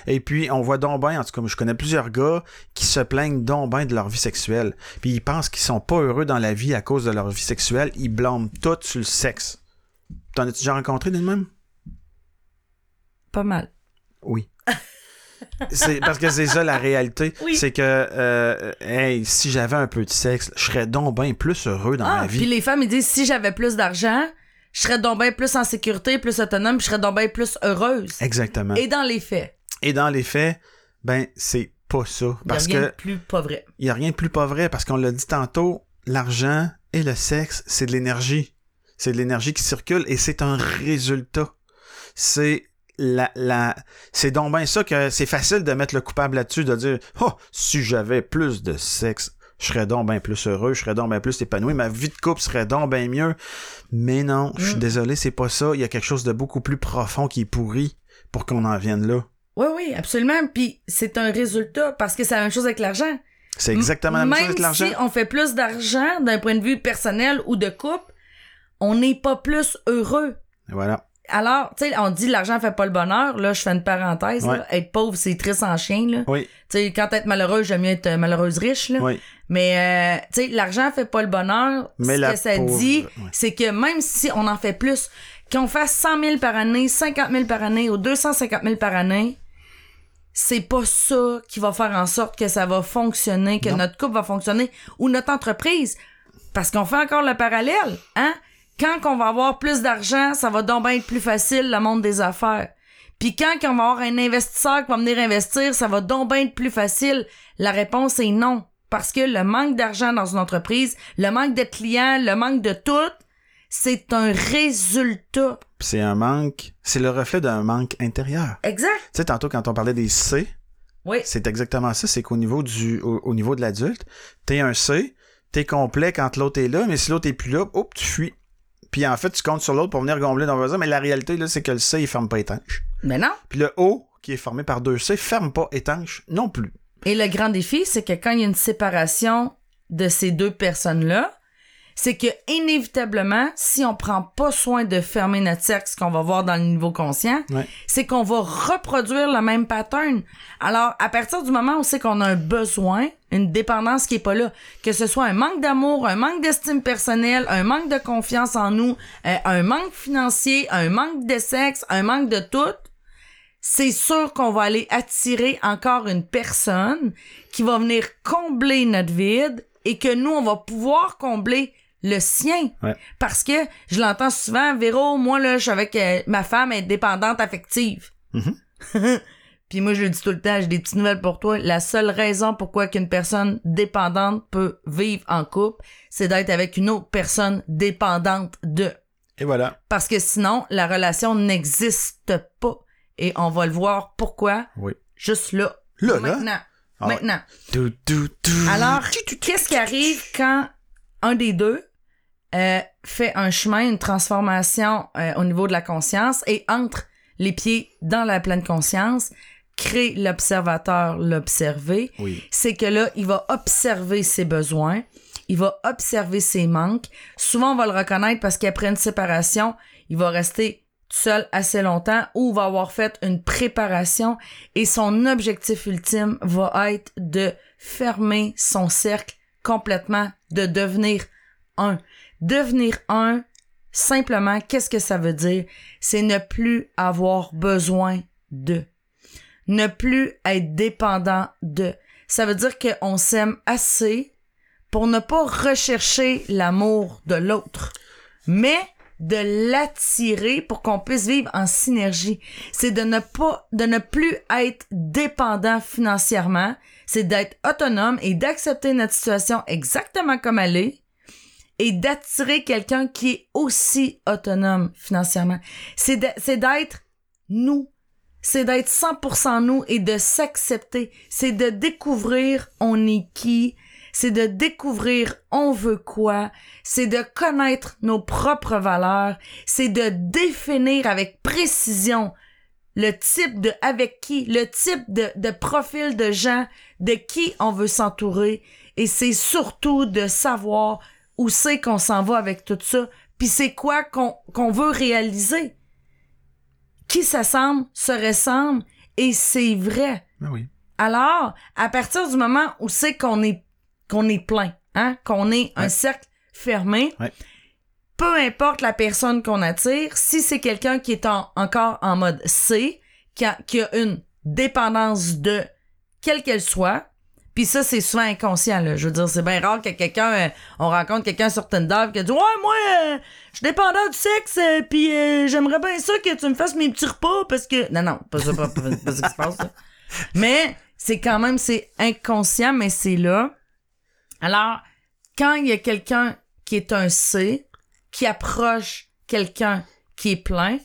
Et puis, on voit donc en tout cas, je connais plusieurs gars qui se plaignent donc de leur vie sexuelle. Puis ils pensent qu'ils sont pas heureux dans la vie à cause de leur vie sexuelle. Ils blâment tout sur le sexe. T'en as-tu déjà rencontré de même?
Pas mal.
Oui. c'est parce que c'est ça la réalité. C'est que euh, hey, si j'avais un peu de sexe, je serais donc bien plus heureux dans
ah,
ma vie.
Puis les femmes ils disent si j'avais plus d'argent, je serais donc bien plus en sécurité, plus autonome, je serais donc bien plus heureuse.
Exactement.
Et dans les faits.
Et dans les faits, ben c'est pas ça.
Il y a
Parce
rien de plus pas vrai.
il y a rien de plus pas vrai parce qu'on l'a dit tantôt, l'argent et le sexe, c'est de l'énergie. C'est de l'énergie qui circule et c'est un résultat. C'est la, la, c'est donc bien ça que c'est facile de mettre le coupable là-dessus, de dire, oh, si j'avais plus de sexe, je serais donc bien plus heureux, je serais donc bien plus épanoui, ma vie de couple serait donc bien mieux. Mais non, je suis
Mm.
désolé, c'est pas ça. Il y a quelque chose de beaucoup plus profond qui est pourri pour qu'on en vienne là.
Oui, oui, absolument. Puis c'est un résultat parce que c'est la même chose avec l'argent.
C'est exactement la même chose avec l'argent.
si on fait plus d'argent d'un point de vue personnel ou de couple, on n'est pas plus heureux.
Voilà.
Alors, tu sais, on dit l'argent fait pas le bonheur. Là, je fais une parenthèse. là. Être pauvre, c'est triste en chien. Là.
Oui,
Tu sais, quand être malheureux, j'aime mieux être euh, malheureuse riche. Là.
oui.
Mais, euh, tu sais, l'argent fait pas le bonheur.
Mais
Ce que ça
pauvre-
dit,
ouais.
c'est que même si on en fait plus, qu'on fasse 100 000 par année, 50 000 par année ou 250 000 par année, c'est pas ça qui va faire en sorte que ça va fonctionner, que
Non.
notre couple va fonctionner ou notre entreprise. Parce qu'on fait encore le parallèle, hein? Quand on va avoir plus d'argent, ça va donc bien être plus facile, le monde des affaires. Puis quand on va avoir un investisseur qui va venir investir, ça va donc bien être plus facile. La réponse est non. Parce que le manque d'argent dans une entreprise, le manque de clients, le manque de tout, c'est un résultat.
C'est un manque, c'est le reflet d'un manque intérieur.
Exact.
Tu sais, tantôt, quand on parlait des C,
Oui.
c'est exactement ça. C'est qu'au niveau du, au, au niveau de l'adulte, t'es un C, t'es complet quand l'autre est là, mais si l'autre est plus là, hop, tu fuis. Puis en fait, tu comptes sur l'autre pour venir gombler dans le voisin, mais la réalité, là, c'est que le C, il ferme pas étanche.
Mais non.
Puis le O, qui est formé par deux C, ferme pas étanche non plus.
Et le grand défi, c'est que quand il y a une séparation de ces deux personnes-là, c'est que inévitablement, si on prend pas soin de fermer notre cercle, ce qu'on va voir dans le niveau conscient,
Ouais.
c'est qu'on va reproduire le même pattern. Alors, à partir du moment où c'est qu'on a un besoin, une dépendance qui est pas là, que ce soit un manque d'amour, un manque d'estime personnelle, un manque de confiance en nous, euh, un manque financier, un manque de sexe, un manque de tout, c'est sûr qu'on va aller attirer encore une personne qui va venir combler notre vide et que nous, on va pouvoir combler le sien.
Ouais.
Parce que je l'entends souvent, Véro, moi, là, je suis avec euh, ma femme, est dépendante affective.
Mhm.
Puis moi, je le dis tout le temps, j'ai des petites nouvelles pour toi. La seule raison pourquoi qu'une personne dépendante peut vivre en couple, c'est d'être avec une autre personne dépendante de.
Et voilà.
Parce que sinon, la relation n'existe pas. Et on va le voir pourquoi
Oui.
juste là.
Là, là?
Maintenant.
Ah ouais.
Maintenant. Alors, qu'est-ce qui arrive quand un des deux euh, fait un chemin, une transformation euh, au niveau de la conscience et entre les pieds dans la pleine conscience, crée l'observateur, l'observer,
Oui.
c'est que là, il va observer ses besoins, il va observer ses manques. Souvent, on va le reconnaître parce qu'après une séparation, il va rester seul assez longtemps ou va avoir fait une préparation et son objectif ultime va être de fermer son cercle complètement, de devenir un. Devenir un, simplement, qu'est-ce que ça veut dire? C'est ne plus avoir besoin de. Ne plus être dépendant de. Ça veut dire qu'on s'aime assez pour ne pas rechercher l'amour de l'autre, mais de l'attirer pour qu'on puisse vivre en synergie. C'est de ne pas, de ne plus être dépendant financièrement, c'est d'être autonome et d'accepter notre situation exactement comme elle est et d'attirer quelqu'un qui est aussi autonome financièrement. C'est d'être nous. C'est d'être 100% nous et de s'accepter. C'est de découvrir on est qui. C'est de découvrir on veut quoi. C'est de connaître nos propres valeurs. C'est de définir avec précision le type de avec qui, le type de, de profil de gens de qui on veut s'entourer. Et c'est surtout de savoir où c'est qu'on s'en va avec tout ça, puis c'est quoi qu'on qu'on veut réaliser? Qui s'assemble se ressemble, et c'est vrai.
Ah oui.
Alors, à partir du moment où c'est qu'on est qu'on est plein, hein, qu'on est un
Ouais.
cercle fermé,
Ouais.
peu importe la personne qu'on attire, si c'est quelqu'un qui est en- encore en mode C, qui a, qui a une dépendance de quelle qu'elle soit, puis ça c'est souvent inconscient là. Je veux dire, c'est bien rare que quelqu'un, euh, on rencontre quelqu'un sur Tinder qui dit ouais moi, euh, je suis dépendant du sexe, euh, puis euh, j'aimerais bien ça que tu me fasses mes petits repas parce que non non, pas ça, pas, pas- pas qui se passe. Mais C'est quand même, c'est inconscient, mais c'est là. Alors, quand il y a quelqu'un qui est un C, qui approche quelqu'un qui est plein,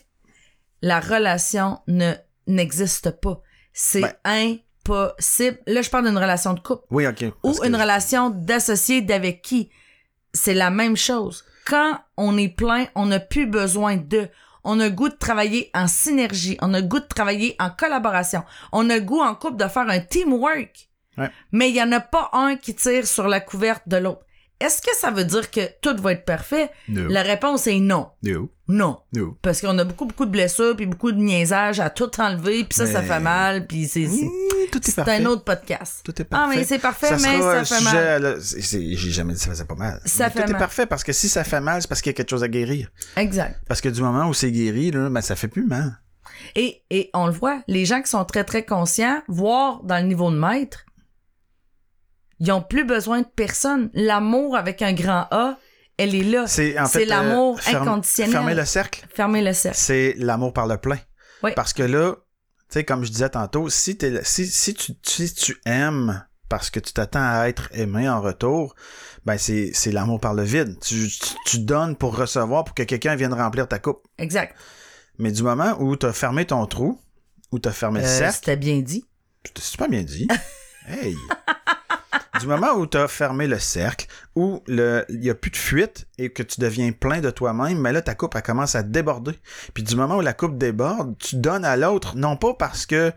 la relation ne n'existe pas. C'est
Ben.
Impossible. Là, je parle d'une relation de couple
Oui, ok.
ou
Parce que-
une relation d'associé d'avec qui. C'est la même chose. Quand on est plein, on n'a plus besoin de. On a goût de travailler en synergie. On a goût de travailler en collaboration. On a goût en couple de faire un teamwork.
Ouais.
Mais il n'y en a pas un qui tire sur la couverte de l'autre. Est-ce que ça veut dire que tout va être parfait?
No.
La réponse est non.
No.
Non.
No.
Parce qu'on a beaucoup, beaucoup de blessures, puis beaucoup de niaisages à tout enlever, puis ça, ça fait mal, puis c'est... c'est-
Mmh, tout est
C'est
parfait.
un autre podcast.
Tout est
Ah,
parfait.
mais c'est parfait,
ça
mais
sera
ça fait mal.
la- J'ai jamais dit que ça faisait pas mal.
Ça
Mais
fait
tout est parfait parce que si ça fait mal, c'est parce qu'il y a quelque chose à guérir.
Exact.
Parce que du moment où c'est guéri, là, ben, ça fait plus mal.
Et, et on le voit, les gens qui sont très, très conscients, voire dans le niveau de maître, ils ont plus besoin de personne. L'amour avec un grand A, elle est là.
C'est en
C'est
fait
l'amour
euh, ferme-
inconditionnel.
Fermer le cercle,
Fermez le cercle.
c'est l'amour par le plein.
Oui.
Parce que là, tu sais, comme je disais tantôt, si, t'es- si, si, tu, si tu aimes parce que tu t'attends à être aimé en retour, ben c'est, l'amour par le vide. Tu, tu, tu donnes pour recevoir, pour que quelqu'un vienne remplir ta coupe.
Exact.
Mais du moment où tu as fermé ton trou, où tu as fermé le
Euh,
cercle,
C'était bien dit.
c'est super bien dit. hey! Du moment où tu as fermé le cercle, où il y a plus de fuite et que tu deviens plein de toi-même, mais là ta coupe elle commence à déborder. Puis du moment où la coupe déborde, tu donnes à l'autre non pas parce que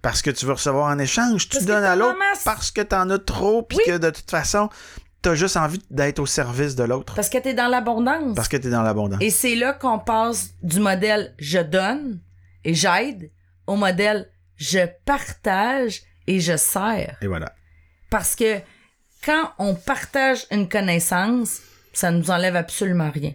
parce que tu veux recevoir en échange, tu
Parce
donnes à l'autre parce que t'en as trop puis
Oui.
que de toute façon, t'as juste envie d'être au service de l'autre
Parce que t'es dans l'abondance.
parce que t'es dans l'abondance.
Et c'est là qu'on passe du modèle je donne et j'aide au modèle je partage et je sers.
Et voilà.
Parce que quand on partage une connaissance, ça nous enlève absolument rien.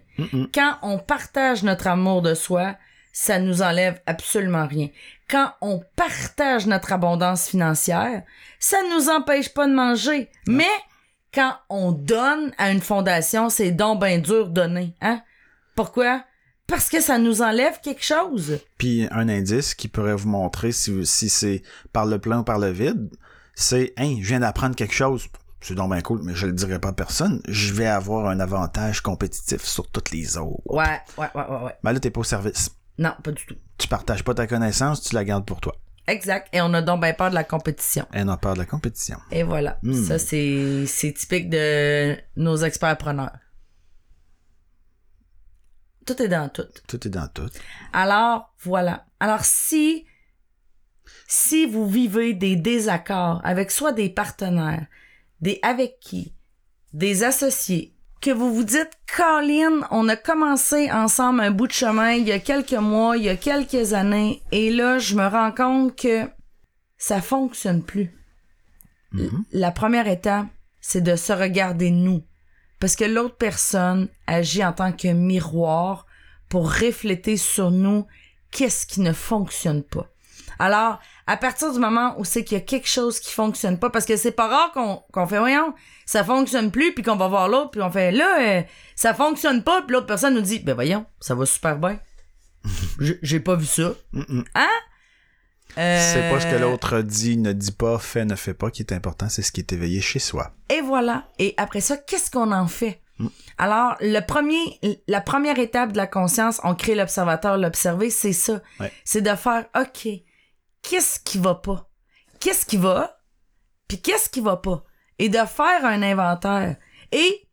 Quand on partage notre amour de soi, ça nous enlève absolument rien. Quand on partage notre abondance financière, ça nous empêche pas de manger. Mais quand on donne à une fondation, c'est donc bien dur donner, hein? Pourquoi? Parce que ça nous enlève quelque chose.
Puis un indice qui pourrait vous montrer si, si c'est par le plein ou par le vide, c'est Hein, je viens d'apprendre quelque chose. C'est donc bien cool, mais je le dirai pas à personne. Je vais avoir un avantage compétitif sur toutes les autres.
Ouais, ouais, ouais, ouais, ouais.
Mais là, t'es pas au service.
Non, pas du tout.
Tu partages pas ta connaissance, tu la gardes pour toi.
Exact. Et on a donc bien peur de la compétition.
Et on a peur de la compétition.
Et voilà.
Hmm.
Ça, c'est, c'est typique de nos experts preneurs. Tout est dans tout.
Tout est dans tout.
Alors, voilà. Alors, si, si vous vivez des désaccords avec soit des partenaires, des avec qui, des associés, que vous vous dites, Colin, on a commencé ensemble un bout de chemin il y a quelques mois, il y a quelques années, et là, je me rends compte que ça fonctionne plus. L- La première étape, c'est de se regarder nous. Parce que l'autre personne agit en tant que miroir pour refléter sur nous qu'est-ce qui ne fonctionne pas. Alors, à partir du moment où c'est qu'il y a quelque chose qui fonctionne pas, parce que c'est pas rare qu'on qu'on fait, voyons, ça fonctionne plus, puis qu'on va voir l'autre, puis on fait, là, euh, ça fonctionne pas, puis l'autre personne nous dit, ben voyons, ça va super bien. J'ai- pas vu ça. Hein? Euh,
C'est pas ce que l'autre dit, ne dit pas, fait, ne fait pas qui est important, c'est ce qui est éveillé chez soi.
Et voilà. Et après ça, qu'est-ce qu'on en fait?
Mm.
Alors, le premier, la première étape de la conscience, on crée l'observateur, l'observer, c'est ça.
Ouais.
C'est de faire, OK, qu'est-ce qui va pas? Qu'est-ce qui va? Puis qu'est-ce qui va pas? Et de faire un inventaire. Et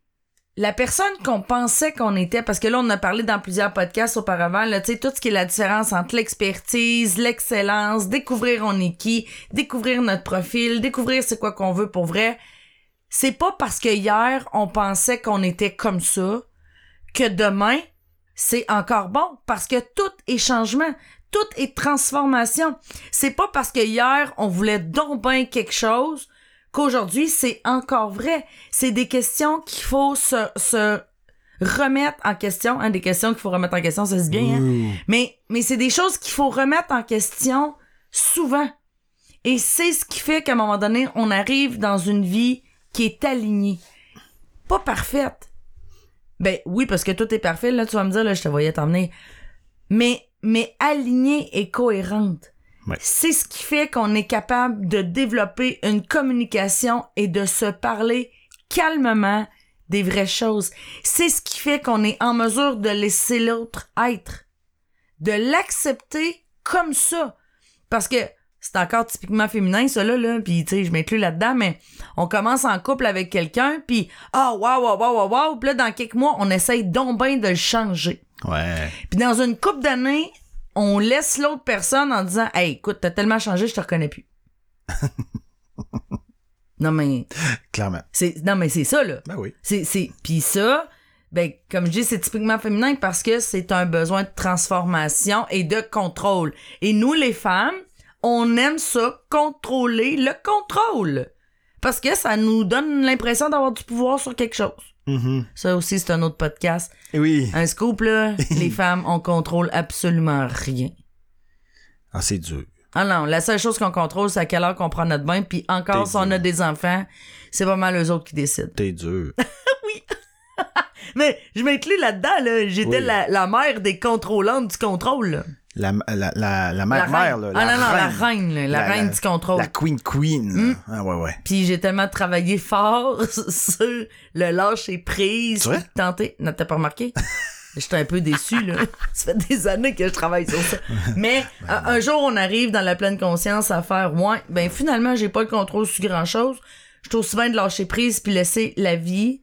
la personne qu'on pensait qu'on était, parce que là, on a parlé dans plusieurs podcasts auparavant, tu sais, tout ce qui est la différence entre l'expertise, l'excellence, découvrir on est qui, découvrir notre profil, découvrir c'est quoi qu'on veut pour vrai. C'est pas parce que hier, on pensait qu'on était comme ça, que demain, c'est encore bon, parce que tout est changement, tout est transformation. C'est pas parce que hier, on voulait donc bien quelque chose, qu'aujourd'hui, c'est encore vrai. C'est des questions qu'il faut se, se remettre en question. Hein, des questions qu'il faut remettre en question, ça se dit bien, hein? Mais, mais c'est des choses qu'il faut remettre en question souvent. Et c'est ce qui fait qu'à un moment donné, on arrive dans une vie qui est alignée. Pas parfaite. Ben oui, parce que tout est parfait, là, tu vas me dire, là, je te voyais t'emmener. Mais, mais alignée et cohérente.
Ouais.
C'est ce qui fait qu'on est capable de développer une communication et de se parler calmement des vraies choses. C'est ce qui fait qu'on est en mesure de laisser l'autre être, de l'accepter comme ça. Parce que c'est encore typiquement féminin, ça là, là. Puis, tu sais, je m'inclus là-dedans, mais on commence en couple avec quelqu'un, puis ah, waouh, waouh, waouh, waouh, waouh. Puis là, dans quelques mois, on essaye donc bien de le changer.
Ouais.
Puis dans une couple d'années, on laisse l'autre personne en disant Hey, écoute, t'as tellement changé, je te reconnais plus. non, mais
Clairement.
c'est non mais c'est ça là.
Ben oui.
C'est c'est puis ça ben comme je dis c'est typiquement féminin parce que c'est un besoin de transformation et de contrôle. Et nous les femmes, on aime ça contrôler le contrôle parce que ça nous donne l'impression d'avoir du pouvoir sur quelque chose.
Mhm.
Ça aussi c'est un autre podcast.
Et oui.
Un scoop là, les femmes on contrôle absolument rien.
Ah, c'est dur.
Ah non, la seule chose qu'on contrôle, c'est à quelle heure qu'on prend notre bain, puis encore, si on a des enfants, c'est pas mal eux autres qui décident.
T'es dur.
Mais je m'inclus là-dedans, là. J'étais
Oui.
la, la mère des contrôlantes du contrôle, là.
La, la, la, la mère, mère, là.
ah
la
non, non, la
reine.
là, la, reine du contrôle.
La queen queen. là.
Mm.
Ah, ouais, ouais.
Puis j'ai tellement travaillé fort sur le lâcher prise. Tenter. Non, t'as pas remarqué? J'étais un peu déçu, là. Ça fait des années que je travaille sur ça. Mais
Ben
un, un jour, on arrive dans la pleine conscience à faire, ouais, ben finalement, j'ai pas le contrôle sur grand chose. Je aussi bien de lâcher prise puis laisser la vie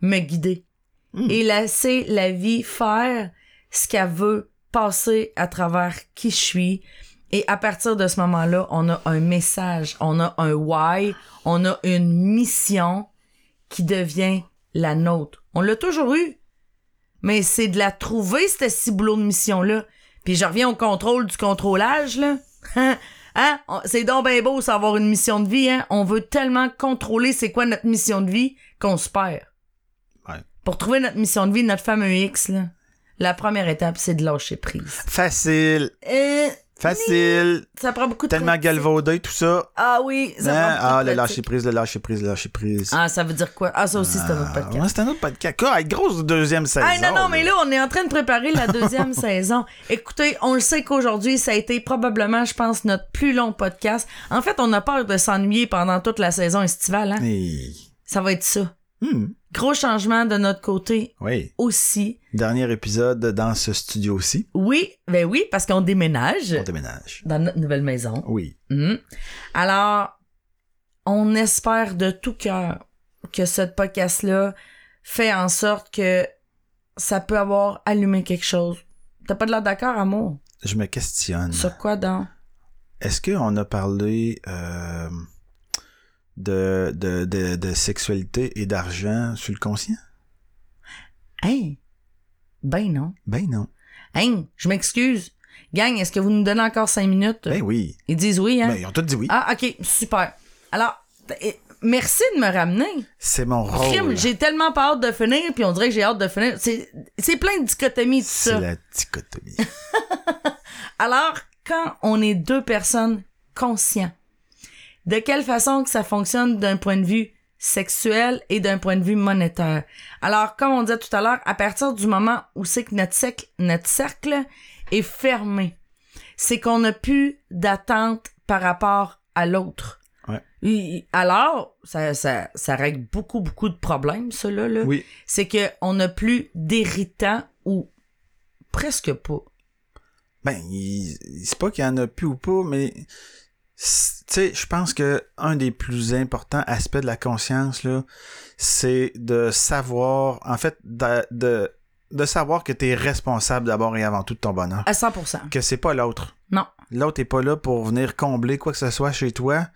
me guider.
Mm.
Et laisser la vie faire ce qu'elle veut passer à travers qui je suis. Et à partir de ce moment-là, on a un message, on a un why, on a une mission qui devient la nôtre. On l'a toujours eu. Mais c'est de la trouver, cette ciboulot de mission-là. Puis je reviens au contrôle du contrôlage, là. hein? C'est donc bien beau savoir une mission de vie, hein? On veut tellement contrôler c'est quoi notre mission de vie qu'on se perd.
Ouais.
Pour trouver notre mission de vie, notre fameux X, là, la première étape, c'est de lâcher prise.
Facile.
Euh,
Facile.
ça prend beaucoup de
Tellement
pratique.
galvaudé, tout ça.
Ah oui, ça
Hein?
prend
Ah, le lâcher prise, le lâcher prise, le lâcher prise.
Ah, ça veut dire quoi? Ah, ça aussi, c'est un autre
Ah,
podcast.
ouais, c'est un autre podcast. Quoi, avec grosse deuxième saison.
Ah non, non, mais là, on est en train de préparer la deuxième saison. Écoutez, on le sait qu'aujourd'hui, ça a été probablement, je pense, notre plus long podcast. En fait, on a peur de s'ennuyer pendant toute la saison estivale. Hein? Ça va être ça.
Hmm.
Gros changement de notre côté
Oui.
aussi.
Dernier épisode dans ce studio-ci.
Oui, ben oui, parce qu'on déménage
On déménage.
dans notre nouvelle maison.
Oui.
Mhm. Alors, on espère de tout cœur que ce podcast-là fait en sorte que ça peut avoir allumé quelque chose. T'as pas de l'air d'accord, amour?
Je me questionne.
Sur quoi donc?
Est-ce qu'on a parlé euh, de, de, de, de sexualité et d'argent sur le conscient?
Hein? Ben non.
Ben non.
Hein? Je m'excuse. Gang, est-ce que vous nous donnez encore cinq minutes?
Ben oui.
Ils disent oui, hein?
Ben, ils ont tous dit oui.
Ah, ok, super. Alors, eh, merci de me ramener.
C'est mon rôle.
j'ai tellement pas hâte de finir, puis on dirait que j'ai hâte de finir. C'est c'est plein de dichotomies, tout
C'est
ça.
la dichotomie.
Alors, quand on est deux personnes conscientes, de quelle façon que ça fonctionne d'un point de vue sexuel et d'un point de vue monétaire? Alors, comme on disait tout à l'heure, à partir du moment où c'est que notre, cercle, notre cercle est fermé, c'est qu'on n'a plus d'attente par rapport à l'autre.
Ouais.
Alors, ça, ça, ça règle beaucoup, beaucoup de problèmes, cela, là.
Oui.
C'est qu'on n'a plus d'héritant ou presque pas.
Ben, il- c'est pas qu'il y en a plus ou pas, mais sais, je pense que un des plus importants aspects de la conscience là, c'est de savoir, en fait, de, de, de savoir que tu es responsable d'abord et avant tout de ton bonheur.
À 100%.
Que c'est pas l'autre.
Non.
L'autre est pas là pour venir combler quoi que ce soit chez toi.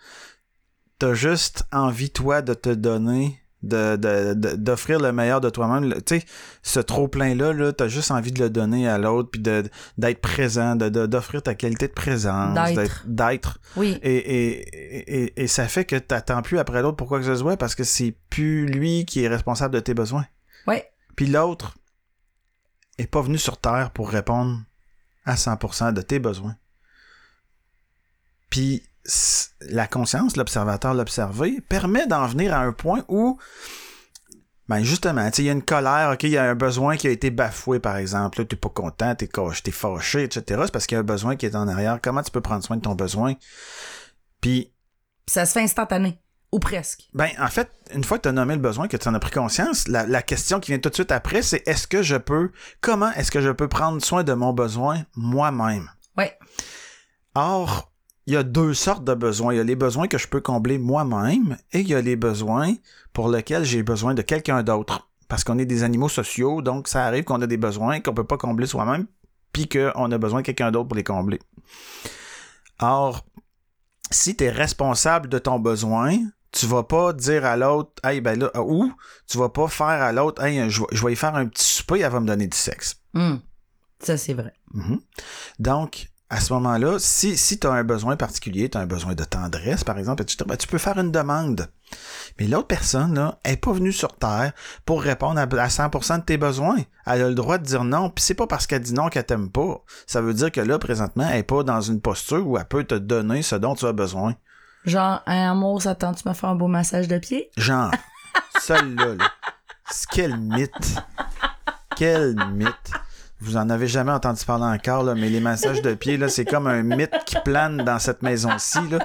T'as juste envie, toi, de te donner, de, de, de- d'offrir le meilleur de toi-même. Tu sais, ce trop-plein-là, là, t'as juste envie de le donner à l'autre, puis de, d'être présent, de, d'offrir ta qualité de présence,
D'être.
d'être.
Oui.
Et, et, et, et ça fait que t'attends plus après l'autre pour quoi que ce soit, parce que c'est plus lui qui est responsable de tes besoins.
Ouais.
Puis l'autre est pas venu sur Terre pour répondre à 100% de tes besoins. Puis la conscience, l'observateur, l'observé, permet d'en venir à un point où Ben justement, tu sais, il y a une colère, ok, il y a un besoin qui a été bafoué, par exemple. Là, t'es pas content, t'es coche, t'es fâché, etc. C'est parce qu'il y a un besoin qui est en arrière. Comment tu peux prendre soin de ton besoin? Puis,
Ça se fait instantané. Ou presque.
ben, en fait, une fois que tu as nommé le besoin, que tu en as pris conscience, la, la question qui vient tout de suite après, c'est est-ce que je peux, comment est-ce que je peux prendre soin de mon besoin moi-même?
Ouais.
Or, il y a deux sortes de besoins. Il y a les besoins que je peux combler moi-même et il y a les besoins pour lesquels j'ai besoin de quelqu'un d'autre. Parce qu'on est des animaux sociaux, donc ça arrive qu'on a des besoins qu'on peut pas combler soi-même, puis qu'on a besoin de quelqu'un d'autre pour les combler. Or, si tu es responsable de ton besoin, tu vas pas dire à l'autre, hey, ben là, ou tu vas pas faire à l'autre, hey, je, vais- je vais y faire un petit souper, elle va me donner du sexe.
Hmm. Ça, c'est vrai.
Mhm. Donc, à ce moment-là, si, si tu as un besoin particulier, tu as un besoin de tendresse, par exemple, etc., ben, tu peux faire une demande. Mais l'autre personne, là, elle est pas venue sur Terre pour répondre à, à 100% de tes besoins. Elle a le droit de dire non, puis c'est pas parce qu'elle dit non qu'elle t'aime pas. Ça veut dire que là, présentement, elle est pas dans une posture où elle peut te donner ce dont tu as besoin.
Genre, un amour, ça tente, tu me faire un beau massage de pied?
Genre, celle-là, là. C'est Quel mythe. Quel mythe. Vous en avez jamais entendu parler encore, là, mais les massages de pieds, là, c'est comme un mythe qui plane dans cette maison-ci. là.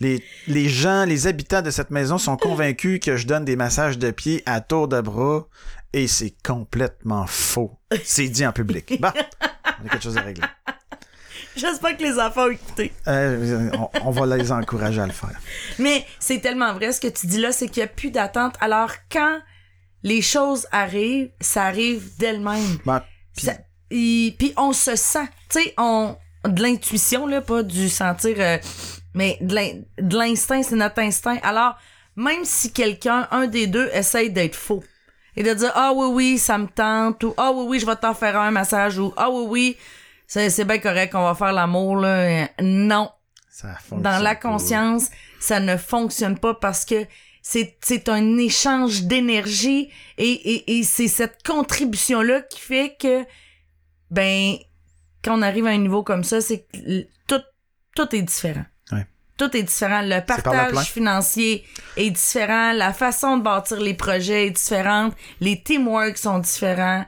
Les, les gens, les habitants de cette maison sont convaincus que je donne des massages de pieds à tour de bras et c'est complètement faux. C'est dit en public. Bon, on a quelque chose à régler.
J'espère que les enfants ont écouté.
Euh, on, on va les encourager à le faire.
Mais c'est tellement vrai ce que tu dis là, c'est qu'il n'y a plus d'attente. Alors, quand les choses arrivent, ça arrive d'elles-mêmes.
Bon, puis-
Ça- y- Puis on se sent, tu sais, on de l'intuition là, pas du sentir, euh, mais de l'in- de l'instinct, c'est notre instinct. Alors même si quelqu'un, un des deux, essaye d'être faux et de dire ah oui oui ça me tente ou ah oui oui je vais t'en faire un massage ou ah oui oui c'est c'est bien correct on va faire l'amour là, non
ça
dans la
pas.
conscience, ça ne fonctionne pas parce que c'est, c'est un échange d'énergie et, et, et c'est cette contribution-là qui fait que, ben, quand on arrive à un niveau comme ça, c'est que tout, tout est différent.
Ouais.
Tout est différent. Le
par le
partage financier est différent. La façon de bâtir les projets est différente. Les teamwork sont différents.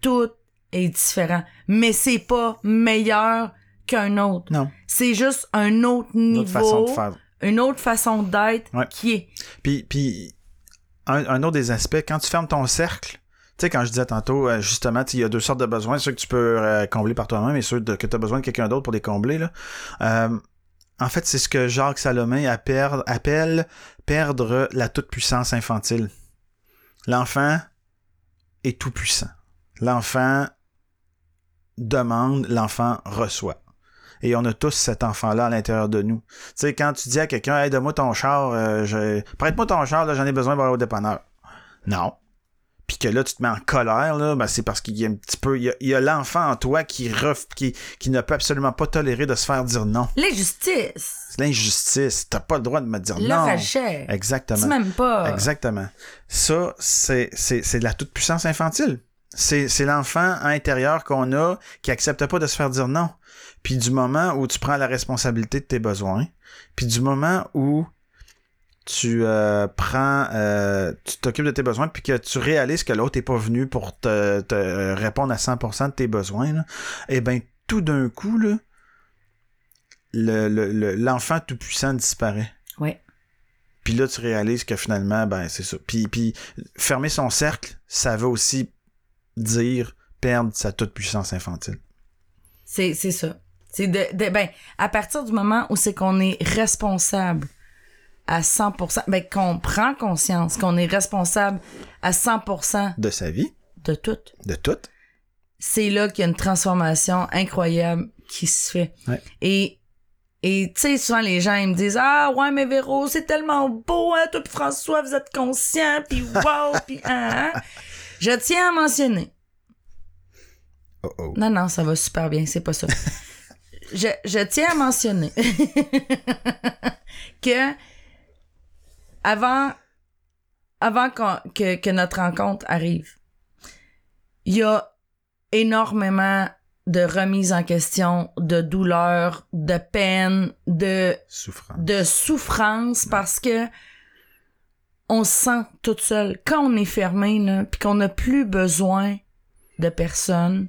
Tout est différent. Mais c'est pas meilleur qu'un autre.
Non,
C'est juste un autre
une
niveau,
autre façon de faire.
une autre façon d'être
Ouais.
qui est.
Puis, puis un, un autre des aspects, quand tu fermes ton cercle, sais, quand je disais tantôt, euh, justement, tu il y a deux sortes de besoins, ceux que tu peux euh, combler par toi-même et ceux que tu as besoin de quelqu'un d'autre pour les combler. Là. Euh, en fait, c'est ce que Jacques Salomé appelle, perdre la toute-puissance infantile. L'enfant est tout-puissant. L'enfant demande, l'enfant reçoit. Et on a tous cet enfant-là à l'intérieur de nous. Tu sais, quand tu dis à quelqu'un, donne-moi ton char, euh, je- prête-moi ton char, j'en ai besoin pour aller au dépanneur. Non. Puis que là, tu te mets en colère, là, ben, c'est parce qu'il y a un petit peu, il y a, l'enfant en toi qui, ref, qui, qui ne peut absolument pas tolérer de se faire dire non.
L'injustice,
C'est l'injustice. T'as pas le droit de me dire
le
non. Exactement.
tu m'aimes pas.
Exactement. Ça, c'est, c'est, c'est de la toute-puissance infantile. C'est, c'est l'enfant intérieur qu'on a qui accepte pas de se faire dire non. Puis du moment où tu prends la responsabilité de tes besoins, puis du moment où tu euh, prends, euh, tu t'occupes de tes besoins, puis que tu réalises que l'autre est pas venu pour te, te répondre à 100% de tes besoins, là, eh ben tout d'un coup, là, le, le- le- l'enfant tout-puissant disparaît.
Ouais.
Puis là, tu réalises que finalement, ben, c'est ça. Puis, puis fermer son cercle, ça veut aussi dire perdre sa toute-puissance infantile.
C'est, c'est ça. C'est de, de- ben, à partir du moment où c'est qu'on est responsable à 100%, ben, qu'on prend conscience qu'on est responsable à 100%
De sa vie,
de tout,
de tout.
c'est là qu'il y a une transformation incroyable qui se fait.
Ouais.
Et, et tu sais, souvent les gens, ils me disent, ah, ouais, mais Véro, c'est tellement beau, hein, toi pis François, vous êtes conscients, puis wow, puis hein, hein. Je tiens à mentionner.
Oh oh.
Non, non, ça va super bien, c'est pas ça. je, je tiens à mentionner que avant, que, que notre rencontre arrive, il y a énormément de remises en question, de douleur, de peine, de souffrance parce que on se sent toute seule. Quand on est fermé, là, puis qu'on n'a plus besoin de personne,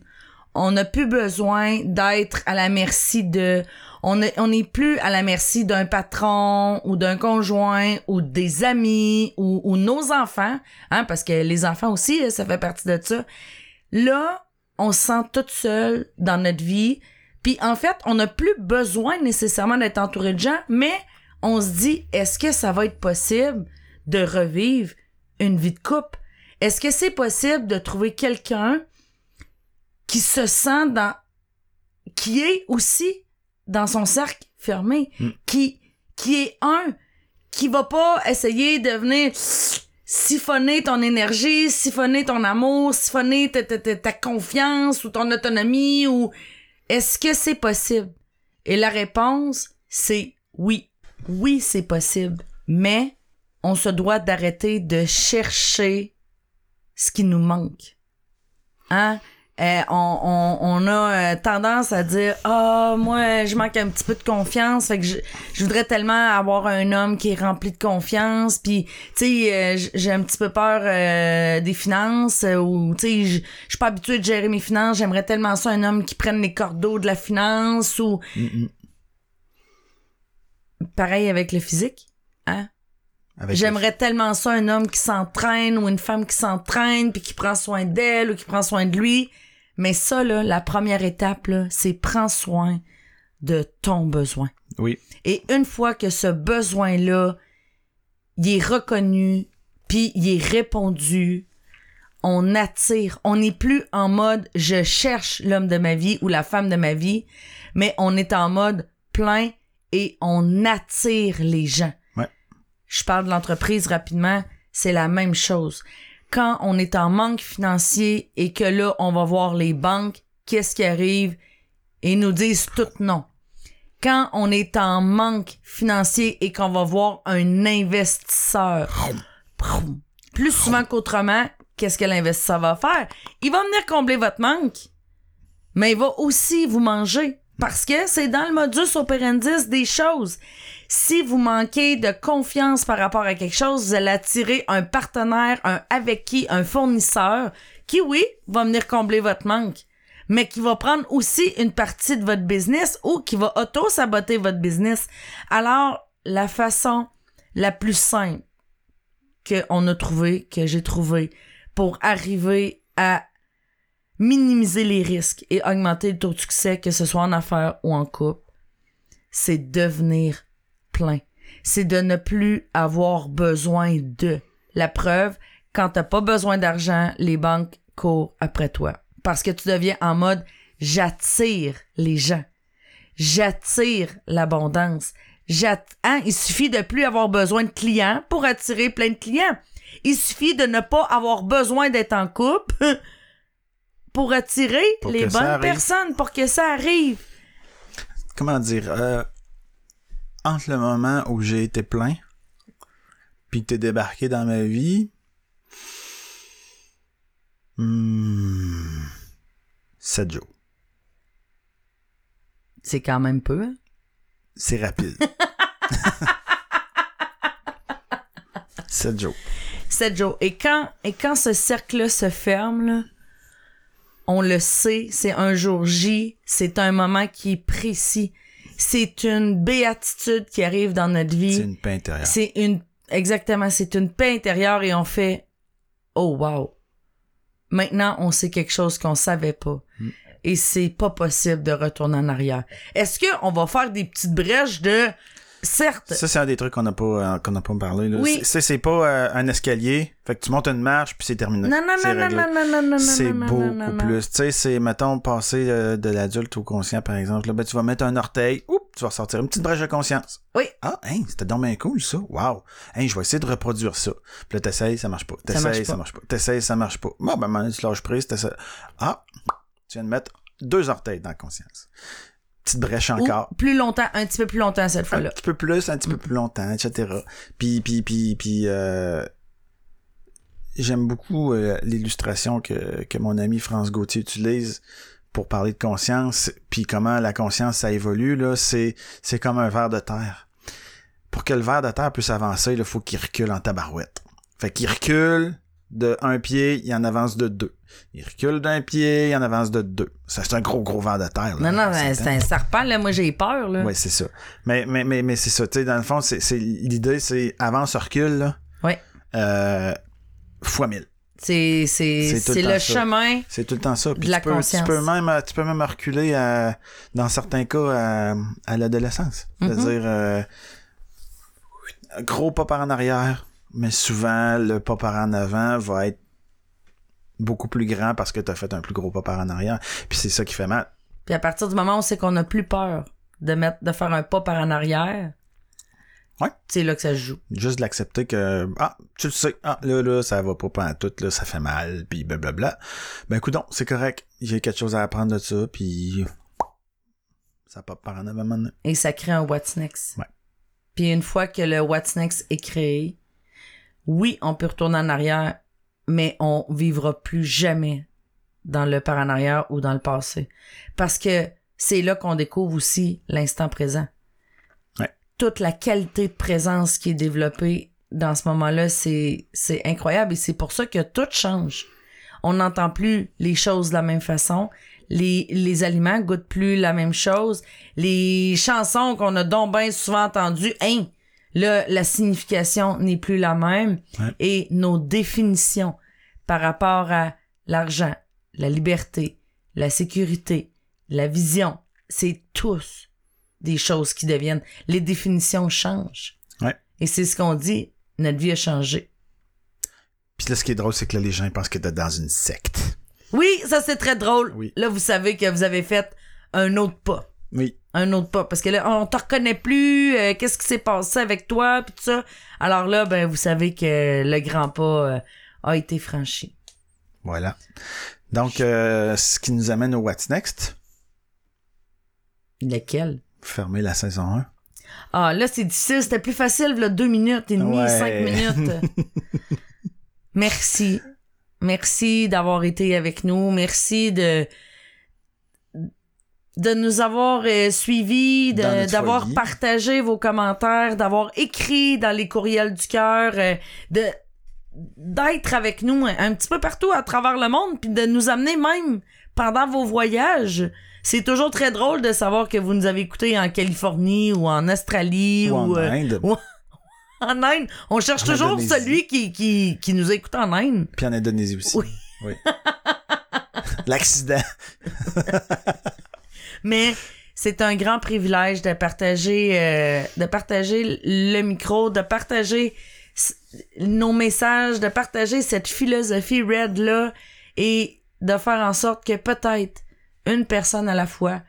on n'a plus besoin d'être à la merci de... On n'est on plus à la merci d'un patron ou d'un conjoint ou des amis ou, ou nos enfants, hein, parce que les enfants aussi, là, ça fait partie de ça. Là, on se sent toute seule dans notre vie. Puis en fait, on n'a plus besoin nécessairement d'être entouré de gens, mais on se dit, est-ce que ça va être possible de revivre une vie de couple? Est-ce que c'est possible de trouver quelqu'un qui se sent dans, qui est aussi dans son cercle fermé,
Mm.
qui, qui est un, qui va pas essayer de venir siphonner ton énergie, siphonner ton amour, siphonner ta, ta, ta, ta confiance ou ton autonomie ou est-ce que c'est possible? Et la réponse, c'est oui. Oui, c'est possible. Mais on se doit d'arrêter de chercher ce qui nous manque. Hein? Euh, on, on, on a euh, tendance à dire ah moi je manque un petit peu de confiance fait que je, je voudrais tellement avoir un homme qui est rempli de confiance. Puis tu sais euh, j'ai un petit peu peur euh, des finances euh, ou tu sais je je suis pas habituée de gérer mes finances. J'aimerais tellement ça un homme qui prenne les cordeaux de la finance ou pareil avec le physique hein? J'aimerais tellement ça un homme qui s'entraîne ou une femme qui s'entraîne puis qui prend soin d'elle ou qui prend soin de lui. Mais ça là, la première étape c'est prends soin de ton besoin.
Oui.
Et une fois que ce besoin là, il est reconnu puis il est répondu, on attire, on n'est plus en mode je cherche l'homme de ma vie ou la femme de ma vie, mais on est en mode plein et on attire les gens.
Ouais.
Je parle de l'entreprise rapidement, c'est la même chose. Quand on est en manque financier et que là, on va voir les banques, qu'est-ce qui arrive? Et ils nous disent tout non. Quand on est en manque financier et qu'on va voir un investisseur, plus souvent qu'autrement, qu'est-ce que l'investisseur va faire? Il va venir combler votre manque, mais il va aussi vous manger. Parce que c'est dans le modus operandi des choses. Si vous manquez de confiance par rapport à quelque chose, vous allez attirer un partenaire, un avec qui, un fournisseur, qui, oui, va venir combler votre manque, mais qui va prendre aussi une partie de votre business ou qui va auto-saboter votre business. Alors, la façon la plus simple qu'on a trouvé, que j'ai trouvé, pour arriver à minimiser les risques et augmenter le taux de succès, que ce soit en affaires ou en couple, c'est devenir plein. C'est de ne plus avoir besoin de. La preuve, quand t'as pas besoin d'argent, les banques courent après toi. Parce que tu deviens en mode j'attire les gens. J'attire l'abondance. Hein, Il suffit de plus avoir besoin de clients pour attirer plein de clients. Il suffit de ne pas avoir besoin d'être en couple pour attirer
Pour
les bonnes personnes, pour que ça arrive.
Comment dire? euh, entre le moment où j'ai été plein, puis que t'es débarqué dans ma vie, hmm, sept jours.
C'est quand même peu. hein?
C'est rapide. Sept jours.
Sept jours. Et quand, et quand ce cercle se ferme, là, on le sait, c'est un jour J, c'est un moment qui est précis. C'est une béatitude qui arrive dans notre vie.
C'est une paix intérieure.
C'est une exactement, c'est une paix intérieure et on fait oh wow. Maintenant, on sait quelque chose qu'on savait pas.
Mm.
Et c'est pas possible de retourner en arrière. Est-ce que on va faire des petites brèches de certes
Ça, c'est un des trucs qu'on n'a pas, euh, qu'on n'a pas parlé. Là.
Oui.
C'est, c'est pas euh, un escalier. Fait que tu montes une marche, puis c'est terminé.
non non
C'est
non non,
réglé.
non non non non
C'est
non,
beaucoup
non, non.
plus. Tu sais, c'est, mettons, passer euh, de l'adulte au conscient, par exemple. Là, ben, tu vas mettre un orteil, oups, tu vas ressortir une petite brèche de conscience.
Oui.
Ah, hein, c'était donc bien cool, ça. Wow. Hein, je vais essayer de reproduire ça. Puis là, t'essayes, ça marche pas. T'essayes, ça marche pas. T'essayes, ça marche pas. Bon, ben, maintenant, tu lâches prise, t'essayes. Ah, tu viens de mettre deux orteils dans la conscience. Petite brèche
Ou
encore.
plus longtemps, un petit peu plus longtemps cette
Un
fois-là.
petit peu plus, un petit peu plus longtemps, etc. Puis, puis, puis, puis, euh, j'aime beaucoup euh, l'illustration que, que mon ami France Gauthier utilise pour parler de conscience, puis comment la conscience, ça évolue, là, c'est, c'est comme un ver de terre. Pour que le ver de terre puisse avancer, il faut qu'il recule en tabarouette. Fait qu'il recule de un pied, il en avance de deux. Il recule d'un pied, il en avance de deux. Ça, c'est un gros, gros vent de terre.
Là, non, non, c'est un serpent, là. Moi, j'ai peur, là.
Oui, c'est ça. Mais, mais, mais, mais c'est ça. Tu sais, dans le fond, c'est, c'est, l'idée, c'est avance, recule, là.
Oui.
Euh, fois mille.
C'est,
le
le, chemin.
C'est tout le temps ça. Puis
De la
tu, peux, tu,
conscience.
peux même, tu peux même reculer à, dans certains cas à, à l'adolescence.
Mhm.
C'est-à-dire euh, gros pas par en arrière, mais souvent le pas par en avant va être beaucoup plus grand parce que tu as fait un plus gros pas par en arrière. Puis c'est ça qui fait mal.
Puis à partir du moment où c'est qu'on n'a plus peur de mettre, de faire un pas par en arrière,
Ouais.
c'est là que ça se joue.
Juste de l'accepter que ah, tu le sais, ah là là ça va pas pas tout là, ça fait mal, puis blablabla. Ben écoute donc, c'est correct. J'ai quelque chose à apprendre de ça, puis ça pop par en avant maintenant.
Et ça crée un What's Next.
Ouais.
Puis une fois que le What's Next est créé, oui, on peut retourner en arrière, mais on vivra plus jamais dans le par en arrière ou dans le passé. Parce que c'est là qu'on découvre aussi l'instant présent.
Ouais.
Toute la qualité de présence qui est développée dans ce moment-là, c'est, c'est incroyable et c'est pour ça que tout change. On n'entend plus les choses de la même façon. Les, les aliments goûtent plus la même chose. Les chansons qu'on a donc bien souvent entendues, hein, là, la signification n'est plus la même.
Ouais.
Et nos définitions par rapport à l'argent, la liberté, la sécurité, la vision, c'est tous des choses qui deviennent. Les définitions changent.
Ouais.
Et c'est ce qu'on dit, notre vie a changé.
Puis là, ce qui est drôle, c'est que là, les gens ils pensent que t'es dans une secte.
Oui, ça c'est très drôle.
Oui.
Là, vous savez que vous avez fait un autre pas.
Oui.
Un autre pas. Parce que là, on te reconnaît plus. euh, Qu'est-ce qui s'est passé avec toi, puis tout ça. Alors là, ben, vous savez que le grand pas euh, a été franchi.
Voilà. Donc, euh, ce qui nous amène au What's Next?
Lequel?
Fermer la saison 1.
Ah, là, c'est difficile. C'était plus facile, là, deux minutes et demie,
Ouais.
cinq minutes. Merci. Merci d'avoir été avec nous. Merci de de nous avoir euh, suivis, d'avoir partagé vos commentaires, d'avoir écrit dans les courriels du cœur, euh, de d'être avec nous un, un petit peu partout à travers le monde, puis de nous amener même pendant vos voyages. C'est toujours très drôle de savoir que vous nous avez écoutés en Californie ou en Australie
Ou
ou,
en
euh,
Inde.
ou en Inde. On cherche
En
toujours
Indonésie.
celui qui, qui, qui nous écoute en Inde.
Puis en Indonésie aussi.
Oui.
Oui. L'accident.
Mais c'est un grand privilège de partager, euh, de partager le micro, de partager nos messages, de partager cette philosophie red là et de faire en sorte que peut-être une personne à la fois,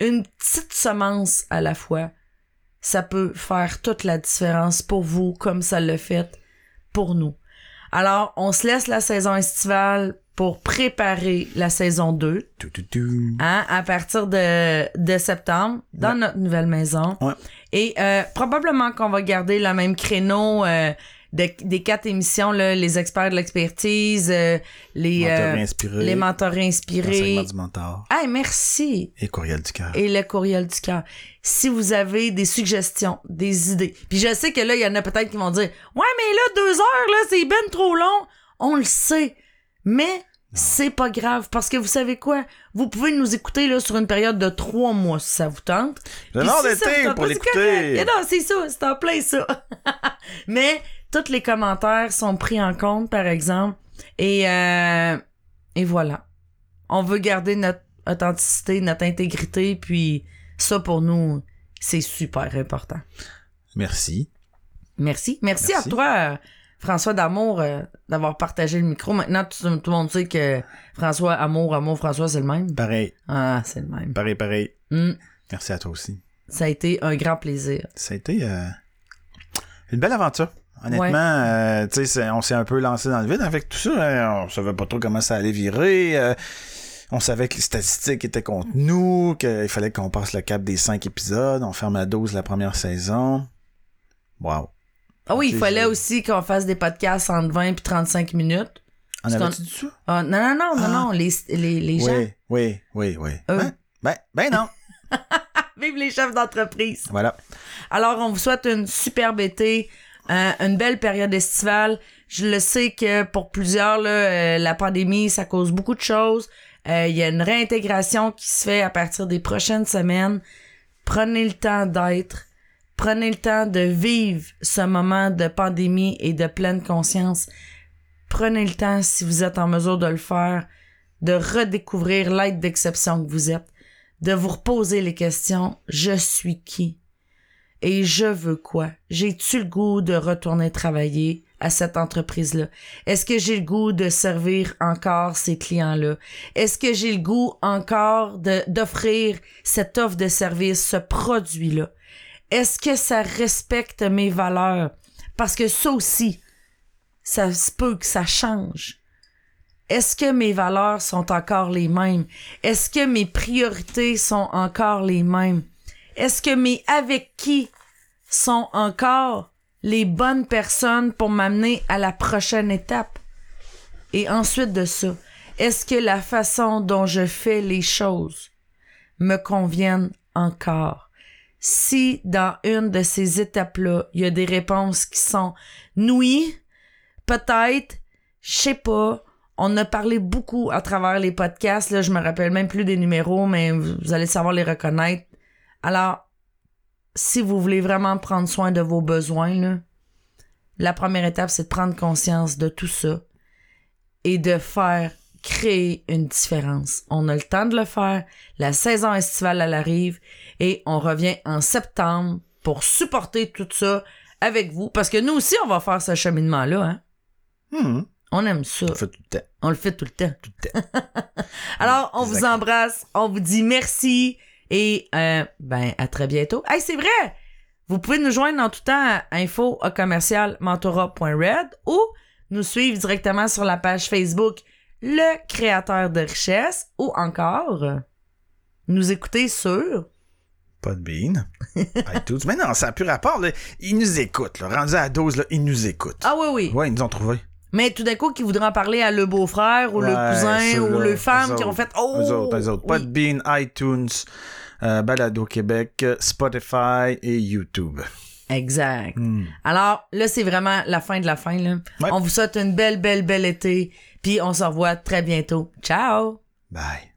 une petite semence à la fois, ça peut faire toute la différence pour vous comme ça l'a fait pour nous. Alors, on se laisse la saison estivale pour préparer la saison 2
Tout, tout, tout.
hein, à partir de, de septembre dans
Ouais.
notre nouvelle maison.
Ouais.
Et euh, probablement qu'on va garder le même créneau euh, de- des quatre émissions, là, les experts de l'expertise, euh, les,
Menteur
euh,
inspiré.
les mentors inspirés.
Enseignement du mentor.
Ah, merci.
Et courriel du cœur.
Et le courriel du cœur. Si vous avez des suggestions, des idées. Puis je sais que là, il y en a peut-être qui vont dire Ouais, mais là, deux heures, là, c'est ben trop long. On le sait. Mais c'est pas grave. Parce que vous savez quoi? Vous pouvez nous écouter là, sur une période de trois mois si ça vous tente.
Le
si
d'été pour l'écouter.
non, c'est ça, c'est en plein ça. Mais tous les commentaires sont pris en compte, par exemple. Et, euh, et voilà. On veut garder notre authenticité, notre intégrité, puis ça pour nous, c'est super important.
Merci.
Merci. Merci,
Merci.
à toi, François D'Amour, euh, d'avoir partagé le micro. Maintenant, tout, tout le monde sait que François Amour, Amour, François, c'est le même.
Pareil.
Ah, c'est le même.
Pareil, pareil.
Hmm.
Merci à toi aussi.
Ça a été un grand plaisir.
Ça a été euh, une belle aventure. Honnêtement,
Ouais.
euh, tu sais, c'est- on s'est un peu lancé dans le vide avec tout ça. hein. On savait pas trop comment ça allait virer. on savait que les statistiques étaient contre nous, qu'il fallait qu'on passe le cap des cinq épisodes. On ferme à 12 la première saison. Wow.
Ah oui, il fallait aussi qu'on fasse des podcasts entre 20 et 35 minutes.
En
C'est
avais-tu dit ça?
Ah, non, non, non, non,
Ah.
non, les, les, les gens.
Oui, oui, oui, oui.
Eux.
Ben, ben, ben non.
Vive les chefs d'entreprise.
voilà.
Alors, on vous souhaite une superbe été, Euh, une belle période estivale. Je le sais que pour plusieurs, là, euh, la pandémie, ça cause beaucoup de choses. Euh, Il y a une réintégration qui se fait à partir des prochaines semaines. Prenez le temps d'être. Prenez le temps de vivre ce moment de pandémie et de pleine conscience. Prenez le temps, si vous êtes en mesure de le faire, de redécouvrir l'aide d'exception que vous êtes, de vous reposer les questions. Je suis qui? Et je veux quoi? J'ai-tu le goût de retourner travailler à cette entreprise-là? Est-ce que j'ai le goût de servir encore ces clients-là? Est-ce que j'ai le goût encore d'offrir cette offre de service, ce produit-là? Est-ce que ça respecte mes valeurs? Parce que ça aussi, ça se peut que ça change. Est-ce que mes valeurs sont encore les mêmes? Est-ce que mes priorités sont encore les mêmes? Est-ce que mes avec qui sont encore les bonnes personnes pour m'amener à la prochaine étape? Et ensuite de ça, est-ce que la façon dont je fais les choses me conviennent encore? Si dans une de ces étapes-là, il y a des réponses qui sont oui, peut-être, je sais pas, on a parlé beaucoup à travers les podcasts, là, je me rappelle même plus des numéros, mais vous allez savoir les reconnaître. Alors, si vous voulez vraiment prendre soin de vos besoins, là, la première étape, c'est de prendre conscience de tout ça et de faire créer une différence. On a le temps de le faire. La saison estivale, elle arrive et on revient en septembre pour supporter tout ça avec vous parce que nous aussi, on va faire ce cheminement-là. Hein?
Hmm.
On aime ça.
On fait tout le temps.
On le fait tout le temps.
Tout le temps.
Alors, on vous embrasse, on vous dit merci et euh, ben à très bientôt. Hey, c'est vrai! Vous pouvez nous joindre en tout temps à info commercial mentora.red ou nous suivre directement sur la page Facebook Le Créateur de Richesse ou encore nous écouter sur
Pas de bean. iTunes. Mais non, ça n'a plus rapport. Là. Ils nous écoutent. Là. Rendu à la dose, là, ils nous écoutent.
Ah oui, oui.
Ouais, ils nous ont trouvé.
Mais tout d'un coup, qui voudrait en parler à le beau-frère ou le cousin ou le femme qui ont
autres.
fait Oh!
Eux autres, eux autres. Pas
oui.
de bean, iTunes, euh, Balado Québec, Spotify et YouTube.
Exact.
Hmm.
Alors, là, c'est vraiment la fin de la fin. Là.
Ouais.
On vous souhaite une belle, belle, belle été. Puis on se revoit très bientôt. Ciao!
Bye.